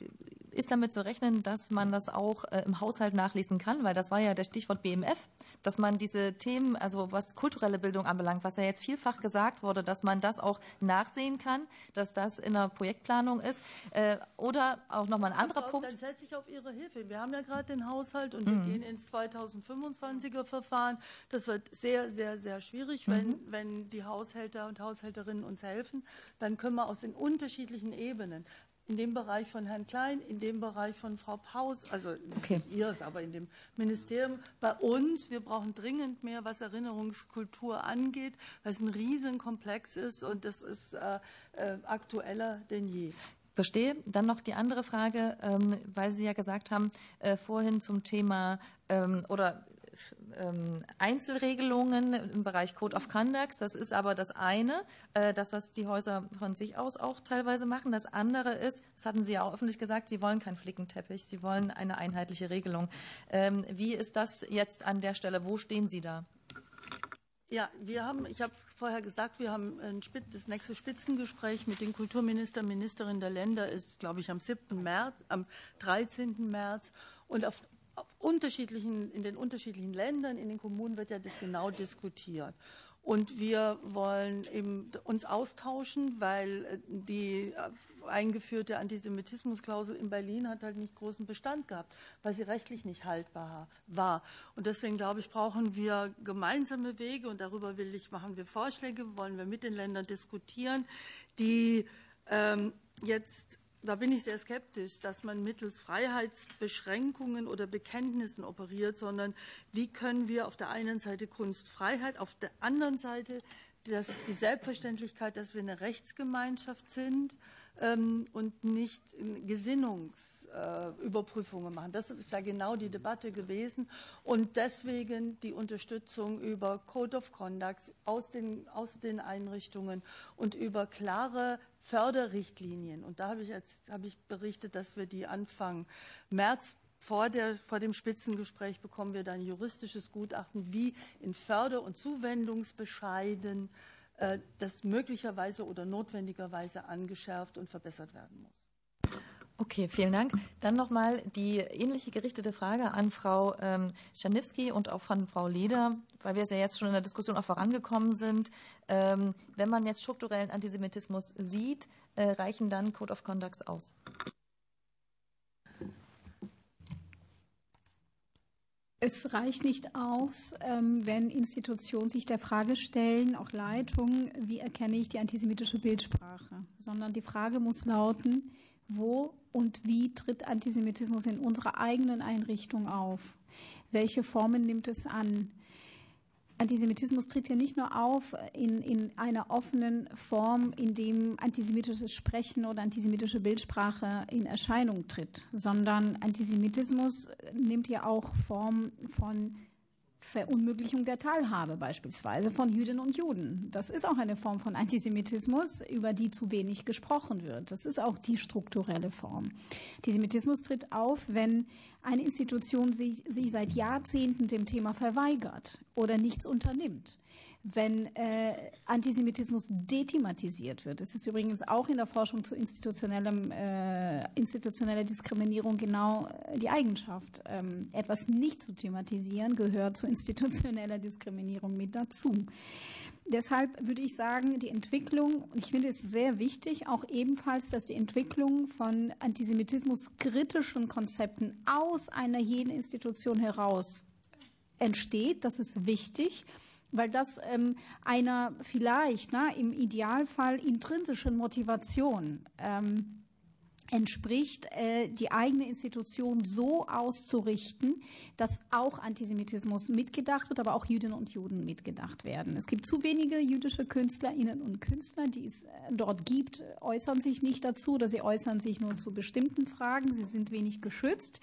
Speaker 15: ist damit zu rechnen, dass man das auch äh, im Haushalt nachlesen kann, weil das war ja der Stichwort BMF, dass man diese Themen, also was kulturelle Bildung anbelangt, was ja jetzt vielfach gesagt wurde, dass man das auch nachsehen kann, dass das in der Projektplanung ist. Äh, oder auch nochmal ein anderer
Speaker 2: Dann
Speaker 15: Punkt.
Speaker 2: Dann setze ich auf Ihre Hilfe. Wir haben ja gerade den Haushalt und wir
Speaker 15: Mhm.
Speaker 2: gehen ins 2025er Verfahren. Das wird sehr, sehr, sehr schwierig, wenn,
Speaker 15: Mhm.
Speaker 2: wenn die Haushälter und Haushälterinnen uns helfen. Dann können wir aus den unterschiedlichen Ebenen in dem Bereich von Herrn Klein, in dem Bereich von Frau Paus, also
Speaker 15: Okay.
Speaker 2: nicht ihres, aber in dem Ministerium, bei uns, wir brauchen dringend mehr, was Erinnerungskultur angeht, weil es ein Riesenkomplex ist und das ist äh, äh, aktueller denn je.
Speaker 15: Verstehe. Dann noch die andere Frage, ähm, weil Sie ja gesagt haben, äh, vorhin zum Thema ähm, oder Einzelregelungen im Bereich Code of Conduct. Das ist aber das eine, äh, dass das die Häuser von sich aus auch teilweise machen. Das andere ist, das hatten Sie ja auch öffentlich gesagt, Sie wollen keinen Flickenteppich, Sie wollen eine einheitliche Regelung. Ähm, Wie ist das jetzt an der Stelle? Wo stehen Sie da?
Speaker 2: Ja, wir haben, ich habe vorher gesagt, wir haben ein das nächste Spitzengespräch mit den Kulturministern, Ministerinnen der Länder ist, glaube ich, am 7. März, am 13. März. Und auf unterschiedlichen, in den unterschiedlichen Ländern, in den Kommunen wird ja das genau diskutiert. Und wir wollen eben uns austauschen, weil äh, die äh, eingeführte Antisemitismusklausel in Berlin hat halt nicht großen Bestand gehabt, weil sie rechtlich nicht haltbar war. Und deswegen glaube ich, brauchen wir gemeinsame Wege und darüber will ich, machen wir Vorschläge, wollen wir mit den Ländern diskutieren, die ähm, jetzt da bin ich sehr skeptisch, dass man mittels Freiheitsbeschränkungen oder Bekenntnissen operiert, sondern wie können wir auf der einen Seite Kunstfreiheit, auf der anderen Seite das, die Selbstverständlichkeit, dass wir eine Rechtsgemeinschaft sind ähm, und nicht Gesinnungsüberprüfungen machen. Das ist ja genau die Debatte gewesen. Und deswegen die Unterstützung über Code of Conduct aus den, aus den Einrichtungen und über klare Förderrichtlinien. Und da habe ich, jetzt, habe ich berichtet, dass wir die Anfang März vor, der, vor dem Spitzengespräch bekommen wir dann juristisches Gutachten, wie in Förder- und Zuwendungsbescheiden äh, das möglicherweise oder notwendigerweise angeschärft und verbessert werden muss.
Speaker 15: Okay, vielen Dank. Dann nochmal die ähnliche gerichtete Frage an Frau ähm, und auch von Frau Leder, weil wir es ja jetzt schon in der Diskussion auch vorangekommen sind. Ähm, wenn man jetzt strukturellen Antisemitismus sieht, äh, reichen dann Code of Conducts aus?
Speaker 5: Es reicht nicht aus, ähm, wenn Institutionen sich der Frage stellen, auch Leitungen, wie erkenne ich die antisemitische Bildsprache, sondern die Frage muss lauten, wo und wie tritt Antisemitismus in unserer eigenen Einrichtung auf? Welche Formen nimmt es an? Antisemitismus tritt ja nicht nur auf in, in einer offenen Form, in dem antisemitisches Sprechen oder antisemitische Bildsprache in Erscheinung tritt, sondern Antisemitismus nimmt ja auch Form von Verunmöglichung der Teilhabe beispielsweise von Jüdinnen und Juden. Das ist auch eine Form von Antisemitismus, über die zu wenig gesprochen wird. Das ist auch die strukturelle Form. Antisemitismus tritt auf, wenn eine Institution sich, sich seit Jahrzehnten dem Thema verweigert oder nichts unternimmt wenn äh, Antisemitismus dethematisiert wird. Es ist übrigens auch in der Forschung zu institutionellem, äh, institutioneller Diskriminierung genau die Eigenschaft. Ähm, etwas nicht zu thematisieren gehört zu institutioneller Diskriminierung mit dazu. Deshalb würde ich sagen, die Entwicklung, ich finde es sehr wichtig, auch ebenfalls, dass die Entwicklung von antisemitismuskritischen Konzepten aus einer jeden Institution heraus entsteht. Das ist wichtig weil das ähm, einer vielleicht na, im Idealfall intrinsischen Motivation ähm, entspricht, äh, die eigene Institution so auszurichten, dass auch Antisemitismus mitgedacht wird, aber auch Jüdinnen und Juden mitgedacht werden. Es gibt zu wenige jüdische Künstlerinnen und Künstler, die es äh, dort gibt, äußern sich nicht dazu oder sie äußern sich nur zu bestimmten Fragen. Sie sind wenig geschützt.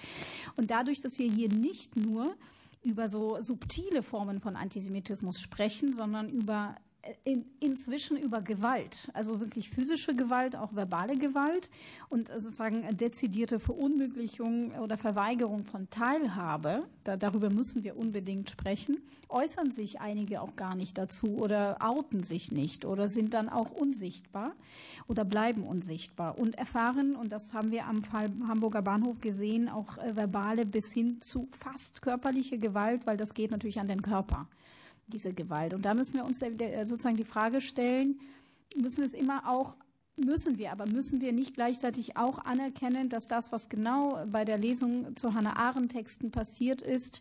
Speaker 5: Und dadurch, dass wir hier nicht nur über so subtile Formen von Antisemitismus sprechen, sondern über in, inzwischen über Gewalt, also wirklich physische Gewalt, auch verbale Gewalt und sozusagen dezidierte Verunmöglichung oder Verweigerung von Teilhabe, da, darüber müssen wir unbedingt sprechen, äußern sich einige auch gar nicht dazu oder outen sich nicht oder sind dann auch unsichtbar oder bleiben unsichtbar und erfahren, und das haben wir am Fall Hamburger Bahnhof gesehen, auch äh, verbale bis hin zu fast körperliche Gewalt, weil das geht natürlich an den Körper diese Gewalt. Und da müssen wir uns sozusagen die Frage stellen, müssen es immer auch müssen wir, aber müssen wir nicht gleichzeitig auch anerkennen, dass das, was genau bei der Lesung zu Hannah Arendt Texten passiert ist,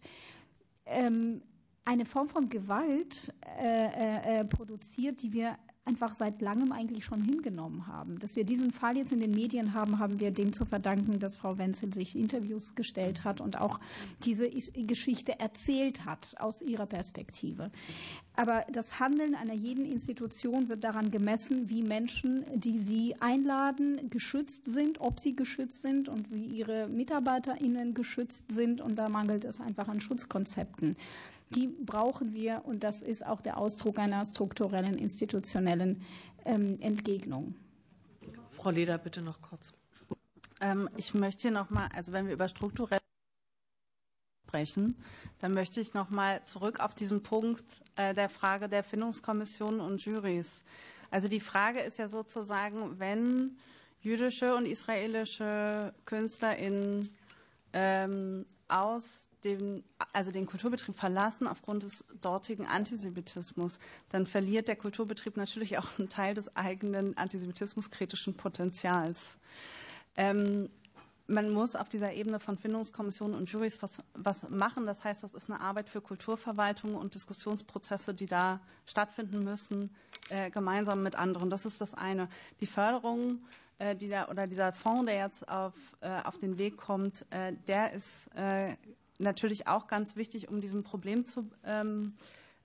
Speaker 5: ähm, eine Form von Gewalt äh, äh, äh produziert, die wir einfach seit langem eigentlich schon hingenommen haben. Dass wir diesen Fall jetzt in den Medien haben, haben wir dem zu verdanken, dass Frau Wenzel sich Interviews gestellt hat und auch diese Geschichte erzählt hat aus ihrer Perspektive. Aber das Handeln einer jeden Institution wird daran gemessen, wie Menschen, die sie einladen, geschützt sind, ob sie geschützt sind und wie ihre MitarbeiterInnen geschützt sind. Und da mangelt es einfach an Schutzkonzepten. Die brauchen wir und das ist auch der Ausdruck einer strukturellen, institutionellen ähm, Entgegnung.
Speaker 1: Frau Leder, bitte noch kurz.
Speaker 6: Ähm, ich möchte hier noch mal, also wenn wir über strukturelle sprechen, dann möchte ich noch mal zurück auf diesen Punkt äh, der Frage der Findungskommissionen und Juries. Also die Frage ist ja sozusagen, wenn jüdische und israelische KünstlerInnen ähm, aus den, also den Kulturbetrieb verlassen aufgrund des dortigen Antisemitismus, dann verliert der Kulturbetrieb natürlich auch einen Teil des eigenen antisemitismuskritischen Potenzials. Ähm, man muss auf dieser Ebene von Findungskommissionen und Juries was, was, machen. Das heißt, das ist eine Arbeit für Kulturverwaltung und Diskussionsprozesse, die da stattfinden müssen, äh, gemeinsam mit anderen. Das ist das eine. Die Förderung äh, die da, oder dieser Fonds, der jetzt auf, äh, auf den Weg kommt, äh, der ist äh, natürlich auch ganz wichtig, um diesem Problem zu, ähm,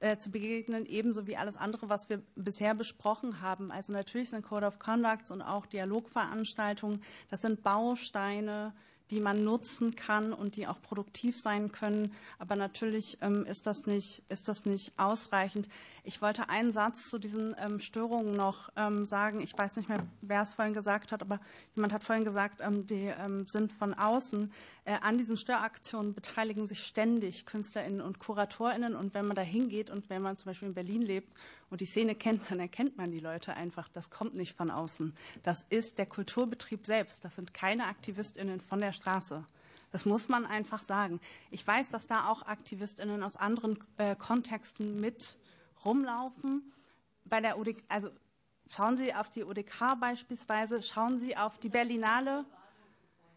Speaker 6: äh, zu begegnen, ebenso wie alles andere, was wir bisher besprochen haben. Also natürlich sind Code of Conducts und auch Dialogveranstaltungen, das sind Bausteine, die man nutzen kann und die auch produktiv sein können. Aber natürlich ähm, ist, das nicht, ist das nicht ausreichend. Ich wollte einen Satz zu diesen ähm, Störungen noch ähm, sagen. Ich weiß nicht mehr, wer es vorhin gesagt hat, aber jemand hat vorhin gesagt, die sind von außen. Äh, an diesen Störaktionen beteiligen sich ständig KünstlerInnen und KuratorInnen. Und wenn man da hingeht und wenn man zum Beispiel in Berlin lebt und die Szene kennt, dann erkennt man die Leute einfach. Das kommt nicht von außen. Das ist der Kulturbetrieb selbst. Das sind keine AktivistInnen von der Straße. Das muss man einfach sagen. Ich weiß, dass da auch AktivistInnen aus anderen äh, Kontexten mit rumlaufen. Bei der UDK, also schauen Sie auf die UDK beispielsweise, schauen Sie auf die Berlinale.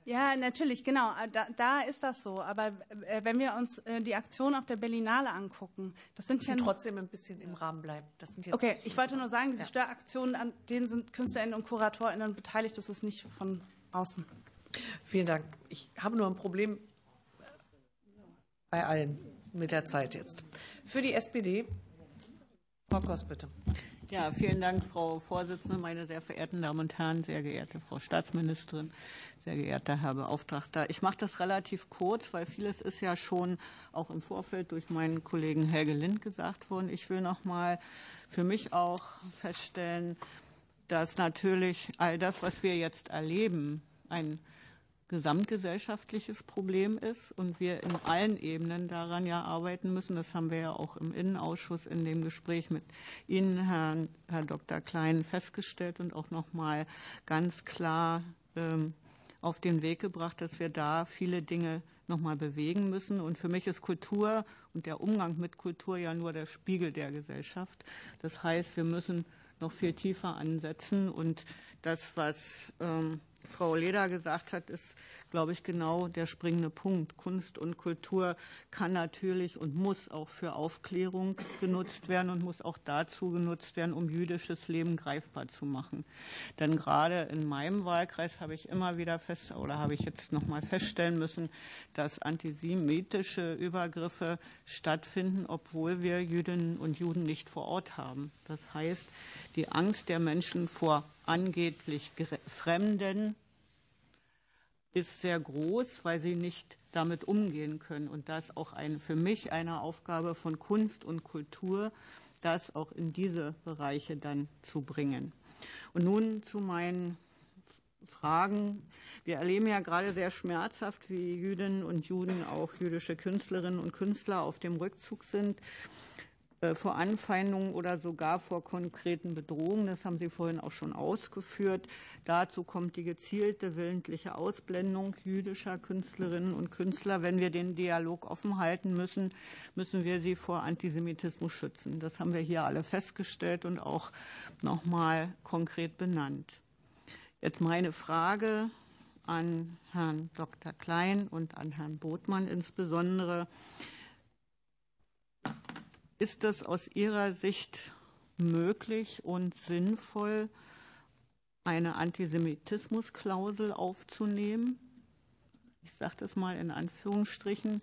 Speaker 6: Ja, natürlich, genau. Äh, da, da, ist das so. Aber äh, wenn wir uns äh, die Aktion auf der Berlinale angucken, das sind ja
Speaker 1: trotzdem ein bisschen im Rahmen bleiben.
Speaker 6: Okay, ich wollte nur sagen, diese ja. Störaktionen, an denen sind KünstlerInnen und KuratorInnen beteiligt. Das ist nicht von außen.
Speaker 1: Vielen Dank. Ich habe nur ein Problem bei allen mit der Zeit jetzt. Für die SPD, Frau Kost, bitte.
Speaker 16: Ja, vielen Dank, Frau Vorsitzende, meine sehr verehrten Damen und Herren, sehr geehrte Frau Staatsministerin, sehr geehrter Herr Beauftragter. Ich mache das relativ kurz, weil vieles ist ja schon auch im Vorfeld durch meinen Kollegen Helge Lind gesagt worden. Ich will noch mal für mich auch feststellen, dass natürlich all das, was wir jetzt erleben, ein gesamtgesellschaftliches Problem ist und wir in allen Ebenen daran ja arbeiten müssen. Das haben wir ja auch im Innenausschuss in dem Gespräch mit Ihnen, Herrn, Herr Dr. Klein, festgestellt und auch noch mal ganz klar ähm, auf den Weg gebracht, dass wir da viele Dinge noch mal bewegen müssen. Und für mich ist Kultur und der Umgang mit Kultur ja nur der Spiegel der Gesellschaft. Das heißt, wir müssen noch viel tiefer ansetzen. Und das, was ähm, Frau Leder gesagt hat, ist, glaube ich, genau der springende Punkt. Kunst und Kultur kann natürlich und muss auch für Aufklärung genutzt werden und muss auch dazu genutzt werden, um jüdisches Leben greifbar zu machen. Denn gerade in meinem Wahlkreis habe ich immer wieder fest oder habe ich jetzt noch mal feststellen müssen, dass antisemitische Übergriffe stattfinden, obwohl wir Jüdinnen und Juden nicht vor Ort haben. Das heißt, die Angst der Menschen vor angeblich Fremden ist sehr groß, weil sie nicht damit umgehen können. Und das auch ein, für mich eine Aufgabe von Kunst und Kultur, das auch in diese Bereiche dann zu bringen. Und nun zu meinen Fragen. Wir erleben ja gerade sehr schmerzhaft, wie Jüdinnen und Juden, auch jüdische Künstlerinnen und Künstler auf dem Rückzug sind. Äh, vor Anfeindungen oder sogar vor konkreten Bedrohungen. Das haben Sie vorhin auch schon ausgeführt. Dazu kommt die gezielte willentliche Ausblendung jüdischer Künstlerinnen und Künstler. Wenn wir den Dialog offen halten müssen, müssen wir sie vor Antisemitismus schützen. Das haben wir hier alle festgestellt und auch noch mal konkret benannt. Jetzt meine Frage an Herrn Dr. Klein und an Herrn Botmann insbesondere. Ist das aus Ihrer Sicht möglich und sinnvoll, eine Antisemitismusklausel aufzunehmen? Ich sage das mal in Anführungsstrichen.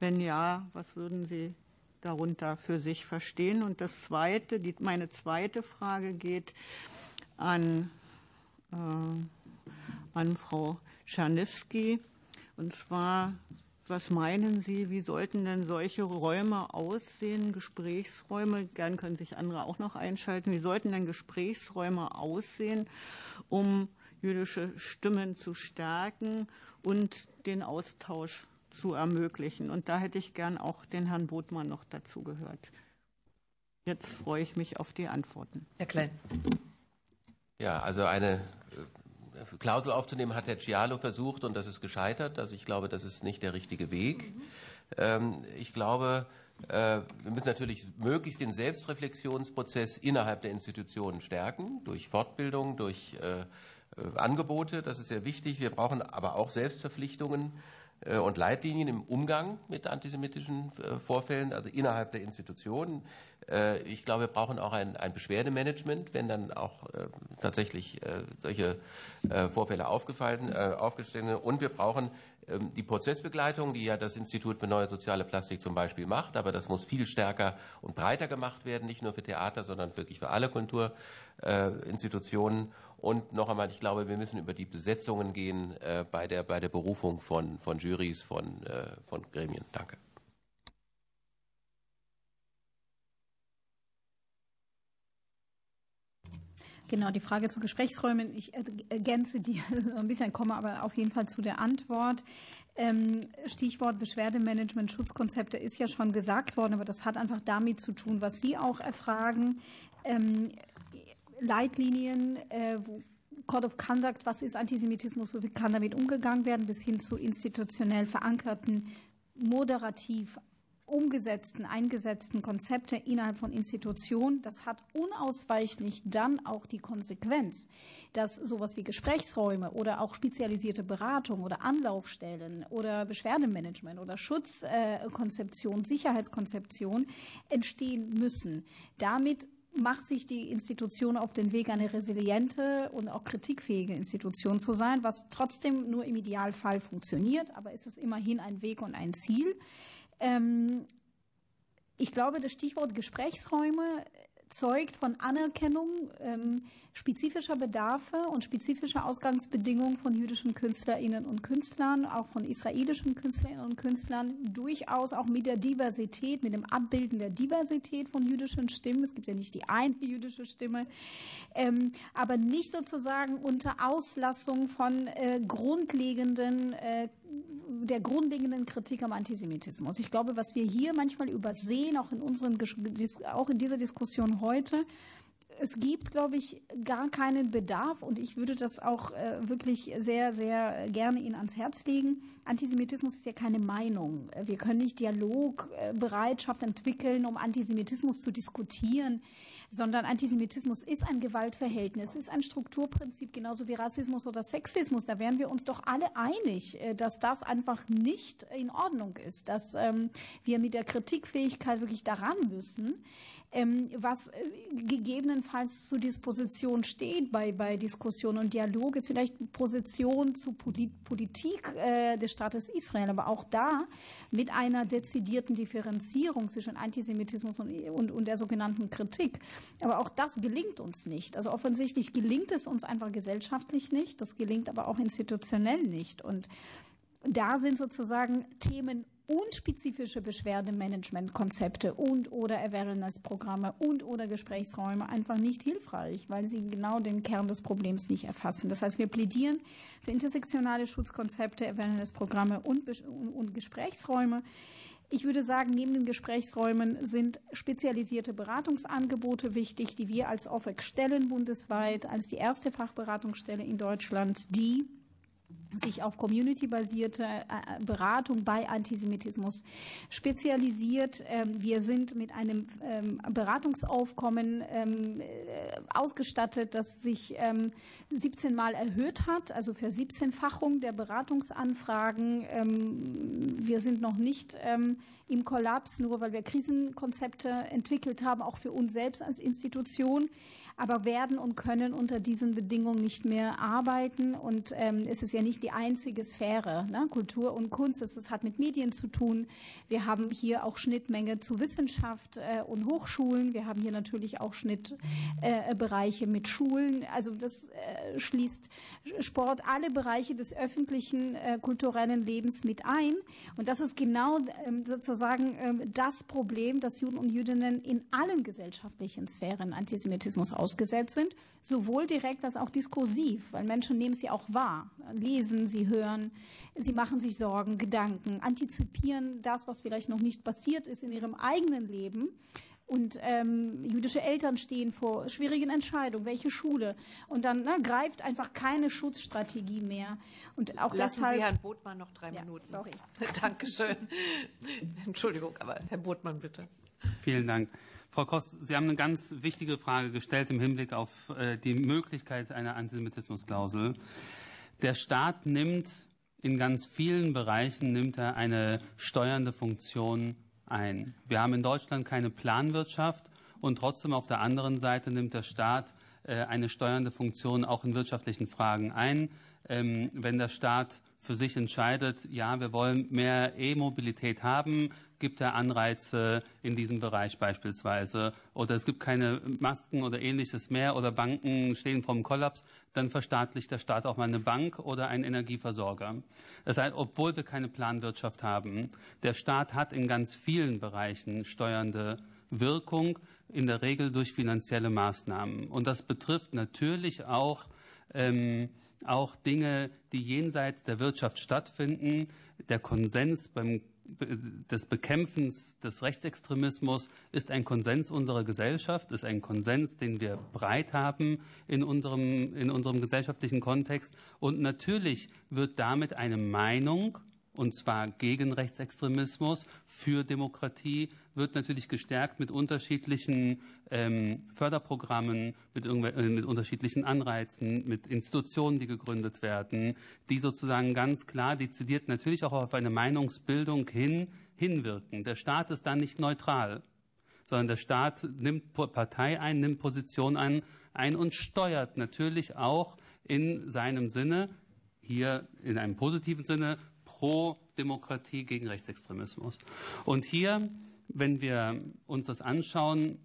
Speaker 16: Wenn ja, was würden Sie darunter für sich verstehen? Und das zweite, die, meine zweite Frage geht an, äh, an Frau Czarniewski. Und zwar was meinen Sie, wie sollten denn solche Räume aussehen, Gesprächsräume? Gern können sich andere auch noch einschalten. Wie sollten denn Gesprächsräume aussehen, um jüdische Stimmen zu stärken und den Austausch zu ermöglichen? Und da hätte ich gern auch den Herrn Botmann noch dazu gehört. Jetzt freue ich mich auf die Antworten.
Speaker 1: Herr Klein.
Speaker 3: Ja, also eine Klausel aufzunehmen, hat Herr Cialo versucht und das ist gescheitert. Also ich glaube, das ist nicht der richtige Weg. Mhm. Ich glaube, äh, wir müssen natürlich möglichst den Selbstreflexionsprozess innerhalb der Institutionen stärken, durch Fortbildung, durch äh, äh, Angebote. Das ist sehr wichtig. Wir brauchen aber auch Selbstverpflichtungen und Leitlinien im Umgang mit antisemitischen Vorfällen, also innerhalb der Institutionen. Äh, ich glaube, wir brauchen auch ein, Beschwerdemanagement, wenn dann auch äh, tatsächlich äh, solche Vorfälle aufgefallen, aufgestellt sind. Und wir brauchen ähm, die Prozessbegleitung, die ja das Institut für neue soziale Plastik zum Beispiel macht, aber das muss viel stärker und breiter gemacht werden, nicht nur für Theater, sondern wirklich für alle Kulturinstitutionen. Und noch einmal, ich glaube, wir müssen über die Besetzungen gehen bei der, bei der Berufung von, von Jurys, von, von Gremien. Danke.
Speaker 5: Genau, die Frage zu Gesprächsräumen. Ich ergänze die ein bisschen, komme aber auf jeden Fall zu der Antwort. Ähm, Stichwort Beschwerdemanagement, Schutzkonzepte ist ja schon gesagt worden, aber das hat einfach damit zu tun, was Sie auch erfragen. Leitlinien, äh, Code of Conduct, was ist Antisemitismus, wie kann damit umgegangen werden, bis hin zu institutionell verankerten, moderativ umgesetzten, eingesetzten Konzepte innerhalb von Institutionen, das hat unausweichlich dann auch die Konsequenz, dass sowas wie Gesprächsräume oder auch spezialisierte Beratung oder Anlaufstellen oder Beschwerdemanagement oder Schutzkonzeption, Sicherheitskonzeption entstehen müssen. Damit macht sich die Institution auf den Weg, eine resiliente und auch kritikfähige Institution zu sein, was trotzdem nur im Idealfall funktioniert, aber es ist immerhin ein Weg und ein Ziel. Ähm, ich glaube, das Stichwort Gesprächsräume, zeugt von Anerkennung ähm, spezifischer Bedarfe und spezifischer Ausgangsbedingungen von jüdischen Künstlerinnen und Künstlern, auch von israelischen Künstlerinnen und Künstlern, durchaus auch mit der Diversität, mit dem Abbilden der Diversität von jüdischen Stimmen. Es gibt ja nicht die eine jüdische Stimme, ähm, aber nicht sozusagen unter Auslassung von äh, grundlegenden äh, der grundlegenden Kritik am Antisemitismus. Ich glaube, was wir hier manchmal übersehen, auch in, unseren, auch in dieser Diskussion heute, es gibt, glaube ich, gar keinen Bedarf und ich würde das auch äh, wirklich sehr, sehr gerne Ihnen ans Herz legen. Antisemitismus ist ja keine Meinung. Wir können nicht Dialogbereitschaft entwickeln, um Antisemitismus zu diskutieren sondern Antisemitismus ist ein Gewaltverhältnis, ist ein Strukturprinzip, genauso wie Rassismus oder Sexismus. Da wären wir uns doch alle einig, äh, dass das einfach nicht in Ordnung ist, dass ähm, wir mit der Kritikfähigkeit wirklich daran müssen. Ähm, was äh, gegebenenfalls zur Disposition steht bei, bei Diskussion und Dialog, ist vielleicht Position zu Politik äh, des Staates Israel, aber auch da mit einer dezidierten Differenzierung zwischen Antisemitismus und, und, und der sogenannten Kritik. Aber auch das gelingt uns nicht. Also offensichtlich gelingt es uns einfach gesellschaftlich nicht, das gelingt aber auch institutionell nicht. Und da sind sozusagen Themen unspezifische Beschwerdemanagementkonzepte und oder Awareness-Programme und oder Gesprächsräume einfach nicht hilfreich, weil sie genau den Kern des Problems nicht erfassen. Das heißt, wir plädieren für intersektionale Schutzkonzepte, Awareness-Programme und, und Gesprächsräume. Ich würde sagen, neben den Gesprächsräumen sind spezialisierte Beratungsangebote wichtig, die wir als OFEC stellen bundesweit, als die erste Fachberatungsstelle in Deutschland, die sich auf community-basierte äh, Beratung bei Antisemitismus spezialisiert. Ähm, wir sind mit einem ähm, Beratungsaufkommen ähm, äh, ausgestattet, das sich 17 Mal erhöht hat, also für 17-fachung der Beratungsanfragen. Wir sind noch nicht im Kollaps, nur weil wir Krisenkonzepte entwickelt haben, auch für uns selbst als Institution aber werden und können unter diesen Bedingungen nicht mehr arbeiten. Und ähm, es ist ja nicht die einzige Sphäre, ne? Kultur und Kunst. Es hat mit Medien zu tun. Wir haben hier auch Schnittmenge zu Wissenschaft äh, und Hochschulen. Wir haben hier natürlich auch Schnittbereiche äh, mit Schulen. Also das äh, schließt Sport alle Bereiche des öffentlichen äh, kulturellen Lebens mit ein. Und das ist genau ähm, sozusagen ähm, das Problem, dass Juden und Jüdinnen in allen gesellschaftlichen Sphären Antisemitismus aus ausgesetzt sind, sowohl direkt als auch diskursiv, weil Menschen nehmen sie auch wahr, lesen, sie hören, sie machen sich Sorgen, Gedanken, antizipieren das, was vielleicht noch nicht passiert ist in ihrem eigenen Leben. Und ähm, jüdische Eltern stehen vor schwierigen Entscheidungen, welche Schule. Und dann na, greift einfach keine Schutzstrategie mehr. Und auch
Speaker 1: Lassen
Speaker 5: deshalb,
Speaker 1: Sie Herrn Botmann noch drei ja, Minuten.
Speaker 5: Sorry.
Speaker 1: Dankeschön. Entschuldigung, aber Herr Botmann, bitte.
Speaker 4: Vielen Dank. Frau Kost, Sie haben eine ganz wichtige Frage gestellt im Hinblick auf äh, die Möglichkeit einer Antisemitismusklausel. Der Staat nimmt in ganz vielen Bereichen nimmt er eine steuernde Funktion ein. Wir haben in Deutschland keine Planwirtschaft und trotzdem auf der anderen Seite nimmt der Staat äh, eine steuernde Funktion auch in wirtschaftlichen Fragen ein. Ähm, wenn der Staat für sich entscheidet, ja, wir wollen mehr E-Mobilität haben, gibt er Anreize in diesem Bereich beispielsweise. Oder es gibt keine Masken oder ähnliches mehr oder Banken stehen vom Kollaps, dann verstaatlicht der Staat auch mal eine Bank oder einen Energieversorger. Das heißt, obwohl wir keine Planwirtschaft haben, der Staat hat in ganz vielen Bereichen steuernde Wirkung, in der Regel durch finanzielle Maßnahmen. Und das betrifft natürlich auch ähm, auch Dinge, die jenseits der Wirtschaft stattfinden. Der Konsens beim des Bekämpfens des Rechtsextremismus ist ein Konsens unserer Gesellschaft, ist ein Konsens, den wir breit haben in unserem, in unserem gesellschaftlichen Kontext. Und natürlich wird damit eine Meinung und zwar gegen Rechtsextremismus, für Demokratie, wird natürlich gestärkt mit unterschiedlichen ähm, Förderprogrammen, mit, äh, mit, unterschiedlichen Anreizen, mit Institutionen, die gegründet werden, die sozusagen ganz klar dezidiert natürlich auch auf eine Meinungsbildung hin, hinwirken. Der Staat ist da nicht neutral, sondern der Staat nimmt Partei ein, nimmt Position ein, ein und steuert natürlich auch in seinem Sinne, hier in einem positiven Sinne, pro Demokratie gegen Rechtsextremismus. Und hier, wenn wir uns das anschauen,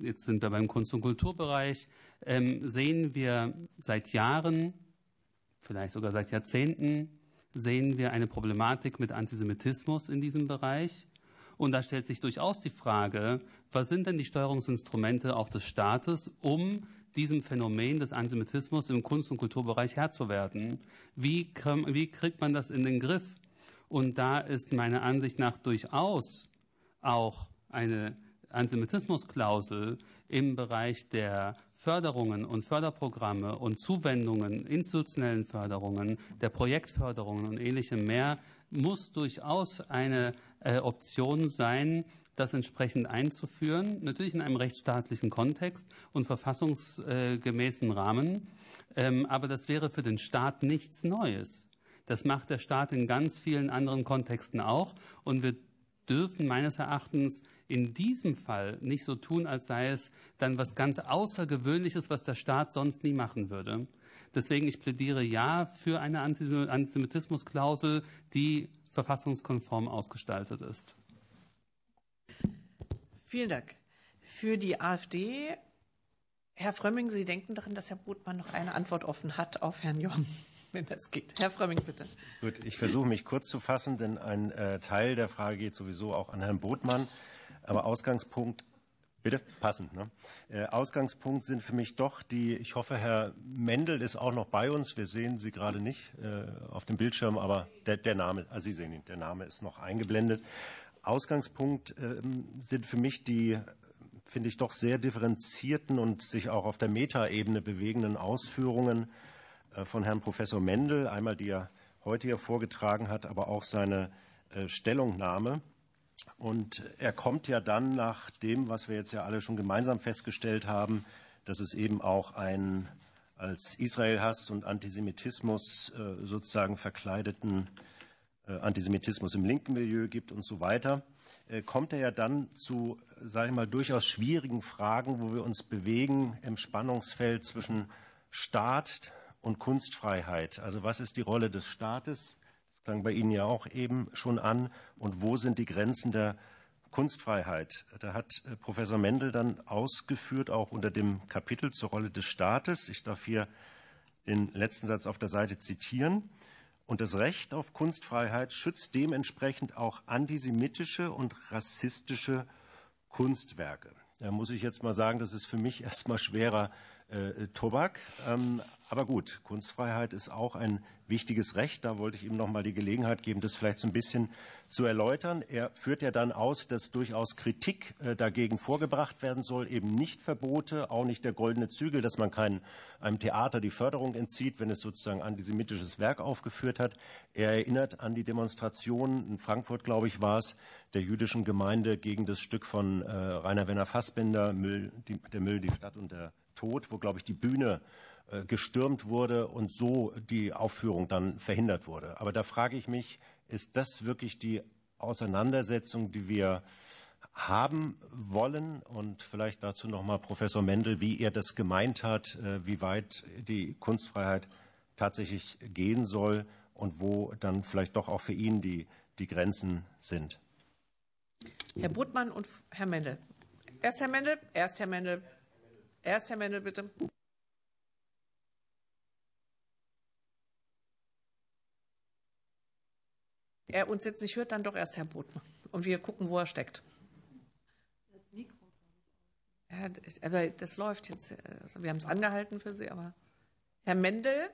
Speaker 4: jetzt sind wir beim Kunst- und Kulturbereich, ähm, sehen wir seit Jahren, vielleicht sogar seit Jahrzehnten, sehen wir eine Problematik mit Antisemitismus in diesem Bereich. Und da stellt sich durchaus die Frage, was sind denn die Steuerungsinstrumente auch des Staates, um diesem Phänomen des Antisemitismus im Kunst- und Kulturbereich Herr zu werden? Wie, wie kriegt man das in den Griff? Und da ist meiner Ansicht nach durchaus auch eine Antisemitismusklausel im Bereich der Förderungen und Förderprogramme und Zuwendungen, institutionellen Förderungen, der Projektförderungen und ähnlichem mehr, muss durchaus eine äh, Option sein, das entsprechend einzuführen, natürlich in einem rechtsstaatlichen Kontext und verfassungsgemäßen Rahmen. Ähm, aber das wäre für den Staat nichts Neues. Das macht der Staat in ganz vielen anderen Kontexten auch. Und wir dürfen meines Erachtens in diesem Fall nicht so tun, als sei es dann was ganz Außergewöhnliches, was der Staat sonst nie machen würde. Deswegen, ich plädiere ja für eine Antisemitismusklausel, die verfassungskonform ausgestaltet ist.
Speaker 1: Vielen Dank. Für die AfD, Herr Frömming, Sie denken daran, dass Herr Botmann noch eine Antwort offen hat auf Herrn Jung, wenn das geht. Herr Frömming, bitte.
Speaker 17: Gut, ich versuche mich kurz zu fassen, denn ein äh, Teil der Frage geht sowieso auch an Herrn Botmann. Aber Ausgangspunkt Bitte, passend. Ne? Äh, Ausgangspunkt sind für mich doch die, ich hoffe, Herr Mendel ist auch noch bei uns. Wir sehen Sie gerade nicht äh, auf dem Bildschirm, aber der, der, Name, also Sie sehen ihn, der Name ist noch eingeblendet. Ausgangspunkt äh, sind für mich die, finde ich, doch sehr differenzierten und sich auch auf der Metaebene bewegenden Ausführungen äh, von Herrn Professor Mendel. Einmal, die er heute hier vorgetragen hat, aber auch seine äh, Stellungnahme und er kommt ja dann nach dem, was wir jetzt ja alle schon gemeinsam festgestellt haben, dass es eben auch einen als Israelhass und Antisemitismus äh, sozusagen verkleideten Antisemitismus im linken Milieu gibt und so weiter, äh, kommt er ja dann zu, sage ich mal, durchaus schwierigen Fragen, wo wir uns bewegen im Spannungsfeld zwischen Staat und Kunstfreiheit. Also was ist die Rolle des Staates? klang bei Ihnen ja auch eben schon an. Und wo sind die Grenzen der Kunstfreiheit? Da hat äh, Professor Mendel dann ausgeführt, auch unter dem Kapitel zur Rolle des Staates. Ich darf hier den letzten Satz auf der Seite zitieren. Und das Recht auf Kunstfreiheit schützt dementsprechend auch antisemitische und rassistische Kunstwerke. Da muss ich jetzt mal sagen, das ist für mich erstmal schwerer äh, Tobak. Ähm, aber gut, Kunstfreiheit ist auch ein wichtiges Recht. Da wollte ich ihm noch mal die Gelegenheit geben, das vielleicht so ein bisschen zu erläutern. Er führt ja dann aus, dass durchaus Kritik äh, dagegen vorgebracht werden soll, eben nicht Verbote, auch nicht der goldene Zügel, dass man kein, einem Theater die Förderung entzieht, wenn es sozusagen antisemitisches Werk aufgeführt hat. Er erinnert an die Demonstration in Frankfurt, glaube ich, war es, der jüdischen Gemeinde gegen das Stück von äh, Rainer Werner Fassbinder, Müll, die, der Müll, die Stadt und der Tod, wo, glaube ich, die Bühne äh, gestürmt wurde und so die Aufführung dann verhindert wurde. Aber da frage ich mich, ist das wirklich die Auseinandersetzung, die wir haben wollen? Und vielleicht dazu noch mal Professor Mendel, wie er das gemeint hat, äh, wie weit die Kunstfreiheit tatsächlich gehen soll und wo dann vielleicht doch auch für ihn die, die Grenzen sind.
Speaker 1: Herr Brutmann und Herr Mendel. Erst Herr Mendel, erst Herr Mendel. Erst Herr Mendel, bitte. Er uns jetzt nicht hört, dann doch erst Herr Brotmann. Und wir gucken, wo er steckt. Ja, aber das läuft jetzt. Also wir haben es angehalten für Sie, aber Herr Mendel?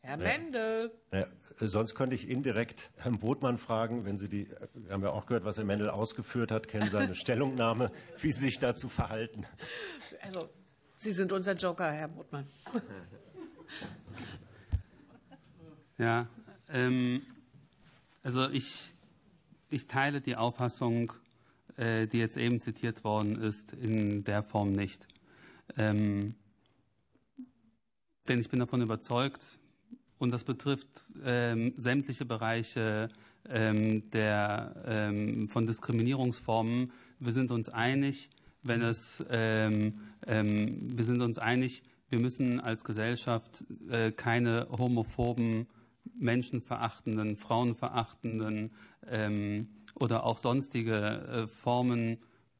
Speaker 1: Herr Mendel.
Speaker 17: Ja, sonst könnte ich indirekt Herrn Brotmann fragen, wenn Sie die, wir haben ja auch gehört, was Herr Mendel ausgeführt hat, kennen seine Stellungnahme, wie Sie sich dazu verhalten.
Speaker 1: Also, Sie sind unser Joker, Herr Brotmann.
Speaker 4: Ja, ähm, also ich, ich teile die Auffassung, äh, die jetzt eben zitiert worden ist, in der Form nicht. Ähm, denn ich bin davon überzeugt, und das betrifft ähm, sämtliche Bereiche ähm, der, ähm, von Diskriminierungsformen. Wir sind uns einig, wenn es, ähm, ähm, wir sind uns einig, wir müssen als Gesellschaft äh, keine homophoben, menschenverachtenden, frauenverachtenden ähm, oder auch sonstige äh, Formen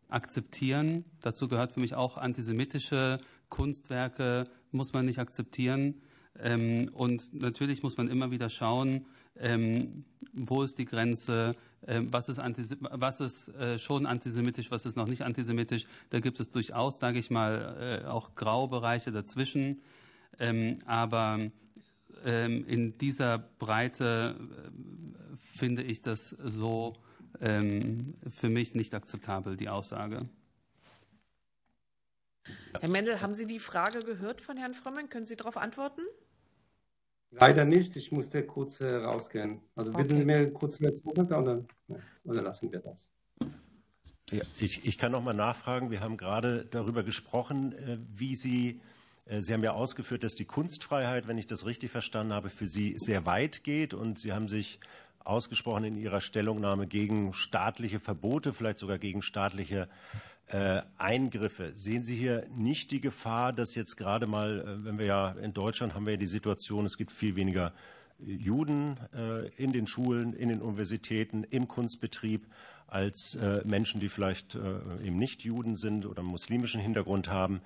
Speaker 4: akzeptieren. Dazu gehört für mich auch antisemitische Kunstwerke, muss man nicht akzeptieren. Ähm, und natürlich muss man immer wieder schauen, ähm, wo ist die Grenze, ähm, was ist, was ist äh, schon antisemitisch, was ist noch nicht antisemitisch. Da gibt es durchaus, sage ich mal, äh, auch Graubereiche dazwischen. aber in dieser Breite äh, finde ich das so für mich nicht akzeptabel, die Aussage.
Speaker 1: Herr Mendel, haben Sie die Frage gehört von Herrn Frömming? Können Sie darauf antworten?
Speaker 7: Leider nicht. Ich musste kurz äh, rausgehen. Also bitten okay. Sie mir kurz eine Zeit oder, oder lassen wir das?
Speaker 17: Ja, ich, ich kann noch mal nachfragen. Wir haben gerade darüber gesprochen, äh, wie Sie äh, Sie haben ja ausgeführt, dass die Kunstfreiheit, wenn ich das richtig verstanden habe, für Sie sehr weit geht. Und Sie haben sich ausgesprochen in Ihrer Stellungnahme gegen staatliche Verbote, vielleicht sogar gegen staatliche äh, Eingriffe. Sehen Sie hier nicht die Gefahr, dass jetzt gerade mal, äh, wenn wir ja in Deutschland haben wir ja die Situation, es gibt viel weniger Juden äh, in den Schulen, in den Universitäten, im Kunstbetrieb als Menschen, die vielleicht eben nicht Juden sind oder muslimischen Hintergrund haben.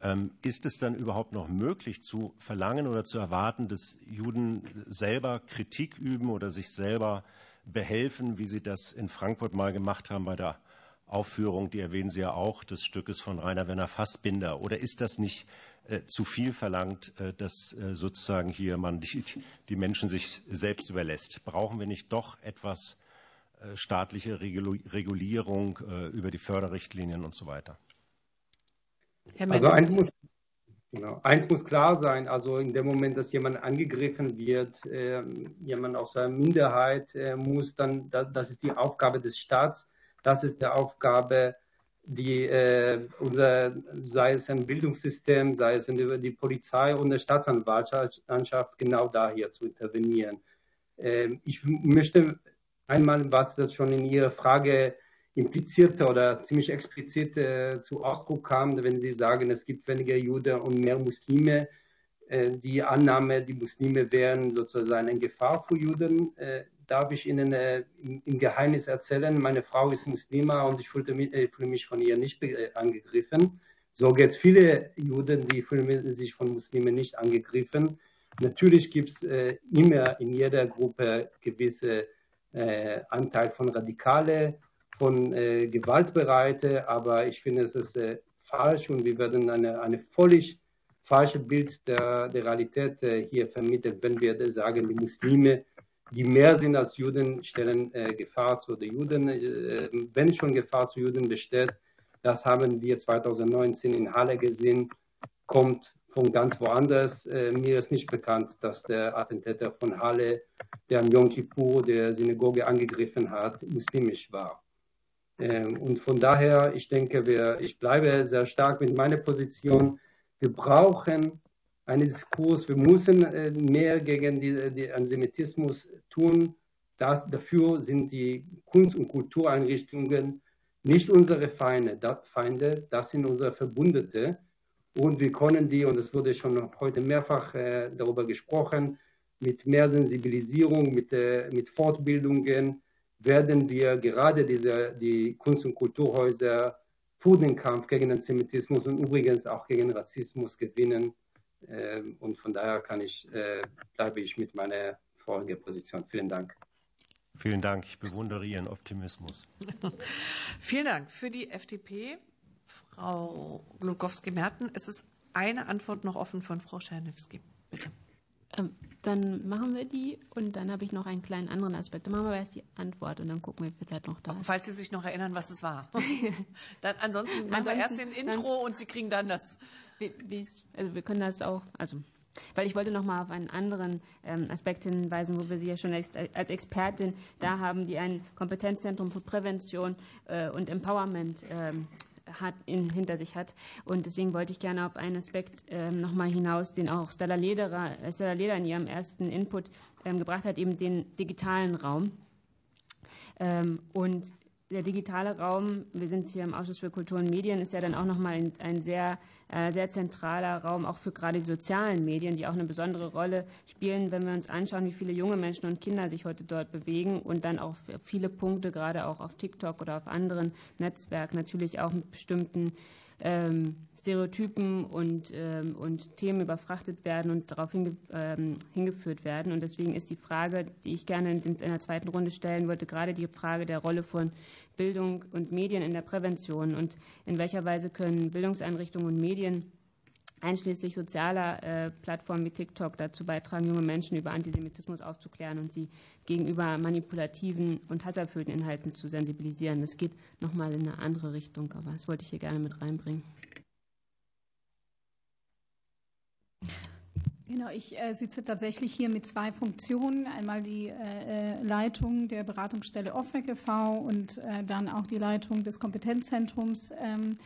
Speaker 17: Ähm, ist es dann überhaupt noch möglich zu verlangen oder zu erwarten, dass Juden selber Kritik üben oder sich selber behelfen, wie sie das in Frankfurt mal gemacht haben bei der Aufführung, die erwähnen Sie ja auch, des Stückes von Rainer Werner Fassbinder. Oder ist das nicht äh, zu viel verlangt, äh, dass äh, sozusagen hier man die, die, Menschen sich selbst überlässt? Brauchen wir nicht doch etwas staatliche Regulierung über die Förderrichtlinien und so weiter?
Speaker 7: also eins muss, genau, eins muss klar sein, also in dem Moment, dass jemand angegriffen wird, äh, jemand aus einer Minderheit, muss dann, das ist die Aufgabe des Staats, das ist die Aufgabe, die äh, unser, sei es ein Bildungssystem, sei es in die Polizei und die Staatsanwaltschaft, genau da hier zu intervenieren. Äh, ich möchte einmal, was das schon in Ihrer Frage implizierte oder ziemlich explizit äh, zu Ausdruck kam, wenn Sie sagen, es gibt weniger Juden und mehr Muslime. Äh, die Annahme, die Muslime wären sozusagen eine Gefahr für Juden, äh, darf ich Ihnen äh, im Geheimnis erzählen, meine Frau ist Muslima und ich fühlte mich, äh, fühle mich von ihr nicht äh, angegriffen. So geht es viele Juden, die fühlen sich von Muslimen nicht angegriffen. Natürlich gibt es äh, immer in jeder Gruppe gewisse äh, Anteil von Radikale, von äh, Gewaltbereite, aber ich finde, es ist äh, falsch und wir werden eine, eine völlig falsche Bild der, der Realität äh, hier vermittelt, wenn wir sagen, die Muslime die mehr sind als Juden, stellen äh, Gefahr zu den Juden. Äh, wenn schon Gefahr zu Juden besteht, das haben wir 2019 in Halle gesehen, kommt von ganz woanders. Äh, mir ist nicht bekannt, dass der Attentäter von Halle, der am Yom Kippur der Synagoge angegriffen hat, muslimisch war. Ähm, und von daher, ich denke, wir, ich bleibe sehr stark mit meiner Position. Wir brauchen einen Diskurs. Wir müssen äh, mehr gegen den Antisemitismus tun. Das, dafür sind die Kunst- und Kultureinrichtungen nicht unsere Feinde, das, Feinde, das sind unsere Verbündete. Und wir können die, und es wurde schon heute mehrfach äh, darüber gesprochen, mit mehr Sensibilisierung, mit, äh, mit Fortbildungen werden wir gerade diese, die Kunst- und Kulturhäuser für den Kampf gegen Antisemitismus und übrigens auch gegen Rassismus gewinnen. Ähm, und von daher kann ich, äh, bleibe ich mit meiner vorigen Position. Vielen Dank.
Speaker 17: Vielen Dank. Ich bewundere Ihren Optimismus.
Speaker 1: Vielen Dank. Für die FDP, Frau Glukowski-Merten, es ist eine Antwort noch offen von Frau Czerniewski. Bitte.
Speaker 12: Ähm, dann machen wir die und dann habe ich noch einen kleinen anderen Aspekt. Dann machen wir erst die Antwort und dann gucken wir, wie viel Zeit noch da ist.
Speaker 1: Falls Sie sich noch erinnern, was es war. dann, ansonsten machen wir erst den Intro und Sie kriegen dann das
Speaker 12: also wir können das auch, also weil ich wollte noch mal auf einen anderen ähm, Aspekt hinweisen, wo wir Sie ja schon als, Expertin da haben, die ein Kompetenzzentrum für Prävention äh, und Empowerment ähm, hat, in, hinter sich hat. Und deswegen wollte ich gerne auf einen Aspekt ähm, noch mal hinaus, den auch Stella Lederer, Stella Leder in ihrem ersten Input ähm, gebracht hat, eben den digitalen Raum. Und der digitale Raum, wir sind hier im Ausschuss für Kultur und Medien, ist ja dann auch nochmal ein, ein sehr, äh, sehr zentraler Raum, auch für gerade die sozialen Medien, die auch eine besondere Rolle spielen, wenn wir uns anschauen, wie viele junge Menschen und Kinder sich heute dort bewegen und dann auch viele Punkte, gerade auch auf TikTok oder auf anderen Netzwerken, natürlich auch mit bestimmten ähm, Stereotypen und, ähm, und Themen überfrachtet werden und darauf hinge, ähm, hingeführt werden. Und deswegen ist die Frage, die ich gerne in, der zweiten Runde stellen wollte, gerade die Frage der Rolle von Bildung und Medien in der Prävention und in welcher Weise können Bildungseinrichtungen und Medien einschließlich sozialer äh, Plattformen wie TikTok dazu beitragen, junge Menschen über Antisemitismus aufzuklären und sie gegenüber manipulativen und hasserfüllten Inhalten zu sensibilisieren. Das geht nochmal in eine andere Richtung, aber das wollte ich hier gerne mit reinbringen.
Speaker 5: Genau, ich äh, sitze tatsächlich hier mit zwei Funktionen. Einmal die äh, äh Leitung der Beratungsstelle OFWEC e.V. und dann auch die Leitung des Kompetenzzentrums. Ähm,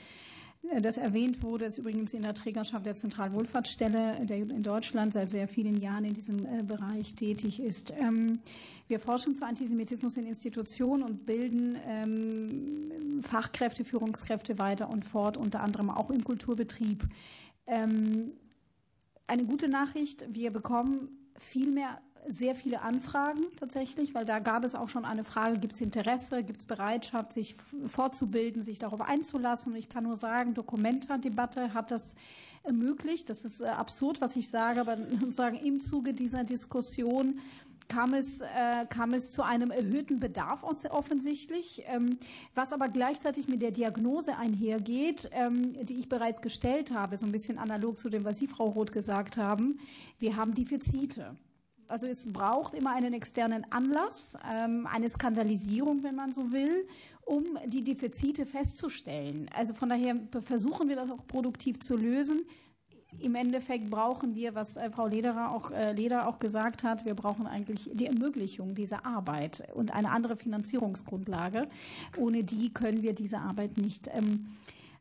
Speaker 5: äh, das erwähnt wurde, ist übrigens in der Trägerschaft der Zentralwohlfahrtsstelle, der in Deutschland seit sehr vielen Jahren in diesem Bereich tätig ist. Ähm, wir forschen zu Antisemitismus in Institutionen und bilden ähm, Fachkräfte, Führungskräfte weiter und fort, unter anderem auch im Kulturbetrieb. Eine gute Nachricht, wir bekommen viel mehr sehr viele Anfragen tatsächlich, weil da gab es auch schon eine Frage, gibt es Interesse, gibt es Bereitschaft, sich fortzubilden, sich darauf einzulassen. Und ich kann nur sagen, Dokumenta-Debatte hat das ermöglicht. Das ist äh, absurd, was ich sage, aber sozusagen im Zuge dieser Diskussion kam es, äh, kam es zu einem erhöhten Bedarf offensichtlich, ähm, was aber gleichzeitig mit der Diagnose einhergeht, ähm, die ich bereits gestellt habe, so ein bisschen analog zu dem, was Sie, Frau Roth, gesagt haben. Wir haben Defizite. Also es braucht immer einen externen Anlass, ähm, eine Skandalisierung, wenn man so will, um die Defizite festzustellen. Also von daher versuchen wir das auch produktiv zu lösen im Endeffekt brauchen wir, was äh, Frau Lederer auch, äh, Leder auch gesagt hat, wir brauchen eigentlich die Ermöglichung dieser Arbeit und eine andere Finanzierungsgrundlage. Ohne die können wir diese Arbeit nicht ähm,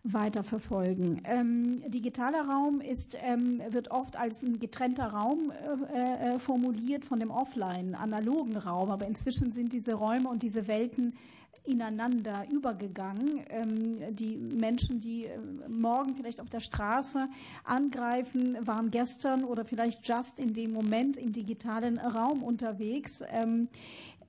Speaker 5: weiter verfolgen. Ähm, digitaler Raum ist, ähm, wird oft als ein getrennter Raum äh, formuliert von dem offline, analogen Raum, aber inzwischen sind diese Räume und diese Welten ineinander übergegangen. Ähm, die Menschen, die äh, morgen vielleicht auf der Straße angreifen, waren gestern oder vielleicht just in dem Moment im digitalen Raum unterwegs ähm,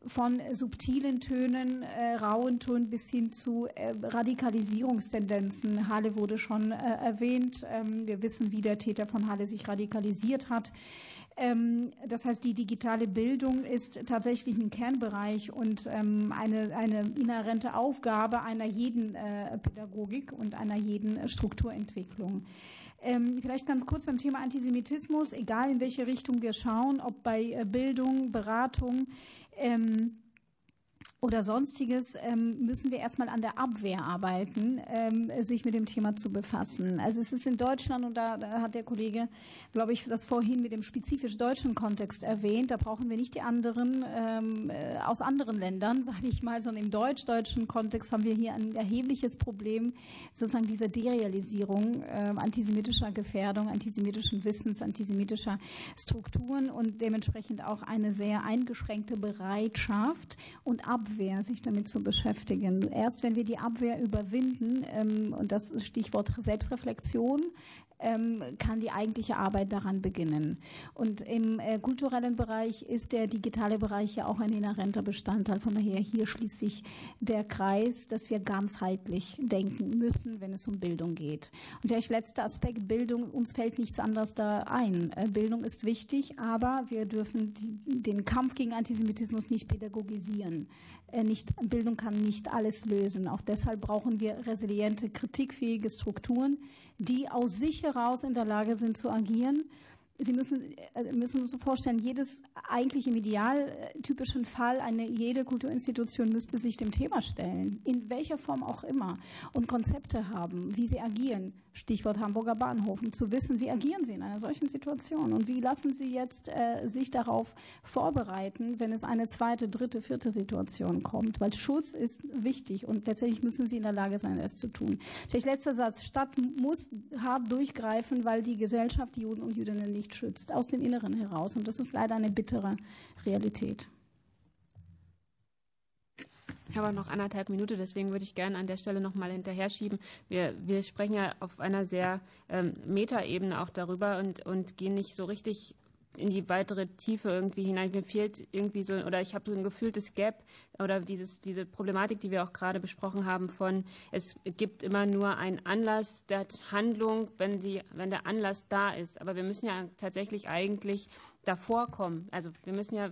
Speaker 5: von subtilen Tönen, äh, rauen Tönen bis hin zu äh, Radikalisierungstendenzen. Halle wurde schon äh, erwähnt. Ähm, wir wissen, wie der Täter von Halle sich radikalisiert hat. Ähm, das heißt, die digitale Bildung ist tatsächlich ein Kernbereich und ähm, eine, eine inhärente Aufgabe einer jeden äh, Pädagogik und einer jeden Strukturentwicklung. Ähm, vielleicht ganz kurz beim Thema Antisemitismus, egal in welche Richtung wir schauen, ob bei äh, Bildung, Beratung, oder sonstiges, ähm, müssen wir erstmal an der Abwehr arbeiten, ähm, sich mit dem Thema zu befassen. Also es ist in Deutschland, und da, hat der Kollege, glaube ich, das vorhin mit dem spezifisch deutschen Kontext erwähnt, da brauchen wir nicht die anderen ähm, äh, aus anderen Ländern, sage ich mal, sondern im deutsch-deutschen Kontext haben wir hier ein erhebliches Problem, sozusagen dieser Derealisierung antisemitischer Gefährdung, antisemitischen Wissens, antisemitischer Strukturen und dementsprechend auch eine sehr eingeschränkte Bereitschaft und Abwehr Abwehr, sich damit zu beschäftigen. Erst wenn wir die Abwehr überwinden, ähm, und das Stichwort Selbstreflexion, ähm, kann die eigentliche Arbeit daran beginnen. Und im äh, kulturellen Bereich ist der digitale Bereich ja auch ein inhärenter Bestandteil. Von daher hier schließt sich der Kreis, dass wir ganzheitlich denken müssen, wenn es um Bildung geht. Und der letzte Aspekt Bildung, uns fällt nichts anderes da ein. Äh, Bildung ist wichtig, aber wir dürfen den Kampf gegen Antisemitismus nicht pädagogisieren. Äh, nicht, Bildung kann nicht alles lösen. Auch deshalb brauchen wir resiliente, kritikfähige Strukturen, die aus sich heraus in der Lage sind zu agieren Sie müssen, äh, müssen uns so vorstellen, jedes eigentlich im idealtypischen Fall, eine, jede Kulturinstitution müsste sich dem Thema stellen, in welcher Form auch immer, und Konzepte haben, wie sie agieren. Stichwort Hamburger Bahnhof, um zu wissen, wie agieren sie in einer solchen Situation und wie lassen sie jetzt äh, sich darauf vorbereiten, wenn es eine zweite, dritte, vierte Situation kommt. Weil Schutz ist wichtig und letztendlich müssen sie in der Lage sein, es zu tun. Vielleicht letzter Satz. Stadt muss hart durchgreifen, weil die Gesellschaft die Juden und Jüdinnen nicht schützt, aus dem Inneren heraus. Und das ist leider eine bittere Realität.
Speaker 12: Ich habe noch anderthalb Minuten, deswegen würde ich gerne an der Stelle noch mal hinterher schieben. Wir, wir sprechen ja auf einer sehr ähm, Metaebene auch darüber und, und gehen nicht so richtig in die weitere Tiefe irgendwie hinein. Mir fehlt irgendwie so, oder ich habe so ein gefühltes Gap oder dieses, diese Problematik, die wir auch gerade besprochen haben, von es gibt immer nur einen Anlass der Handlung, wenn, die, wenn der Anlass da ist. Aber wir müssen ja tatsächlich eigentlich davor kommen. Also wir müssen ja,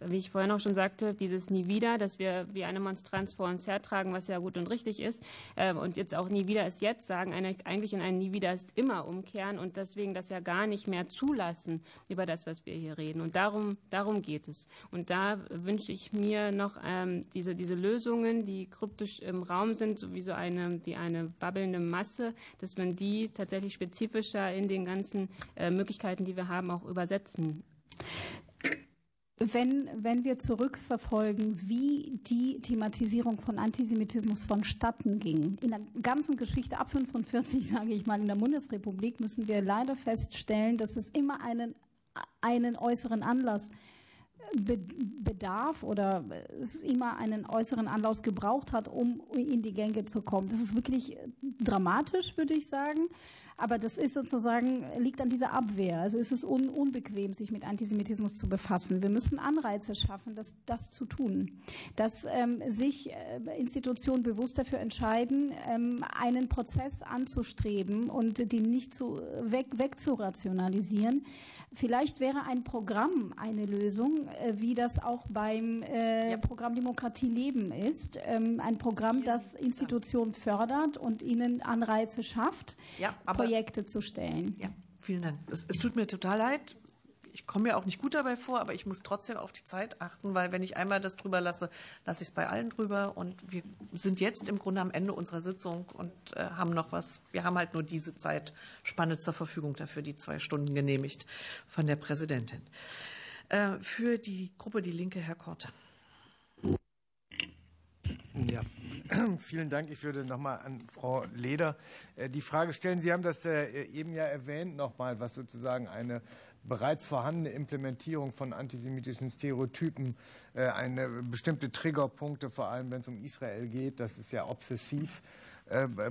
Speaker 12: wie ich vorhin auch schon sagte, dieses Nie wieder, dass wir wie eine Monstranz vor uns hertragen, was ja gut und richtig ist, ähm, und jetzt auch Nie wieder ist jetzt sagen, eigentlich in ein Nie wieder ist immer umkehren und deswegen das ja gar nicht mehr zulassen über das, was wir hier reden. Und darum, darum geht es. Und da wünsche ich mir noch ähm, diese, diese Lösungen, die kryptisch im Raum sind, so wie so eine, wie eine babbelnde Masse, dass man die tatsächlich spezifischer in den ganzen äh, Möglichkeiten, die wir haben, auch übersetzen
Speaker 5: wenn, wenn wir zurückverfolgen, wie die Thematisierung von Antisemitismus vonstatten ging, in der ganzen Geschichte ab 45, sage ich mal, in der Bundesrepublik, müssen wir leider feststellen, dass es immer einen, einen äußeren Anlass bedarf oder es immer einen äußeren Anlass gebraucht hat, um in die Gänge zu kommen. Das ist wirklich dramatisch, würde ich sagen. Aber das ist sozusagen, liegt an dieser Abwehr. Also ist es un, unbequem, sich mit Antisemitismus zu befassen. Wir müssen Anreize schaffen, das, das zu tun. Dass ähm, sich äh, Institutionen bewusst dafür entscheiden, ähm, einen Prozess anzustreben und den nicht zu, weg, wegzurationalisieren. Vielleicht wäre ein Programm eine Lösung, äh, wie das auch beim äh. Programm Demokratie Leben ist. Ähm, ein Programm, das Institutionen fördert und ihnen Anreize schafft. Ja, Projekte zu stellen.
Speaker 1: Ja, vielen Dank. Es, es tut mir total leid. Ich komme mir auch nicht gut dabei vor, aber ich muss trotzdem auf die Zeit achten, weil wenn ich einmal das drüber lasse, lasse ich es bei allen drüber. Und wir sind jetzt im Grunde am Ende unserer Sitzung und äh, haben noch was. Wir haben halt nur diese Zeitspanne zur Verfügung dafür, die zwei Stunden genehmigt von der Präsidentin. Äh, für die Gruppe Die Linke, Herr Korte.
Speaker 13: Ja, vielen Dank. Ich würde noch mal an Frau Leder äh, die Frage stellen. Sie haben das eben ja erwähnt, noch mal, was sozusagen eine bereits vorhandene Implementierung von antisemitischen Stereotypen, äh, eine bestimmte Triggerpunkte, vor allem wenn es um Israel geht, das ist ja obsessiv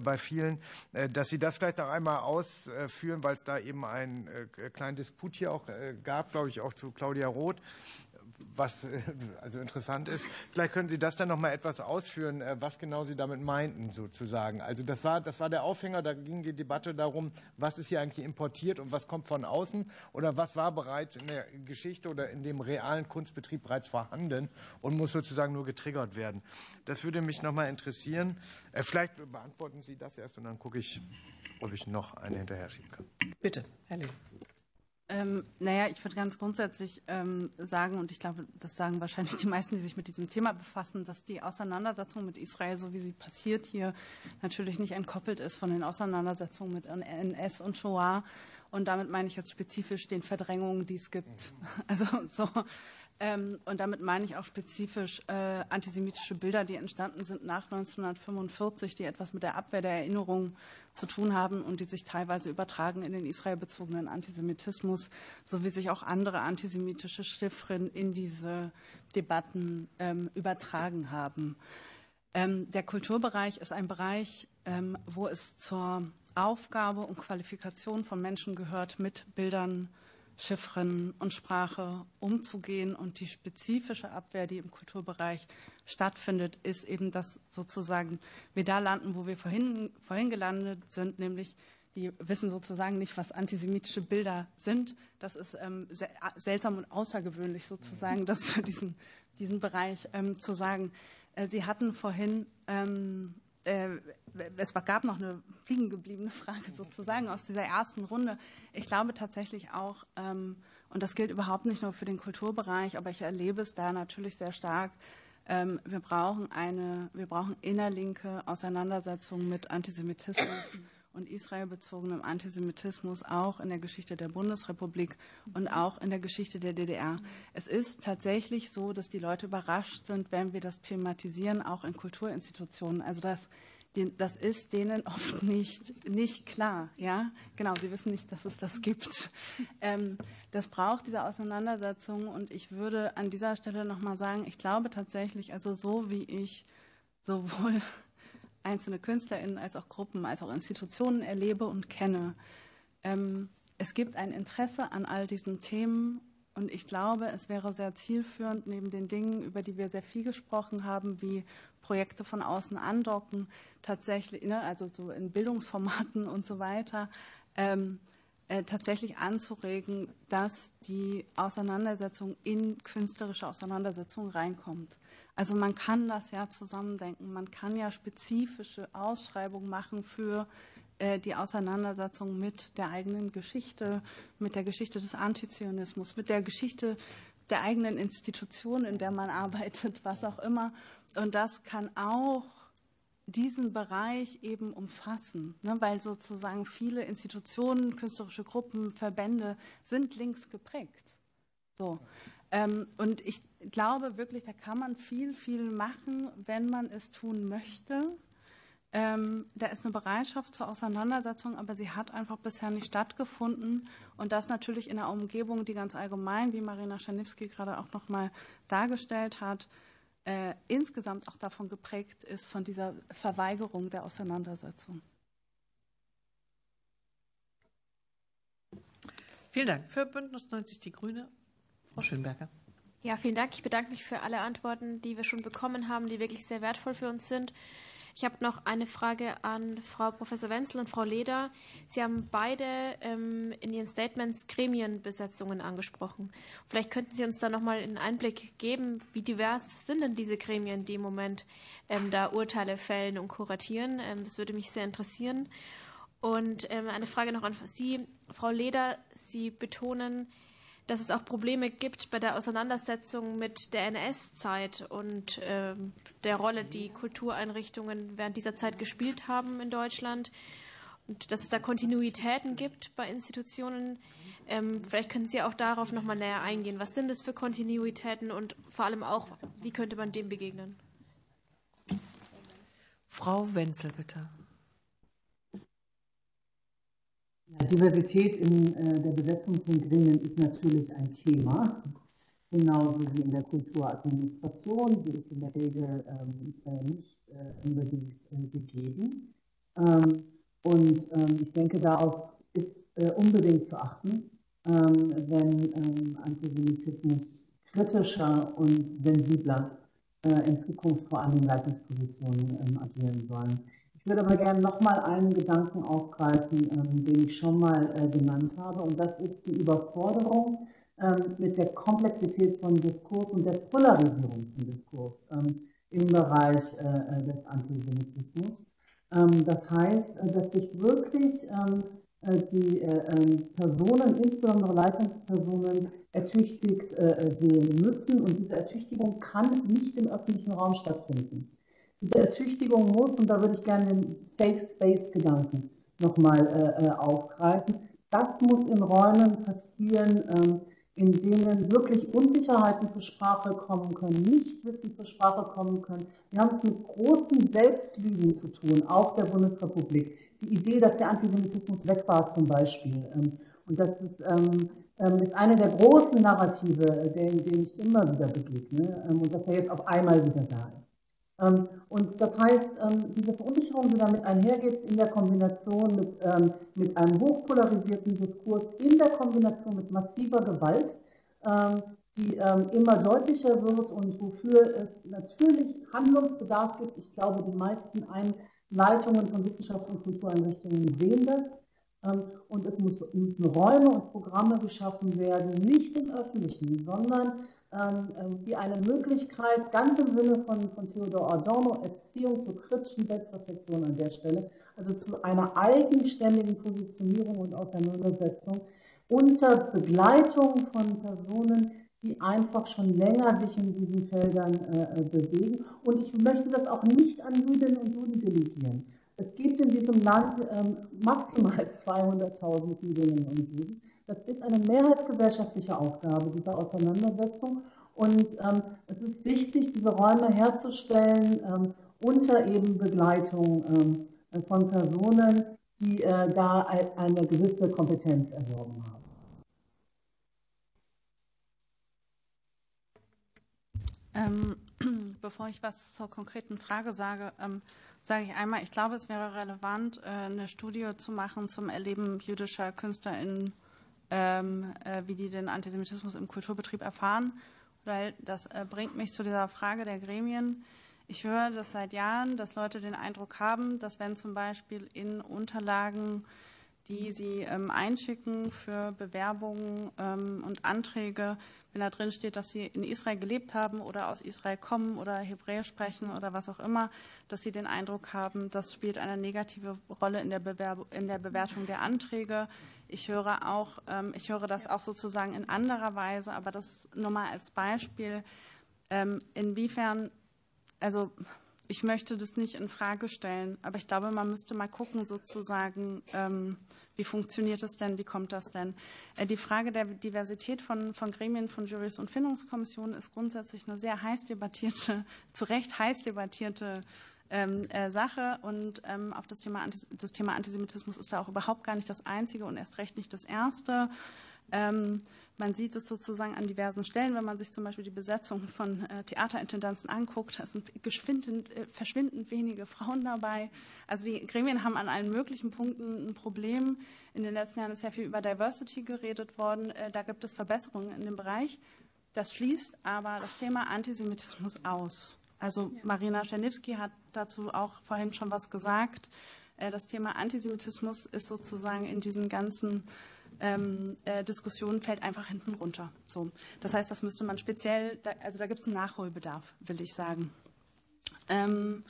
Speaker 13: bei vielen, dass Sie das vielleicht auch einmal ausführen, weil es da eben einen kleinen Disput hier auch gab, glaube ich, auch zu Claudia Roth was äh, also interessant ist. Vielleicht können Sie das dann noch mal etwas ausführen, äh, was genau Sie damit meinten, sozusagen. Also das war, das war der Aufhänger, da ging die Debatte darum, was ist hier eigentlich importiert und was kommt von außen oder was war bereits in der Geschichte oder in dem realen Kunstbetrieb bereits vorhanden und muss sozusagen nur getriggert werden. Das würde mich noch mal interessieren. Äh, vielleicht beantworten Sie das erst und dann gucke ich, ob ich noch eine hinterher schieben kann.
Speaker 1: Bitte, Herr Lehn.
Speaker 6: Ähm, naja, ich würde ganz grundsätzlich ähm, sagen, und ich glaube, das sagen wahrscheinlich die meisten, die sich mit diesem Thema befassen, dass die Auseinandersetzung mit Israel, so wie sie passiert hier, natürlich nicht entkoppelt ist von den Auseinandersetzungen mit NS und Shoah. Und damit meine ich jetzt spezifisch den Verdrängungen, die es gibt. Also so ähm, und damit meine ich auch spezifisch äh, antisemitische Bilder, die entstanden sind nach 1945, die etwas mit der Abwehr der Erinnerung zu tun haben und die sich teilweise übertragen in den israelbezogenen Antisemitismus, sowie sich auch andere antisemitische Chiffren in diese Debatten ähm, übertragen haben. Ähm, der Kulturbereich ist ein Bereich, wo es zur Aufgabe und Qualifikation von Menschen gehört, mit Bildern Chiffren und Sprache umzugehen. Und die spezifische Abwehr, die im Kulturbereich stattfindet, ist eben, dass sozusagen wir da landen, wo wir vorhin, vorhin gelandet sind, nämlich die wissen sozusagen nicht, was antisemitische Bilder sind. Das ist ähm, seltsam und außergewöhnlich sozusagen, das für diesen, diesen Bereich ähm, zu sagen. Äh, Sie hatten vorhin ähm, äh, es gab noch eine liegen gebliebene Frage sozusagen aus dieser ersten Runde. Ich glaube tatsächlich auch, ähm, und das gilt überhaupt nicht nur für den Kulturbereich, aber ich erlebe es da natürlich sehr stark, ähm, wir brauchen eine, wir brauchen innerlinke Auseinandersetzung mit Antisemitismus und israelbezogenem Antisemitismus auch in der Geschichte der Bundesrepublik und auch in der Geschichte der DDR. Es ist tatsächlich so, dass die Leute überrascht sind, wenn wir das thematisieren, auch in Kulturinstitutionen. Also dass das ist denen oft nicht, nicht klar. Ja, genau, sie wissen nicht, dass es das gibt. Ähm, das braucht diese Auseinandersetzung und ich würde an dieser Stelle nochmal sagen, ich glaube tatsächlich, also so wie ich sowohl einzelne KünstlerInnen als auch Gruppen, als auch Institutionen erlebe und kenne, ähm, es gibt ein Interesse an all diesen Themen und ich glaube, es wäre sehr zielführend, neben den Dingen, über die wir sehr viel gesprochen haben, wie Projekte von außen andocken, tatsächlich, ne, also so in Bildungsformaten und so weiter, ähm, äh, tatsächlich anzuregen, dass die Auseinandersetzung in künstlerische Auseinandersetzung reinkommt. Also man kann das ja zusammendenken, man kann ja spezifische Ausschreibungen machen für äh, die Auseinandersetzung mit der eigenen Geschichte, mit der Geschichte des Antizionismus, mit der Geschichte der eigenen Institution, in der man arbeitet, was auch immer. Und das kann auch diesen Bereich eben umfassen, ne, weil sozusagen viele Institutionen, künstlerische Gruppen, Verbände sind links geprägt. So. Ähm, und ich glaube wirklich, da kann man viel, viel machen, wenn man es tun möchte. Ähm, da ist eine Bereitschaft zur Auseinandersetzung, aber sie hat einfach bisher nicht stattgefunden. Und das natürlich in einer Umgebung, die ganz allgemein, wie Marina Scharniewski gerade auch noch mal dargestellt hat, äh, insgesamt auch davon geprägt ist, von dieser Verweigerung der Auseinandersetzung.
Speaker 1: Vielen Dank. Für Bündnis 90 Die Grüne, Frau Schönberger.
Speaker 14: Ja, vielen Dank. Ich bedanke mich für alle Antworten, die wir schon bekommen haben, die wirklich sehr wertvoll für uns sind. Ich habe noch eine Frage an Frau Professor Wenzel und Frau Leder. Sie haben beide ähm, in Ihren Statements Gremienbesetzungen angesprochen. Vielleicht könnten Sie uns da noch mal einen Einblick geben, wie divers sind denn diese Gremien, die im Moment ähm, da Urteile fällen und kuratieren? Ähm, das würde mich sehr interessieren. Und eine Frage noch an Sie, Frau Leder. Sie betonen, dass es auch Probleme gibt bei der Auseinandersetzung mit der NS-Zeit und äh, der Rolle, die Kultureinrichtungen während dieser Zeit gespielt haben in Deutschland. Und dass es da Kontinuitäten gibt bei Institutionen. Ähm, vielleicht können Sie auch darauf noch mal näher eingehen. Was sind es für Kontinuitäten und vor allem auch, wie könnte man dem begegnen?
Speaker 1: Frau Wenzel, bitte.
Speaker 8: Diversität in äh, der Besetzung von Gremien ist natürlich ein Thema, genauso wie in der Kulturadministration, die ist in der Regel ähm, äh, nicht äh, unbedingt gegeben. Ähm, und ähm, ich denke, darauf ist unbedingt zu achten, wenn Antisemitismus kritischer und sensibler in Zukunft vor allem Leitungspositionen agieren sollen. Ich würde aber gerne nochmal einen Gedanken aufgreifen, ähm, den ich schon mal äh, genannt habe, und das ist die Überforderung ähm, mit der Komplexität von Diskurs und der Polarisierung von Diskurs ähm, im Bereich äh, äh des Antisemitismus. Das heißt, dass sich wirklich die Personen, insbesondere Leitungspersonen, ertüchtigt sehen müssen und diese Ertüchtigung kann nicht im öffentlichen Raum stattfinden. Diese Ertüchtigung muss, und da würde ich gerne den Safe Space-Gedanken nochmal äh, äh, aufgreifen, das muss in Räumen passieren, ähm, in denen wirklich Unsicherheiten zur Sprache kommen können, Nichtwissen zur Sprache kommen können. Wir haben es mit großen Selbstlügen zu tun, auch der Bundesrepublik. Die Idee, dass der Antisemitismus weg war zum Beispiel. Ähm, und das ist, ähm, ähm, ist eine der großen Narrative, denen, denen ich immer wieder begegne. Ähm, und dass er jetzt auf einmal wieder da ist. Ähm, und das heißt, ähm, diese Verunsicherung, die damit einhergeht, in der Kombination mit, ähm, mit einem hochpolarisierten Diskurs, in der Kombination mit massiver Gewalt, die immer deutlicher wird und wofür es natürlich Handlungsbedarf gibt. Ich glaube, die meisten Einleitungen von Wissenschafts- und Kultureinrichtungen sehen das. Und es müssen Räume und Programme geschaffen werden, nicht im öffentlichen, sondern wie eine Möglichkeit, ganz im Sinne von, von Theodor Adorno, Erziehung zur kritischen Selbstreflexion an der Stelle, also zu einer eigenständigen Positionierung und Auseinandersetzung unter Begleitung von Personen, die einfach schon länger sich in diesen Feldern äh, äh bewegen. Und ich möchte das auch nicht an Jüdinnen und Juden delegieren. Es gibt in diesem Land ähm, maximal 200.000 Jüdinnen und Juden. Das ist eine mehrheitsgesellschaftliche Aufgabe, diese Auseinandersetzung. Und ähm, es ist wichtig, diese Räume herzustellen ähm, unter eben Begleitung ähm, von Personen, die da eine gewisse Kompetenz erworben haben.
Speaker 6: Ähm, bevor ich was zur konkreten Frage sage, ähm, sage ich einmal, ich glaube, es wäre relevant, äh, eine Studie zu machen zum Erleben jüdischer KünstlerInnen, ähm, äh, wie die den Antisemitismus im Kulturbetrieb erfahren, weil das äh, bringt mich zu dieser Frage der Gremien. Ich höre das seit Jahren, dass Leute den Eindruck haben, dass wenn zum Beispiel in Unterlagen, die sie ähm, einschicken für Bewerbungen ähm, und Anträge, wenn da drin steht, dass sie in Israel gelebt haben oder aus Israel kommen oder Hebräisch sprechen oder was auch immer, dass sie den Eindruck haben, das spielt eine negative Rolle in der, Bewerb in der Bewertung der Anträge. Ich höre auch, ähm, ich höre das auch sozusagen in anderer Weise, aber das nur mal als Beispiel, ähm, inwiefern, also ich möchte das nicht in Frage stellen, aber ich glaube, man müsste mal gucken, sozusagen, ähm, wie funktioniert das denn, wie kommt das denn? Äh, die Frage der Diversität von, von Gremien, von Jurys und Findungskommissionen ist grundsätzlich eine sehr heiß debattierte, zu Recht heiß debattierte ähm, äh, Sache. Und ähm, auch das Thema, das Thema Antisemitismus ist da auch überhaupt gar nicht das einzige und erst recht nicht das erste. Man sieht es sozusagen an diversen Stellen, wenn man sich zum Beispiel die Besetzung von äh, Theaterintendanzen anguckt. Da sind äh, verschwindend wenige Frauen dabei. Also die Gremien haben an allen möglichen Punkten ein Problem. In den letzten Jahren ist sehr viel über Diversity geredet worden. Äh, da gibt es Verbesserungen in dem Bereich. Das schließt aber das Thema Antisemitismus aus. Also Marina Czerniewski hat dazu auch vorhin schon was gesagt. Das Thema Antisemitismus ist sozusagen in diesen ganzen ähm, äh, Diskussion fällt einfach hinten runter. So. Das heißt, das müsste man speziell, da, also da gibt es einen Nachholbedarf, will ich sagen. Ähm,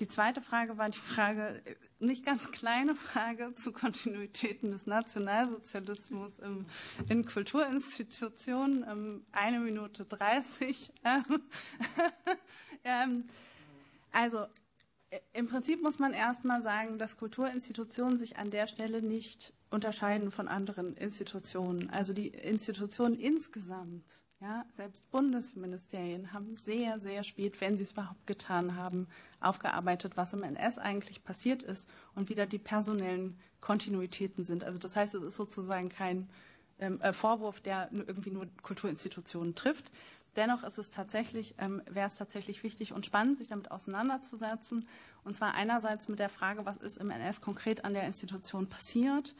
Speaker 6: die zweite Frage war die Frage, nicht ganz kleine Frage zu Kontinuitäten des Nationalsozialismus in Kulturinstitutionen. Ähm, eine Minute dreißig. Ähm, also im Prinzip muss man erst mal sagen, dass Kulturinstitutionen sich an der Stelle nicht unterscheiden von anderen Institutionen. Also die Institutionen insgesamt, ja, selbst Bundesministerien haben sehr, sehr spät, wenn sie es überhaupt getan haben, aufgearbeitet, was im NS eigentlich passiert ist und wieder die personellen Kontinuitäten sind. Also das heißt, es ist sozusagen kein ähm, äh, Vorwurf, der irgendwie nur Kulturinstitutionen trifft, Dennoch ist es tatsächlich, ähm, wäre es tatsächlich wichtig und spannend, sich damit auseinanderzusetzen. Und zwar einerseits mit der Frage, was ist im NS konkret an der Institution passiert?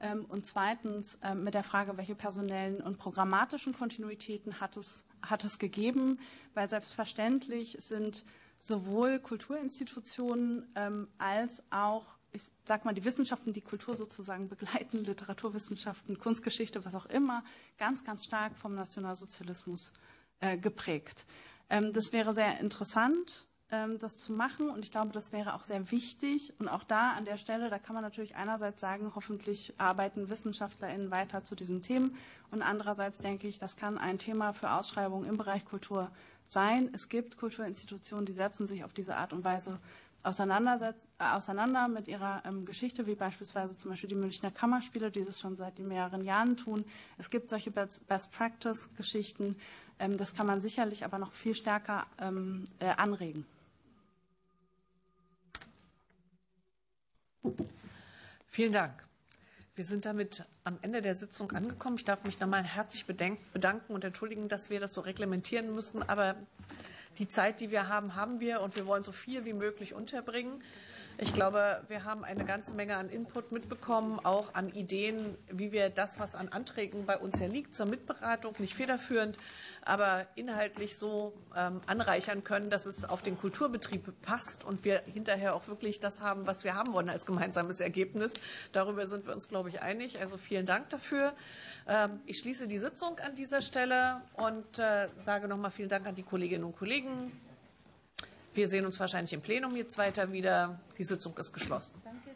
Speaker 6: Ähm, und zweitens ähm, mit der Frage, welche personellen und programmatischen Kontinuitäten hat es, hat es gegeben? Weil selbstverständlich sind sowohl Kulturinstitutionen ähm, als auch ich sag mal, die Wissenschaften, die Kultur sozusagen begleiten, Literaturwissenschaften, Kunstgeschichte, was auch immer, ganz, ganz stark vom Nationalsozialismus äh, geprägt. Ähm, das wäre sehr interessant, ähm, das zu machen und ich glaube, das wäre auch sehr wichtig. Und auch da an der Stelle, da kann man natürlich einerseits sagen, hoffentlich arbeiten WissenschaftlerInnen weiter zu diesen Themen und andererseits denke ich, das kann ein Thema für Ausschreibungen im Bereich Kultur sein. Es gibt Kulturinstitutionen, die setzen sich auf diese Art und Weise auseinander mit ihrer ähm, Geschichte, wie beispielsweise zum Beispiel die Münchner Kammerspiele, die das schon seit mehreren Jahren tun. Es gibt solche Best-Practice-Geschichten. Ähm, das kann man sicherlich aber noch viel stärker ähm, äh, anregen.
Speaker 1: Vielen Dank. Wir sind damit am Ende der Sitzung angekommen. Ich darf mich nochmal herzlich bedanken und entschuldigen, dass wir das so reglementieren müssen. Aber die Zeit, die wir haben, haben wir und wir wollen so viel wie möglich unterbringen. Ich glaube, wir haben eine ganze Menge an Input mitbekommen, auch an Ideen, wie wir das, was an Anträgen bei uns ja liegt, zur Mitberatung, nicht federführend, aber inhaltlich so ähm, anreichern können, dass es auf den Kulturbetrieb passt und wir hinterher auch wirklich das haben, was wir haben wollen als gemeinsames Ergebnis. Darüber sind wir uns, glaube ich, einig. Also vielen Dank dafür. Ähm, ich schließe die Sitzung an dieser Stelle und äh, sage nochmal vielen Dank an die Kolleginnen und Kollegen. Wir sehen uns wahrscheinlich im Plenum jetzt weiter wieder. Die Sitzung ist geschlossen. Danke.